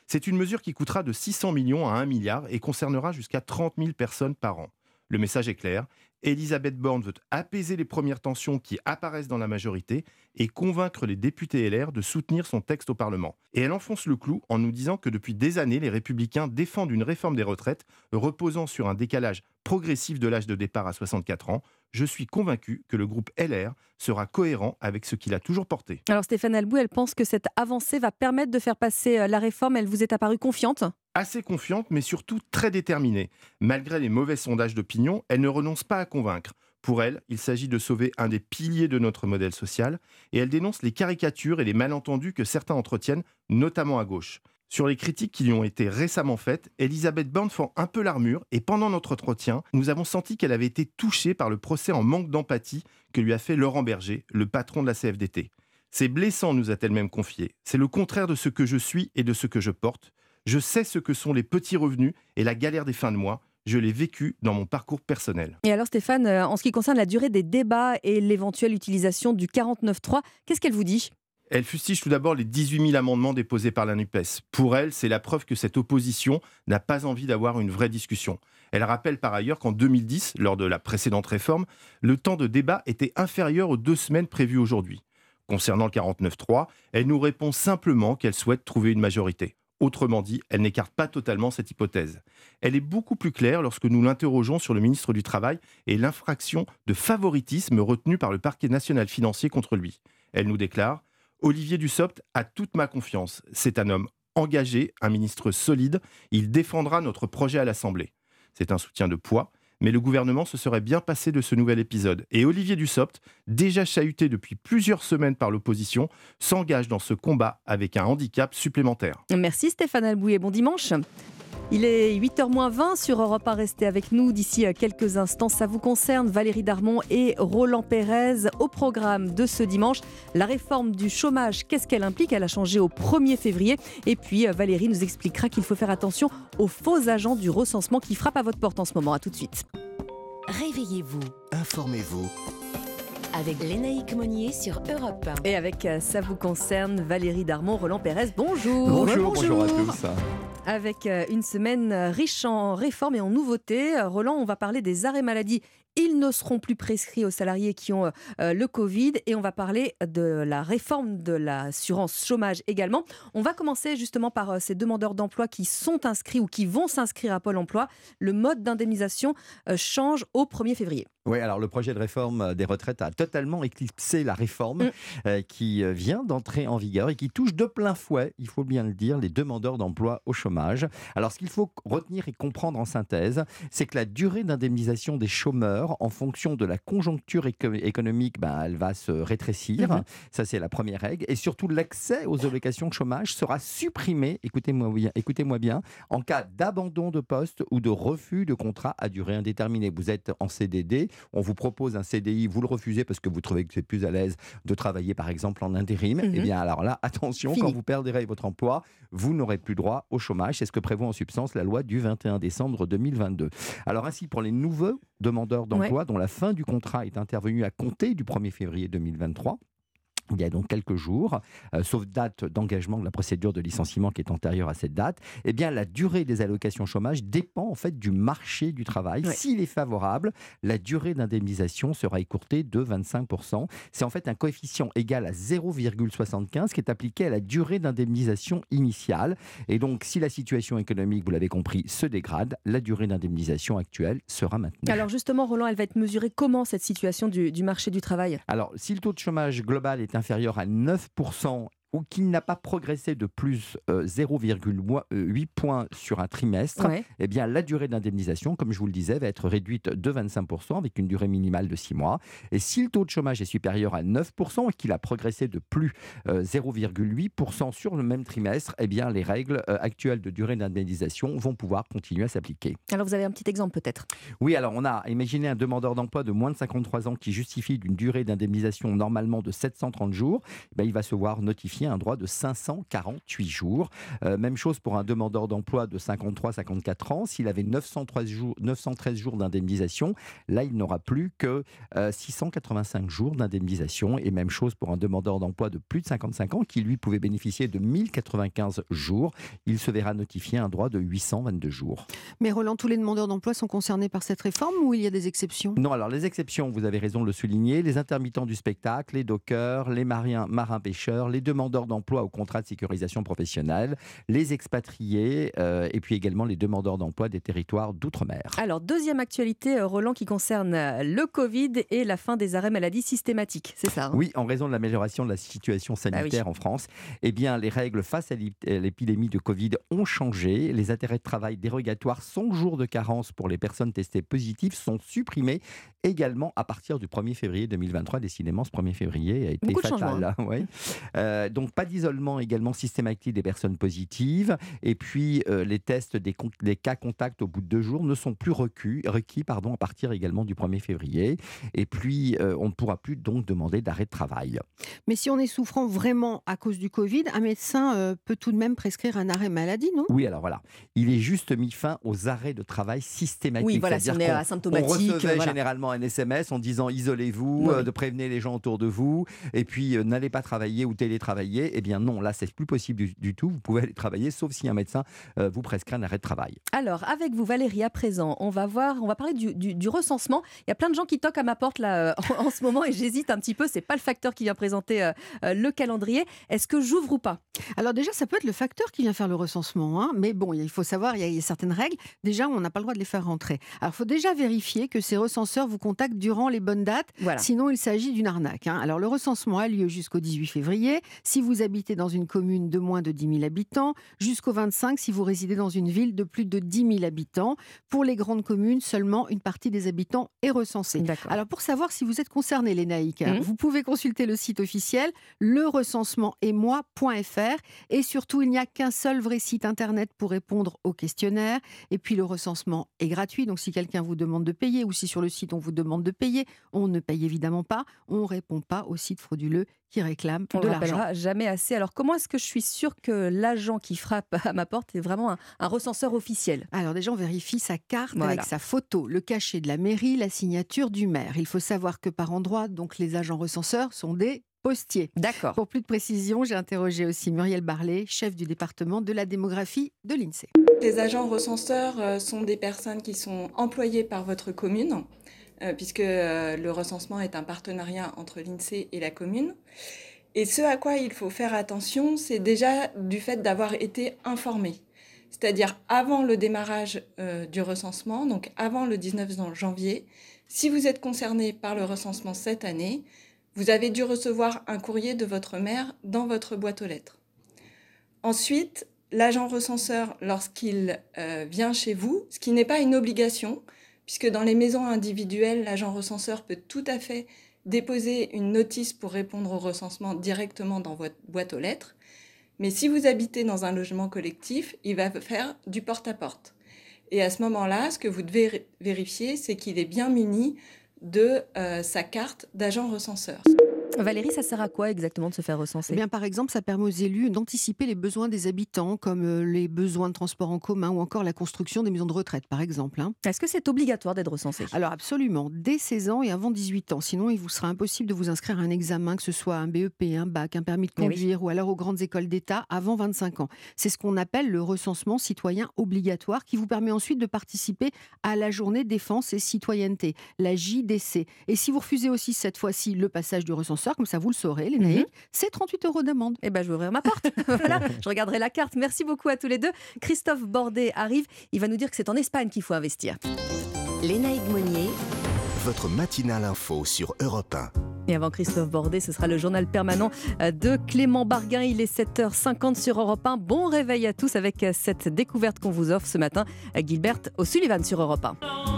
C'est une mesure qui coûtera de 600 millions à 1 milliard et concernera jusqu'à 30 000 personnes par an. Le message est clair. Elisabeth Borne veut apaiser les premières tensions qui apparaissent dans la majorité et convaincre les députés LR de soutenir son texte au Parlement. Et elle enfonce le clou en nous disant que depuis des années, les républicains défendent une réforme des retraites reposant sur un décalage progressif de l'âge de départ à 64 ans. Je suis convaincu que le groupe LR sera cohérent avec ce qu'il a toujours porté. Alors, Stéphane Albou, elle pense que cette avancée va permettre de faire passer euh, la réforme. Elle vous est apparue confiante? Assez confiante, mais surtout très déterminée. Malgré les mauvais sondages d'opinion, elle ne renonce pas à convaincre. Pour elle, il s'agit de sauver un des piliers de notre modèle social, et elle dénonce les caricatures et les malentendus que certains entretiennent, notamment à gauche. Sur les critiques qui lui ont été récemment faites, Elisabeth Borne fend un peu l'armure et pendant notre entretien, nous avons senti qu'elle avait été touchée par le procès en manque d'empathie que lui a fait Laurent Berger, le patron de la CFDT. C'est blessant, nous a-t-elle même confié. C'est le contraire de ce que je suis et de ce que je porte. Je sais ce que sont les petits revenus et la galère des fins de mois. Je l'ai vécu dans mon parcours personnel. Et alors, Stéphane, euh, en ce qui concerne la durée des débats et l'éventuelle utilisation du 49.3, qu'est-ce qu'elle vous dit? Elle fustige tout d'abord les 18 000 amendements déposés par la NUPES. Pour elle, c'est la preuve que cette opposition n'a pas envie d'avoir une vraie discussion. Elle rappelle par ailleurs qu'en 2010, lors de la précédente réforme, le temps de débat était inférieur aux deux semaines prévues aujourd'hui. Concernant le 49.3, elle nous répond simplement qu'elle souhaite trouver une majorité. Autrement dit, elle n'écarte pas totalement cette hypothèse. Elle est beaucoup plus claire lorsque nous l'interrogeons sur le ministre du Travail et l'infraction de favoritisme retenue par le parquet national financier contre lui. Elle nous déclare Olivier Dussopt a toute ma confiance. C'est un homme engagé, un ministre solide. Il défendra notre projet à l'Assemblée. C'est un soutien de poids, mais le gouvernement se serait bien passé de ce nouvel épisode. Et Olivier Dussopt, déjà chahuté depuis plusieurs semaines par l'opposition, s'engage dans ce combat avec un handicap supplémentaire. Merci Stéphane Albouy et bon dimanche. Il est 8h20 sur Europe 1. Restez avec nous d'ici quelques instants. Ça vous concerne, Valérie Darmon et Roland Pérez. Au programme de ce dimanche, la réforme du chômage, qu'est-ce qu'elle implique? Elle a changé au 1er février. Et puis Valérie nous expliquera qu'il faut faire attention aux faux agents du recensement qui frappent à votre porte en ce moment. A tout de suite. Réveillez-vous Informez-vous. Avec Lénaïque Monnier sur Europe 1. Et avec euh, Ça vous concerne, Valérie Darmon, Roland Pérez, bonjour. Bonjour, bonjour à tous. Avec euh, une semaine euh, riche en réformes et en nouveautés. Roland, on va parler des arrêts maladie. Ils ne seront plus prescrits aux salariés qui ont euh, le Covid et on va parler de la réforme de l'assurance chômage également. On va commencer justement par euh, ces demandeurs d'emploi qui sont inscrits ou qui vont s'inscrire à Pôle emploi. Le mode d'indemnisation euh, change au 1er février. Oui, alors le projet de réforme euh, des retraites a totalement éclipsé la réforme Mm. euh, qui euh, vient d'entrer en vigueur et qui touche de plein fouet, il faut bien le dire, les demandeurs d'emploi au chômage. Alors ce qu'il faut retenir et comprendre en synthèse, c'est que la durée d'indemnisation des chômeurs en fonction de la conjoncture éco- économique, ben, elle va se rétrécir. Mhm. Ça, c'est la première règle. Et surtout, l'accès aux allocations de chômage sera supprimé, écoutez-moi bien, écoutez-moi bien, en cas d'abandon de poste ou de refus de contrat à durée indéterminée. Vous êtes en CDD, on vous propose un CDI, vous le refusez parce que vous trouvez que c'est plus à l'aise de travailler par exemple en intérim. Mhm. Eh bien alors là, attention, Fini. quand vous perdrez votre emploi, vous n'aurez plus droit au chômage. C'est ce que prévoit en substance la loi du 21 décembre 2022. Alors ainsi, pour les nouveaux demandeurs d'emploi dont la fin du contrat est intervenue à compter du 1er février 2023, il y a donc quelques jours, euh, sauf date d'engagement de la procédure de licenciement qui est antérieure à cette date, eh bien la durée des allocations chômage dépend en fait du marché du travail. S'il est favorable, la durée d'indemnisation sera écourtée de 25%. C'est en fait un coefficient égal à 0,75 qui est appliqué à la durée d'indemnisation initiale. Et donc, si la situation économique, vous l'avez compris, se dégrade, la durée d'indemnisation actuelle sera maintenue. Alors justement, Roland, elle va être mesurée comment cette situation du, du marché du travail? Alors, si le taux de chômage global est inférieur à 9% ou qu'il n'a pas progressé de plus euh, 0,8 points sur un trimestre, Ouais. eh bien la durée d'indemnisation, comme je vous le disais, va être réduite de 25% avec une durée minimale de 6 mois. Et si le taux de chômage est supérieur à 9% et qu'il a progressé de plus euh, 0,8% sur le même trimestre, eh bien les règles euh, actuelles de durée d'indemnisation vont pouvoir continuer à s'appliquer. Alors vous avez un petit exemple peut-être? Oui, alors on a imaginé un demandeur d'emploi de moins de 53 ans qui justifie d'une durée d'indemnisation normalement de 730 jours. Ben, il va se voir un droit de 548 jours. Euh, même chose pour un demandeur d'emploi de 53-54 ans. S'il avait 913 jours, 913 jours d'indemnisation, là, il n'aura plus que euh, 685 jours d'indemnisation. Et même chose pour un demandeur d'emploi de plus de 55 ans qui, lui, pouvait bénéficier de 1095 jours. Il se verra notifier un droit de 822 jours. Mais Roland, tous les demandeurs d'emploi sont concernés par cette réforme ou il y a des exceptions? Non, alors les exceptions, vous avez raison de le souligner, les intermittents du spectacle, les dockers, les marins, marins-pêcheurs, les demandeurs d'emploi au contrat de sécurisation professionnelle, les expatriés euh, et puis également les demandeurs d'emploi des territoires d'outre-mer. Alors, deuxième actualité, euh, Roland, qui concerne euh, le Covid et la fin des arrêts maladie systématiques, c'est ça hein? Oui, en raison de l'amélioration de la situation sanitaire oui. en France, eh bien, les règles face à l'ép- à l'épidémie de Covid ont changé. Les intérêts de travail dérogatoires, 100 jours de carence pour les personnes testées positives, sont supprimés également à partir du 1er février 2023. Décidément, ce 1er février a été Beaucoup fatal. changements, là, ouais. Euh, donc, pas d'isolement également systématique des personnes positives. Et puis, euh, les tests des, cas contacts au bout de deux jours ne sont plus requis, requis pardon, à partir également du 1er février. Et puis, euh, on ne pourra plus donc demander d'arrêt de travail. Mais si on est souffrant vraiment à cause du Covid, un médecin euh, peut tout de même prescrire un arrêt maladie, non? Oui, alors voilà. Il est juste mis fin aux arrêts de travail systématiques. Oui, voilà, si on est asymptomatique, On recevait voilà. généralement un SMS en disant isolez-vous, Oui. de prévenir les gens autour de vous, et puis n'allez pas travailler ou télétravailler. Eh bien non, là, c'est plus possible du, du tout. Vous pouvez aller travailler, sauf si un médecin euh, vous prescrit un arrêt de travail. Alors, avec vous, Valérie, à présent, on va voir, on va parler du, du- du recensement. Il y a plein de gens qui toquent à ma porte là euh, en, en ce moment et j'hésite un petit peu. C'est pas le facteur qui vient présenter euh, euh, le calendrier. Est-ce que j'ouvre ou pas? Alors déjà, ça peut être le facteur qui vient faire le recensement, hein, mais bon, il faut savoir, il y, a, il y a certaines règles. Déjà, on n'a pas le droit de les faire rentrer. Alors, il faut déjà vérifier que ces recenseurs vous contactent durant les bonnes dates, Voilà. sinon il s'agit d'une arnaque. hein. Alors, le recensement a lieu jusqu'au 18 février, si vous habitez dans une commune de moins de 10 000 habitants, jusqu'au 25 si vous résidez dans une ville de plus de 10 000 habitants. Pour les grandes communes, seulement une partie des habitants est recensée. Alors, pour savoir si vous êtes concerné, les naïcs, Mhm. vous pouvez consulter le site officiel, lerecensementetmoi.fr. Et surtout, il n'y a qu'un seul vrai site internet pour répondre au questionnaire. Et puis, le recensement est gratuit. Donc, si quelqu'un vous demande de payer ou si sur le site on vous demande de payer, on ne paye évidemment pas. On ne répond pas au site frauduleux qui réclame On de le l'argent. Rappellera jamais assez. Alors, comment est-ce que je suis sûre que l'agent qui frappe à ma porte est vraiment un, un recenseur officiel? Alors déjà, on vérifie sa carte Voilà. avec sa photo, le cachet de la mairie, la signature du maire. Il faut savoir que par endroit, donc les agents recenseurs sont des postier. D'accord. Pour plus de précision, j'ai interrogé aussi Muriel Barlet, chef du département de la démographie de l'INSEE. Les agents recenseurs euh, sont des personnes qui sont employées par votre commune, euh, puisque euh, le recensement est un partenariat entre l'INSEE et la commune. Et ce à quoi il faut faire attention, c'est déjà du fait d'avoir été informé. C'est-à-dire avant le démarrage euh, du recensement, donc avant le 19 janvier, si vous êtes concerné par le recensement cette année, vous avez dû recevoir un courrier de votre maire dans votre boîte aux lettres. Ensuite, l'agent recenseur, lorsqu'il euh, vient chez vous, ce qui n'est pas une obligation, puisque dans les maisons individuelles, l'agent recenseur peut tout à fait déposer une notice pour répondre au recensement directement dans votre boîte aux lettres. Mais si vous habitez dans un logement collectif, il va faire du porte-à-porte. Et à ce moment-là, ce que vous devez vérifier, c'est qu'il est bien muni de euh, sa carte d'agent recenseur. Valérie, ça sert à quoi exactement de se faire recenser? Eh bien, par exemple, ça permet aux élus d'anticiper les besoins des habitants, comme euh, les besoins de transport en commun ou encore la construction des maisons de retraite, par exemple. hein. Est-ce que c'est obligatoire d'être recensé? Alors absolument, dès 16 ans et avant 18 ans. Sinon, il vous sera impossible de vous inscrire à un examen, que ce soit un BEP, un bac, un permis de Eh oui. conduire ou alors aux grandes écoles d'État avant 25 ans. C'est ce qu'on appelle le recensement citoyen obligatoire qui vous permet ensuite de participer à la journée défense et citoyenneté, la JDC. Et si vous refusez aussi cette fois-ci le passage du recenseur, comme ça vous le saurez, les naïfs, c'est 38 euros d'amende. Eh ben, je vais ouvrir ma porte. voilà, je regarderai la carte. Merci beaucoup à tous les deux. Christophe Bordet arrive. Il va nous dire que c'est en Espagne qu'il faut investir. Léna Monnier. Votre matinale info sur Europe 1. Et avant Christophe Bordet, ce sera le journal permanent euh, de Clément Barguin. Il est 7h50 sur Europe 1. Bon réveil à tous avec euh, cette découverte qu'on vous offre ce matin. à Gilbert O'Sullivan sur Europe 1.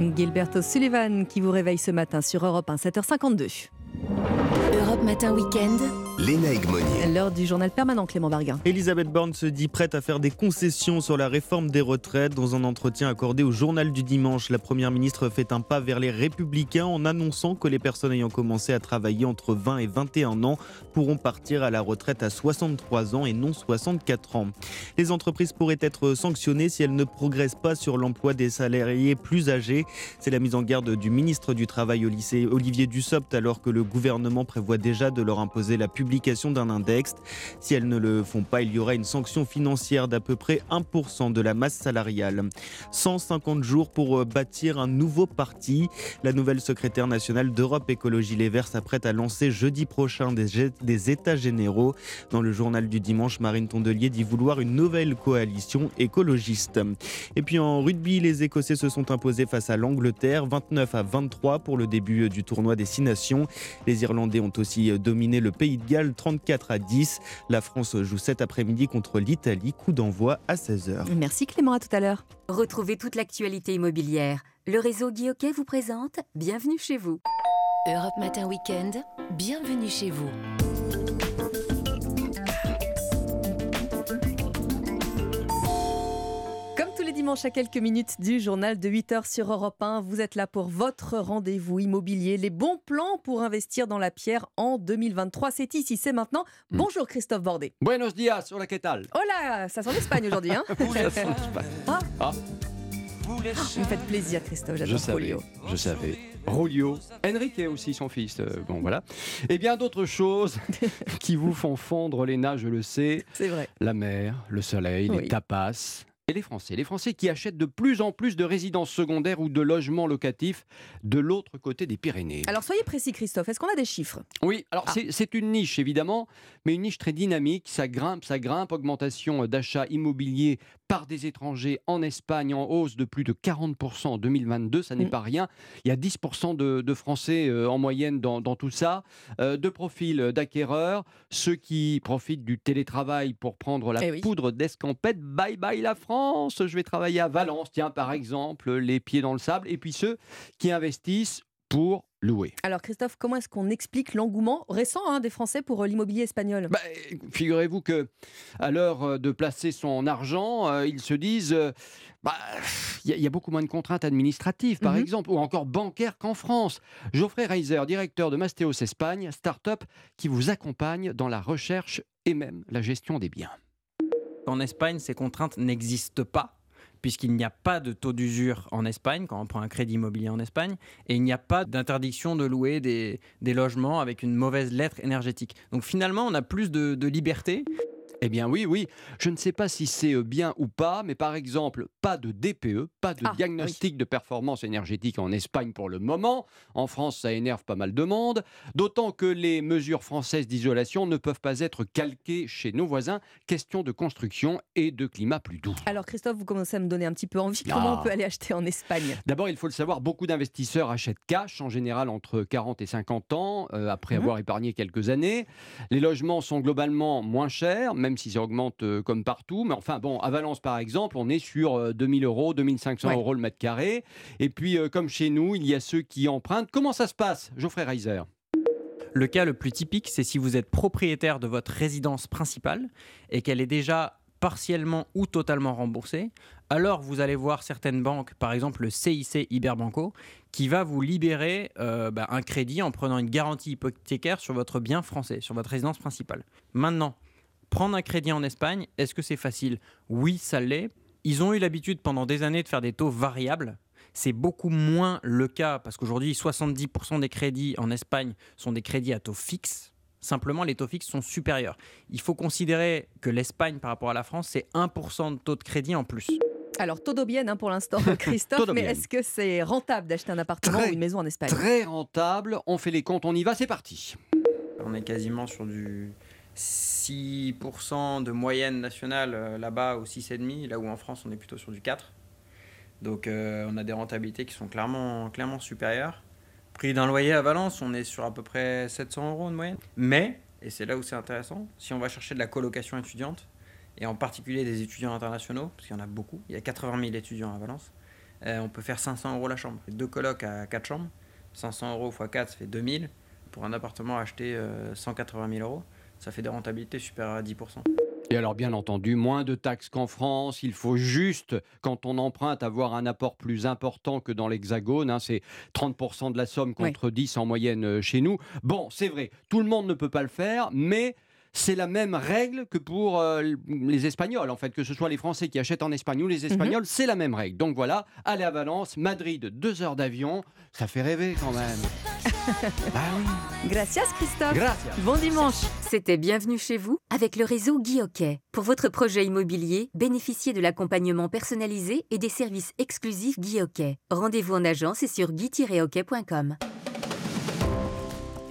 Gilbert O'Sullivan qui vous réveille ce matin sur Europe 1, 7h52. Europe Matin Weekend. Léna Egmonier. L'heure du journal permanent Clément Barguin. Elisabeth Borne se dit prête à faire des concessions sur la réforme des retraites. Dans un entretien accordé au journal du dimanche, la Première ministre fait un pas vers les républicains en annonçant que les personnes ayant commencé à travailler entre 20 et 21 ans pourront partir à la retraite à 63 ans et non 64 ans. Les entreprises pourraient être sanctionnées si elles ne progressent pas sur l'emploi des salariés plus âgés. C'est la mise en garde du ministre du Travail au lycée Olivier Dussopt alors que le gouvernement prévoit déjà de leur imposer la d'un index. Si elles ne le font pas, il y aura une sanction financière d'à peu près 1% de la masse salariale. 150 jours pour euh, bâtir un nouveau parti. La nouvelle secrétaire nationale d'Europe Écologie Les Verts s'apprête à lancer jeudi prochain des, États généraux. Dans le journal du dimanche, Marine Tondelier dit vouloir une nouvelle coalition écologiste. Et puis en rugby, les Écossais se sont imposés face à l'Angleterre, 29 à 23 pour le début du tournoi des Six Nations. Les Irlandais ont aussi dominé le Pays de Galles, 34 à 10. La France joue cet après-midi contre l'Italie, coup d'envoi à 16h. Merci Clément, à tout à l'heure. Retrouvez toute l'actualité immobilière. Le réseau Guy vous présente Bienvenue chez vous. Europe Matin Weekend, bienvenue chez vous. Dimanches à quelques minutes du journal de 8h sur Europe 1, vous êtes là pour votre rendez-vous immobilier, les bons plans pour investir dans la pierre en 2023. C'est ici, c'est maintenant. Bonjour Christophe Bordet. Buenos dias, hola, ¿qué tal? Oh là, ça sent l'Espagne aujourd'hui. Hein Ça sent l'Espagne. Ah, Ah, vous me faites plaisir Christophe, je j'adore savais, Folio. je savais. Rolio, Enrique aussi, son fils. euh, bon, voilà. Et bien d'autres choses qui vous font fondre les nages, je le sais. C'est vrai. La mer, le soleil, Oui. les tapas. Et les Français. Les Français qui achètent de plus en plus de résidences secondaires ou de logements locatifs de l'autre côté des Pyrénées. Alors soyez précis Christophe, est-ce qu'on a des chiffres? Oui, alors Ah. c'est- une niche évidemment, mais une niche très dynamique. Ça grimpe, ça grimpe. Augmentation d'achats immobiliers par des étrangers en Espagne en hausse de plus de 40% en 2022. Ça n'est Mm. pas rien. Il y a 10% de, de Français euh, en moyenne dans, dans tout ça. Euh, de profils d'acquéreurs, ceux qui profitent du télétravail pour prendre la Eh oui. poudre d'escampette. Bye bye la France. Je vais travailler à Valence, tiens par exemple, les pieds dans le sable. Et puis ceux qui investissent pour louer. Alors Christophe, comment est-ce qu'on explique l'engouement récent hein, des Français pour euh, l'immobilier espagnol? Bah, Figurez-vous que à l'heure euh, de placer son argent, euh, ils se disent euh, bah, il y, a- il y a beaucoup moins de contraintes administratives, par Mhm. exemple, ou encore bancaires qu'en France. Geoffrey Reiser, directeur de Mastéos Espagne, start-up qui vous accompagne dans la recherche et même la gestion des biens. En Espagne, ces contraintes n'existent pas puisqu'il n'y a pas de taux d'usure en Espagne quand on prend un crédit immobilier en Espagne, et il n'y a pas d'interdiction de louer des, logements avec une mauvaise lettre énergétique. Donc finalement, on a plus de liberté. Eh bien oui, oui. Je ne sais pas si c'est euh, bien ou pas, mais par exemple, pas de DPE, pas de Ah, diagnostic de performance énergétique en Espagne pour le moment. En France, ça énerve pas mal de monde. D'autant que les mesures françaises d'isolation ne peuvent pas être calquées chez nos voisins. Question de construction et de climat plus doux. Alors Christophe, vous commencez à me donner un petit peu envie. Ah. Comment on peut aller acheter en Espagne? D'abord, il faut le savoir, beaucoup d'investisseurs achètent cash, en général entre 40 et 50 ans, euh, après Mhm. avoir épargné quelques années. Les logements sont globalement moins chers, même s'ils augmentent euh, comme partout. Mais enfin, bon, à Valence, par exemple, on est sur euh, 2000 euros, 2500 Ouais. euros le mètre carré. Et puis, euh, comme chez nous, il y a ceux qui empruntent. Comment ça se passe, Geoffrey Reiser? Le cas le plus typique, c'est si vous êtes propriétaire de votre résidence principale et qu'elle est déjà partiellement ou totalement remboursée, alors vous allez voir certaines banques, par exemple le CIC Iberbanco, qui va vous libérer euh, bah, un crédit en prenant une garantie hypothécaire sur votre bien français, sur votre résidence principale. Maintenant, prendre un crédit en Espagne, est-ce que c'est facile? Oui, ça l'est. Ils ont eu l'habitude pendant des années de faire des taux variables. C'est beaucoup moins le cas parce qu'aujourd'hui, 70% des crédits en Espagne sont des crédits à taux fixe. Simplement, les taux fixes sont supérieurs. Il faut considérer que l'Espagne, par rapport à la France, c'est 1% de taux de crédit en plus. Alors, bien hein, pour l'instant, Christophe, mais est-ce que c'est rentable d'acheter un appartement Très, ou une maison en Espagne? Très rentable. On fait les comptes, on y va, c'est parti. On est quasiment sur du 6% de moyenne nationale euh, là-bas ou 6,5%, là où en France on est plutôt sur du 4%. Donc euh, on a des rentabilités qui sont clairement, clairement supérieures. Prix d'un loyer à Valence, on est sur à peu près 700 euros de moyenne. Mais, et c'est là où c'est intéressant, si on va chercher de la colocation étudiante, et en particulier des étudiants internationaux, parce qu'il y en a beaucoup, il y a 80 000 étudiants à Valence, euh, on peut faire 500 euros la chambre. Deux colocs à 4 chambres, 500 euros x 4, ça fait 2000. Pour un appartement acheté euh, 180 000 euros, ça fait des rentabilités supérieures à 10%. Et alors, bien entendu, moins de taxes qu'en France. Il faut juste, quand on emprunte, avoir un apport plus important que dans l'Hexagone. hein. c'est 30% de la somme contre 10 en moyenne euh, chez nous. Bon, c'est vrai, tout le monde ne peut pas le faire, mais c'est la même règle que pour euh, les Espagnols, en fait, que ce soit les Français qui achètent en Espagne ou les Espagnols, c'est la même règle. Donc voilà, aller à Valence, Madrid, deux heures d'avion, ça fait rêver quand même. Gracias Christophe. Gracias. Bon dimanche. C'était Bienvenue chez vous avec le réseau Guy Hockey. Pour votre projet immobilier, bénéficiez de l'accompagnement personnalisé et des services exclusifs Guy Hockey. Rendez-vous en agence et sur guy-hockey.com.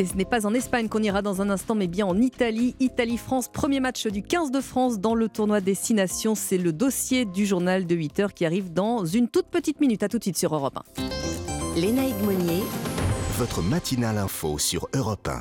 Et ce n'est pas en Espagne qu'on ira dans un instant, mais bien en Italie. Italie-France, premier match du 15 de France dans le tournoi des 6 nations. C'est le dossier du journal de 8 heures qui arrive dans une toute petite minute. À tout de suite sur Europe 1. Léna Monnier. Votre matinale info sur Europe 1.